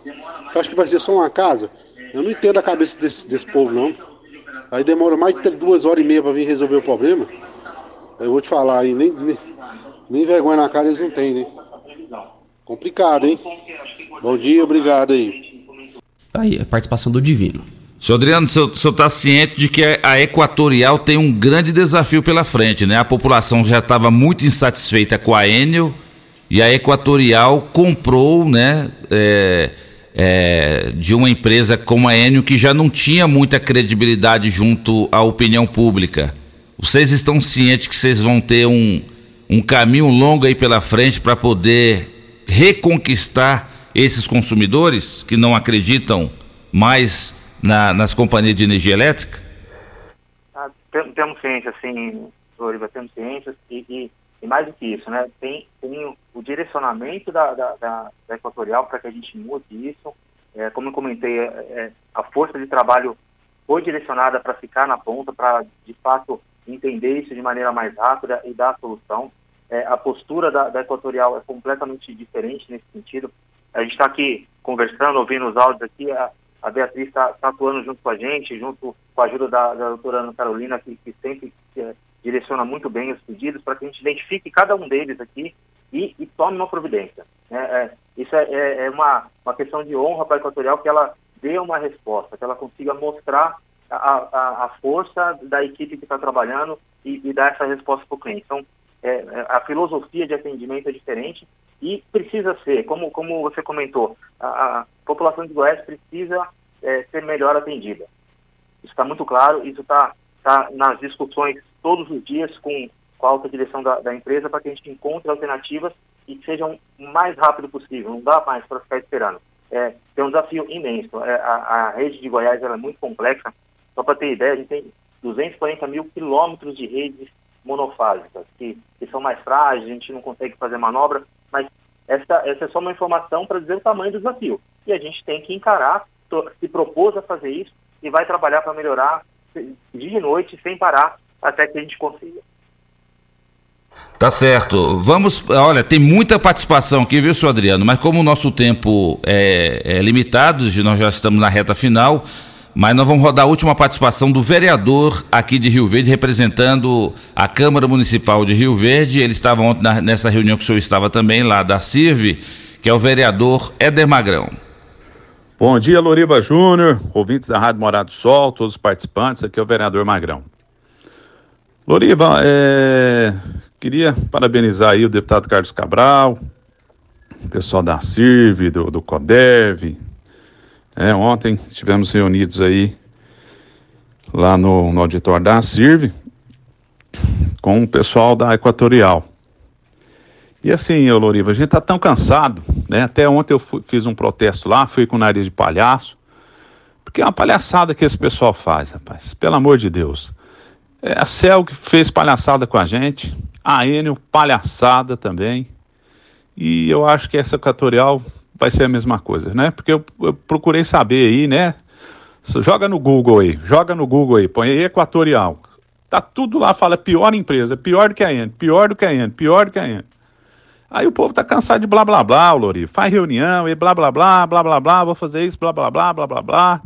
Você acha que vai ser só uma casa? Eu não entendo a cabeça desse, desse povo, não. Aí demora mais de duas horas e meia para vir resolver o problema. Eu vou te falar aí, nem, nem, nem vergonha na cara eles não têm, né? Complicado, hein? Bom dia, obrigado aí. Tá aí, a participação do Divino. Senhor Adriano, o senhor está ciente de que a Equatorial tem um grande desafio pela frente, né? A população já estava muito insatisfeita com a Enel e a Equatorial comprou, né? É, é, de uma empresa como a Enel que já não tinha muita credibilidade junto à opinião pública. Vocês estão cientes que vocês vão ter um, um caminho longo aí pela frente para poder reconquistar esses consumidores que não acreditam mais na, nas companhias de energia elétrica? Ah, tem- temos ciência, sim, Floriva, temos ciência e, e, e mais do que isso, né? Tem, tem o, direcionamento da, da, da- da Equatorial para que a gente mude isso. É, como eu comentei, é, é, a força de trabalho foi direcionada para ficar na ponta, para de fato entender isso de maneira mais rápida e dar a solução. É, a postura da, da Equatorial é completamente diferente nesse sentido. A gente está aqui conversando, ouvindo os áudios aqui, a, a Beatriz está atuando junto com a gente, junto com a ajuda da, da doutora Ana Carolina, que, que sempre eh, direciona muito bem os pedidos, para que a gente identifique cada um deles aqui e, e tome uma providência. né? É, isso é, é- é uma, uma questão de honra para a Equatorial que ela dê uma resposta, que ela consiga mostrar a, a, a força da equipe que está trabalhando e, e dar essa resposta para o cliente. Então, é, a filosofia de atendimento é diferente e precisa ser, como, como você comentou, a, a população de Goiás precisa é, ser melhor atendida. Isso está muito claro, isso está tá nas discussões todos os dias com, com a alta direção da, da empresa para que a gente encontre alternativas e que sejam o mais rápido possível. Não dá mais para ficar esperando. É, tem um desafio imenso. É, a, a rede de Goiás é muito complexa. Só para ter ideia, a gente tem 240 mil quilômetros de redes monofásicas, que, que são mais frágeis, a gente não consegue fazer manobra, mas essa, essa é só uma informação para dizer o tamanho do desafio. E a gente tem que encarar, to- se propôs a fazer isso e vai trabalhar para melhorar dia e noite, sem parar, até que a gente consiga. Tá certo. Vamos. Olha, tem muita participação aqui, viu, senhor Adriano? Mas como o nosso tempo é, é limitado, nós já estamos na reta final, mas nós vamos rodar a última participação do vereador aqui de Rio Verde, representando a Câmara Municipal de Rio Verde. Ele estava ontem na- nessa reunião que o senhor estava também, lá da CIRV, que é o vereador Éder Magrão. Bom dia, Loriva Júnior, ouvintes da Rádio Morado do Sol, todos os participantes, aqui é o vereador Magrão. Loriva, é, queria parabenizar aí o deputado Carlos Cabral, o pessoal da CIRV, do, do CODEV. É, ontem estivemos reunidos aí lá no, no auditório da CIRV com o pessoal da Equatorial. E assim, Loriva, a gente tá tão cansado, né? Até ontem eu fui- fiz um protesto lá, fui com nariz de palhaço, porque é uma palhaçada que esse pessoal faz, rapaz. Pelo amor de Deus. É, a Cel que fez palhaçada com a gente, a Enel palhaçada também. E eu acho que essa equatorial vai ser a mesma coisa, né? Porque eu, eu procurei saber aí, né? Joga no Google aí, joga no Google aí, põe aí Equatorial. Tá tudo lá, fala pior empresa, pior do que a Enel, pior do que a Enel, pior do que a Enel. Aí o povo tá cansado de blá blá blá, Lori. Faz reunião e blá blá blá, blá blá blá, vou fazer isso, blá blá blá, blá blá blá.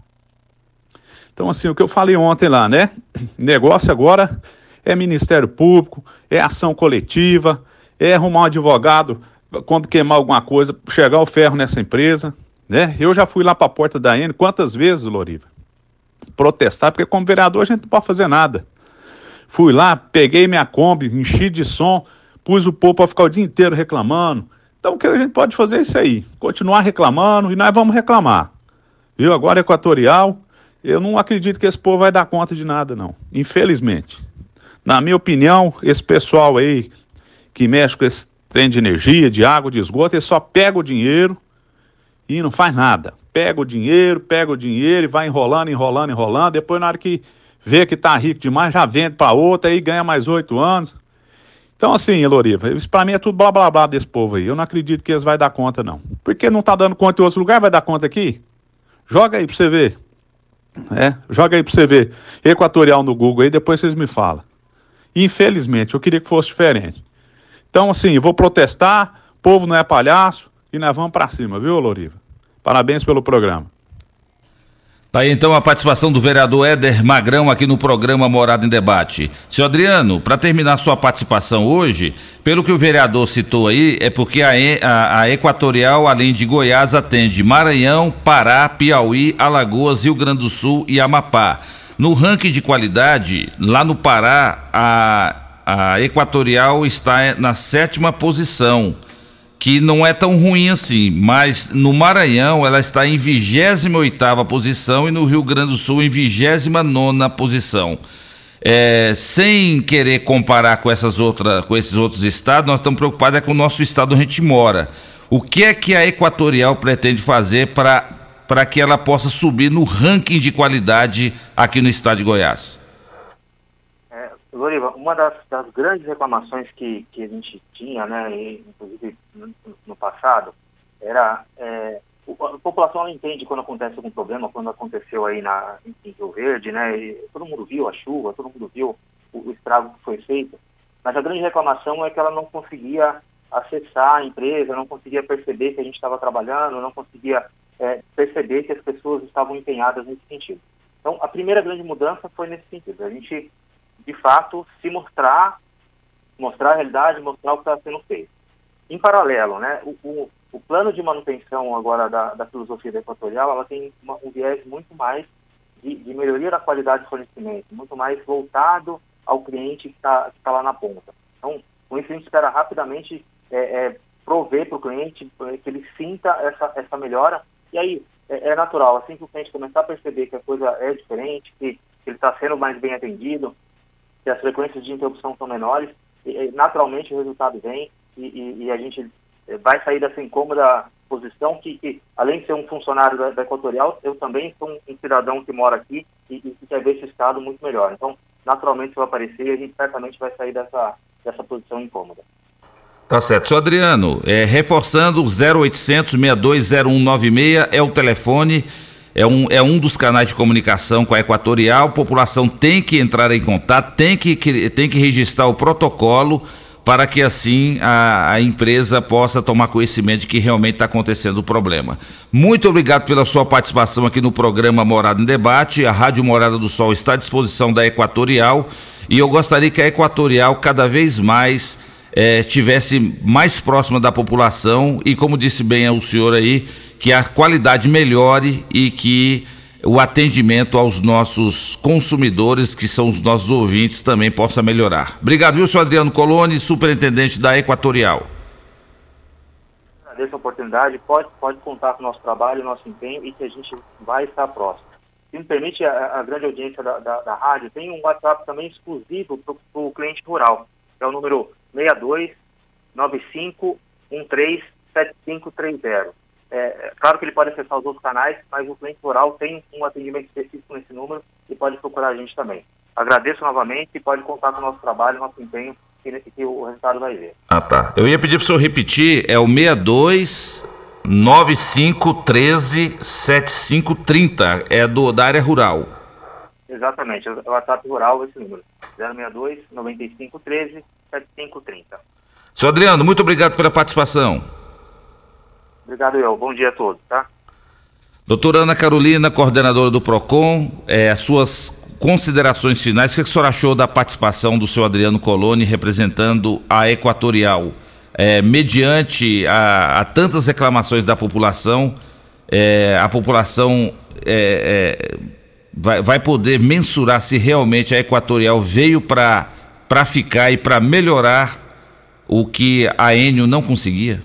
Então, assim, o que eu falei ontem lá, né? Negócio agora é Ministério Público, é ação coletiva, é arrumar um advogado quando queimar alguma coisa, chegar o ferro nessa empresa, né? Eu já fui lá para a porta da N quantas vezes, Loriva? Protestar, porque como vereador a gente não pode fazer nada. Fui lá, peguei minha Kombi, enchi de som, pus o povo para ficar o dia inteiro reclamando. Então o que a gente pode fazer é isso aí, continuar reclamando e nós vamos reclamar. Viu? Agora Equatorial, eu não acredito que esse povo vai dar conta de nada, não. Infelizmente. Na minha opinião, esse pessoal aí que mexe com esse trem de energia, de água, de esgoto, ele só pega o dinheiro e não faz nada. Pega o dinheiro, pega o dinheiro e vai enrolando, enrolando, enrolando. Depois, na hora que vê que tá rico demais, já vende para outra e ganha mais oito anos. Então, assim, Eloriva, isso pra mim é tudo blá blá blá desse povo aí. Eu não acredito que eles vão dar conta, não. Porque não tá dando conta em outros lugares, vai dar conta aqui? Joga aí pra você ver. É, joga aí pra você ver. Equatorial no Google aí, depois vocês me falam. Infelizmente, eu queria que fosse diferente. Então, assim, eu vou protestar, povo não é palhaço, e nós vamos pra cima, viu, Loriva? Parabéns pelo programa. Tá aí então a participação do vereador Éder Magrão aqui no programa Morada em Debate. Senhor Adriano, para terminar sua participação hoje, pelo que o vereador citou aí, é porque a, a, a, Equatorial, além de Goiás, atende Maranhão, Pará, Piauí, Alagoas, Rio Grande do Sul e Amapá. No ranking de qualidade, lá no Pará, a, a Equatorial está na sétima posição que não é tão ruim assim, mas no Maranhão ela está em 28ª posição e no Rio Grande do Sul em 29ª posição. É, sem querer comparar com, essas outra, com esses outros estados, nós estamos preocupados é com o nosso estado onde a gente mora. O que é que a Equatorial pretende fazer para que ela possa subir no ranking de qualidade aqui no estado de Goiás? Loriva, uma das, das, grandes reclamações que, que a gente tinha, né, e, inclusive no, no, passado, era é, a população entende quando acontece algum problema, quando aconteceu aí na, em Rio Verde, né, todo mundo viu a chuva, todo mundo viu o, o, estrago que foi feito, mas a grande reclamação é que ela não conseguia acessar a empresa, não conseguia perceber que a gente estava trabalhando, não conseguia é, perceber que as pessoas estavam empenhadas nesse sentido. Então, a primeira grande mudança foi nesse sentido. A gente de fato, se mostrar, mostrar a realidade, mostrar o que está sendo feito. Em paralelo, né, o, o, o plano de manutenção agora da, da filosofia da Equatorial, ela tem uma, um viés muito mais de, de, melhoria da qualidade de fornecimento, muito mais voltado ao cliente que está tá lá na ponta. Então, com isso a gente espera rapidamente é, é, prover para o cliente, que ele sinta essa, essa melhora, e aí é, é, natural, assim que o cliente começar a perceber que a coisa é diferente, que, que ele está sendo mais bem atendido, que as frequências de interrupção são menores, e, naturalmente o resultado vem e, e, e, a gente eh, vai sair dessa incômoda posição que, que além de ser um funcionário da, da, Equatorial, eu também sou um, cidadão que mora aqui e, e, quer ver esse estado muito melhor. Então, naturalmente vai aparecer e a gente certamente vai sair dessa, dessa posição incômoda. Tá certo. Senhor Adriano, é, reforçando, 0800 620196 é o telefone é um, é um dos canais de comunicação com a Equatorial. A população tem que entrar em contato, tem que, tem que registrar o protocolo para que assim a, a empresa possa tomar conhecimento de que realmente está acontecendo o problema. Muito obrigado pela sua participação aqui no programa Morada em Debate. A Rádio Morada do Sol está à disposição da Equatorial e eu gostaria que a Equatorial cada vez mais é, tivesse mais próxima da população e, como disse bem o senhor aí, que a qualidade melhore e que o atendimento aos nossos consumidores, que são os nossos ouvintes, também possa melhorar. Obrigado, viu, senhor Adriano Coloni, superintendente da Equatorial. Agradeço a oportunidade, pode, pode contar com o nosso trabalho, nosso empenho e que a gente vai estar próximo. Se me permite, a, a grande audiência da, da, da, rádio tem um WhatsApp também exclusivo para o cliente rural, é o número 62 95 13 7530. É, é, claro que ele pode acessar os outros canais, mas o cliente rural tem um atendimento específico nesse número e pode procurar a gente também. Agradeço novamente e pode contar com o nosso trabalho, nosso empenho, que, que o resultado vai ver. Ah, tá. Eu ia pedir para o senhor repetir, é o 62 9513 7530, é do, da área rural. Exatamente, é o WhatsApp rural, esse número. 062 9513 7530. Senhor Adriano, muito obrigado pela participação. Obrigado, eu. Bom dia a todos, tá? Doutora Ana Carolina, coordenadora do PROCON, é, as suas considerações finais, o que, a senhora achou da participação do senhor Adriano Coloni representando a Equatorial? É, mediante a, a, tantas reclamações da população, é, a população é, é, vai, vai poder mensurar se realmente a Equatorial veio para ficar e para melhorar o que a Enio não conseguia?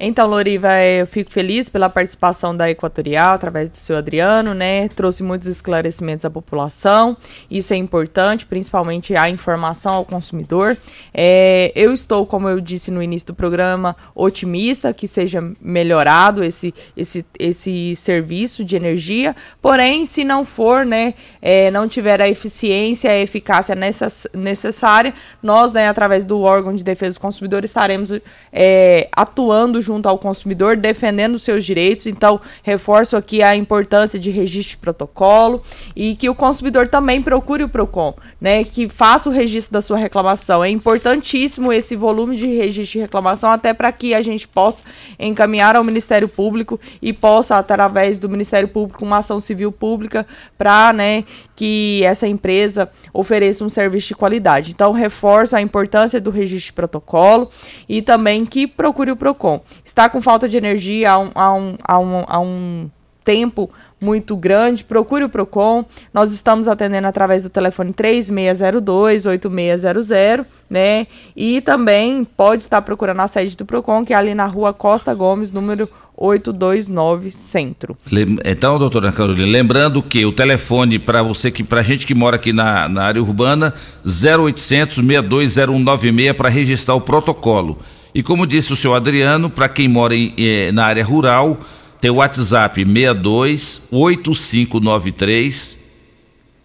Então, Loriva, eu fico feliz pela participação da Equatorial, através do seu Adriano, né? Trouxe muitos esclarecimentos à população. Isso é importante, principalmente a informação ao consumidor. É, eu estou, como eu disse no início do programa, otimista que seja melhorado esse, esse, esse serviço de energia. Porém, se não for, né, é, não tiver a eficiência, a eficácia necess, necessária, nós, né, através do órgão de defesa do consumidor, estaremos é, atuando junto ao consumidor, defendendo seus direitos. Então, reforço aqui a importância de registro de protocolo e que o consumidor também procure o PROCON, né? Que faça o registro da sua reclamação. É importantíssimo esse volume de registro de reclamação, até para que a gente possa encaminhar ao Ministério Público e possa, através do Ministério Público, uma ação civil pública para né, que essa empresa ofereça um serviço de qualidade. Então, reforço a importância do registro de protocolo e também que procure o PROCON está com falta de energia há um, há um, há um, há um tempo muito grande, procure o Procon. Nós estamos atendendo através do telefone 3602-8600, né? E também pode estar procurando a sede do Procon, que é ali na rua Costa Gomes, número 829 Centro. Então, doutora Carolina, lembrando que o telefone para você que para gente que mora aqui na, na área urbana 0800 620196 para registrar o protocolo. E como disse o senhor Adriano, para quem mora em, eh, na área rural, tem o WhatsApp 62 8593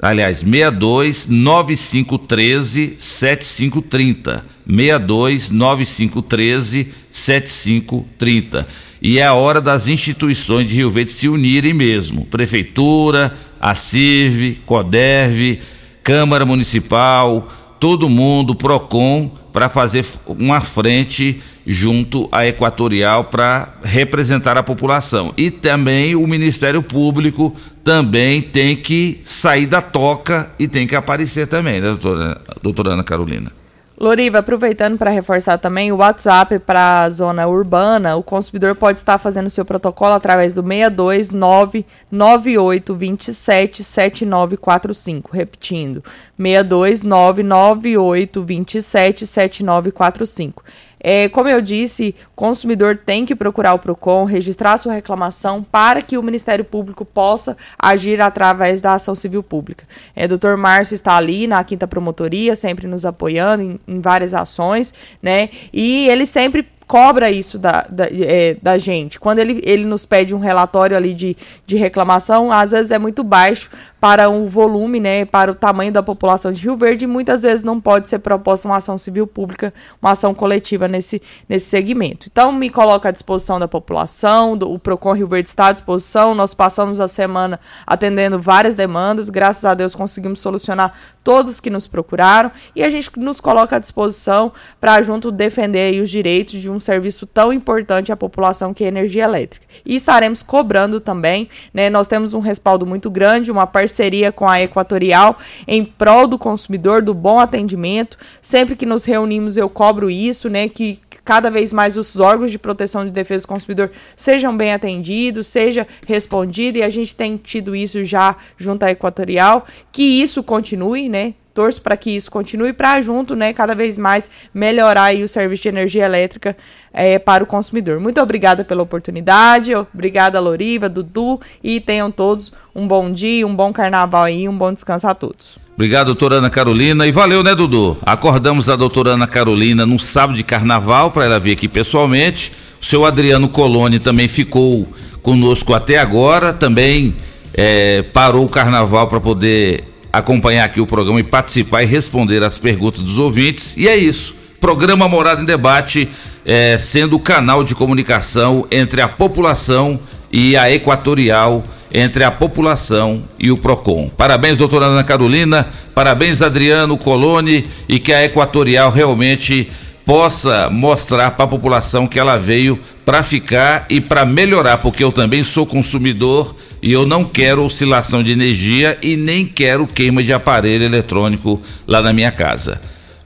aliás, 62 9513 7530. 62 9513 7530. E é a hora das instituições de Rio Verde se unirem mesmo. Prefeitura, a CIRV, CODERV, Câmara Municipal, todo mundo, PROCON, para fazer uma frente junto à Equatorial para representar a população. E também o Ministério Público também tem que sair da toca e tem que aparecer também, né, doutora, doutora Ana Carolina? Loriva, aproveitando para reforçar também o WhatsApp para a zona urbana, o consumidor pode estar fazendo seu protocolo através do 629 9827 7945. Repetindo, 629 9827 7945. É, como eu disse, o consumidor tem que procurar o PROCON, registrar sua reclamação para que o Ministério Público possa agir através da ação civil pública. É, Dr. Márcio está ali na quinta promotoria, sempre nos apoiando em, em várias ações, né? E ele sempre cobra isso da, da, é, da, gente. Quando ele, ele nos pede um relatório ali de, de reclamação, às vezes é muito baixo para o volume, né, para o tamanho da população de Rio Verde, e muitas vezes não pode ser proposta uma ação civil pública, uma ação coletiva nesse, nesse segmento. Então, me coloca à disposição da população, do, o PROCON Rio Verde está à disposição, nós passamos a semana atendendo várias demandas, graças a Deus conseguimos solucionar todos que nos procuraram, e a gente nos coloca à disposição para junto defender os direitos de um serviço tão importante à população que é a energia elétrica. E estaremos cobrando também, né, nós temos um respaldo muito grande, uma parceria parceria com a Equatorial em prol do consumidor, do bom atendimento. Sempre que nos reunimos eu cobro isso, né, que cada vez mais os órgãos de proteção de defesa do consumidor sejam bem atendidos, seja respondido, e a gente tem tido isso já junto à Equatorial, que isso continue, né? Torço para que isso continue para junto, né, cada vez mais melhorar aí o serviço de energia elétrica é, para o consumidor. Muito obrigada pela oportunidade, obrigada Loriva, Dudu e tenham todos um bom dia, um bom carnaval aí, um bom descanso a todos. Obrigado, doutora Ana Carolina. E valeu, né, Dudu? Acordamos a doutora Ana Carolina num sábado de carnaval para ela vir aqui pessoalmente. O seu Adriano Coloni também ficou conosco até agora, também é, parou o carnaval para poder acompanhar aqui o programa e participar e responder as perguntas dos ouvintes. E é isso. Programa Morada em Debate, é, sendo o canal de comunicação entre a população e a Equatorial, entre a população e o PROCON. Parabéns, doutora Ana Carolina, parabéns, Adriano Coloni, e que a Equatorial realmente possa mostrar para a população que ela veio para ficar e para melhorar, porque eu também sou consumidor e eu não quero oscilação de energia e nem quero queima de aparelho eletrônico lá na minha casa.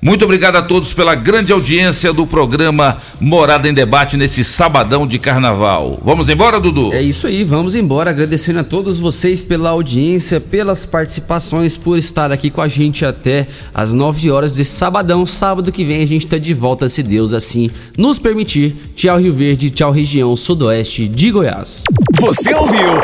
Muito obrigado a todos pela grande audiência do programa Morada em Debate nesse sabadão de carnaval. Vamos embora, Dudu? É isso aí, vamos embora. Agradecendo a todos vocês pela audiência, pelas participações, por estar aqui com a gente até as 9 horas de sabadão. Sábado que vem a gente tá de volta, se Deus assim nos permitir. Tchau, Rio Verde, tchau, região sudoeste de Goiás. Você ouviu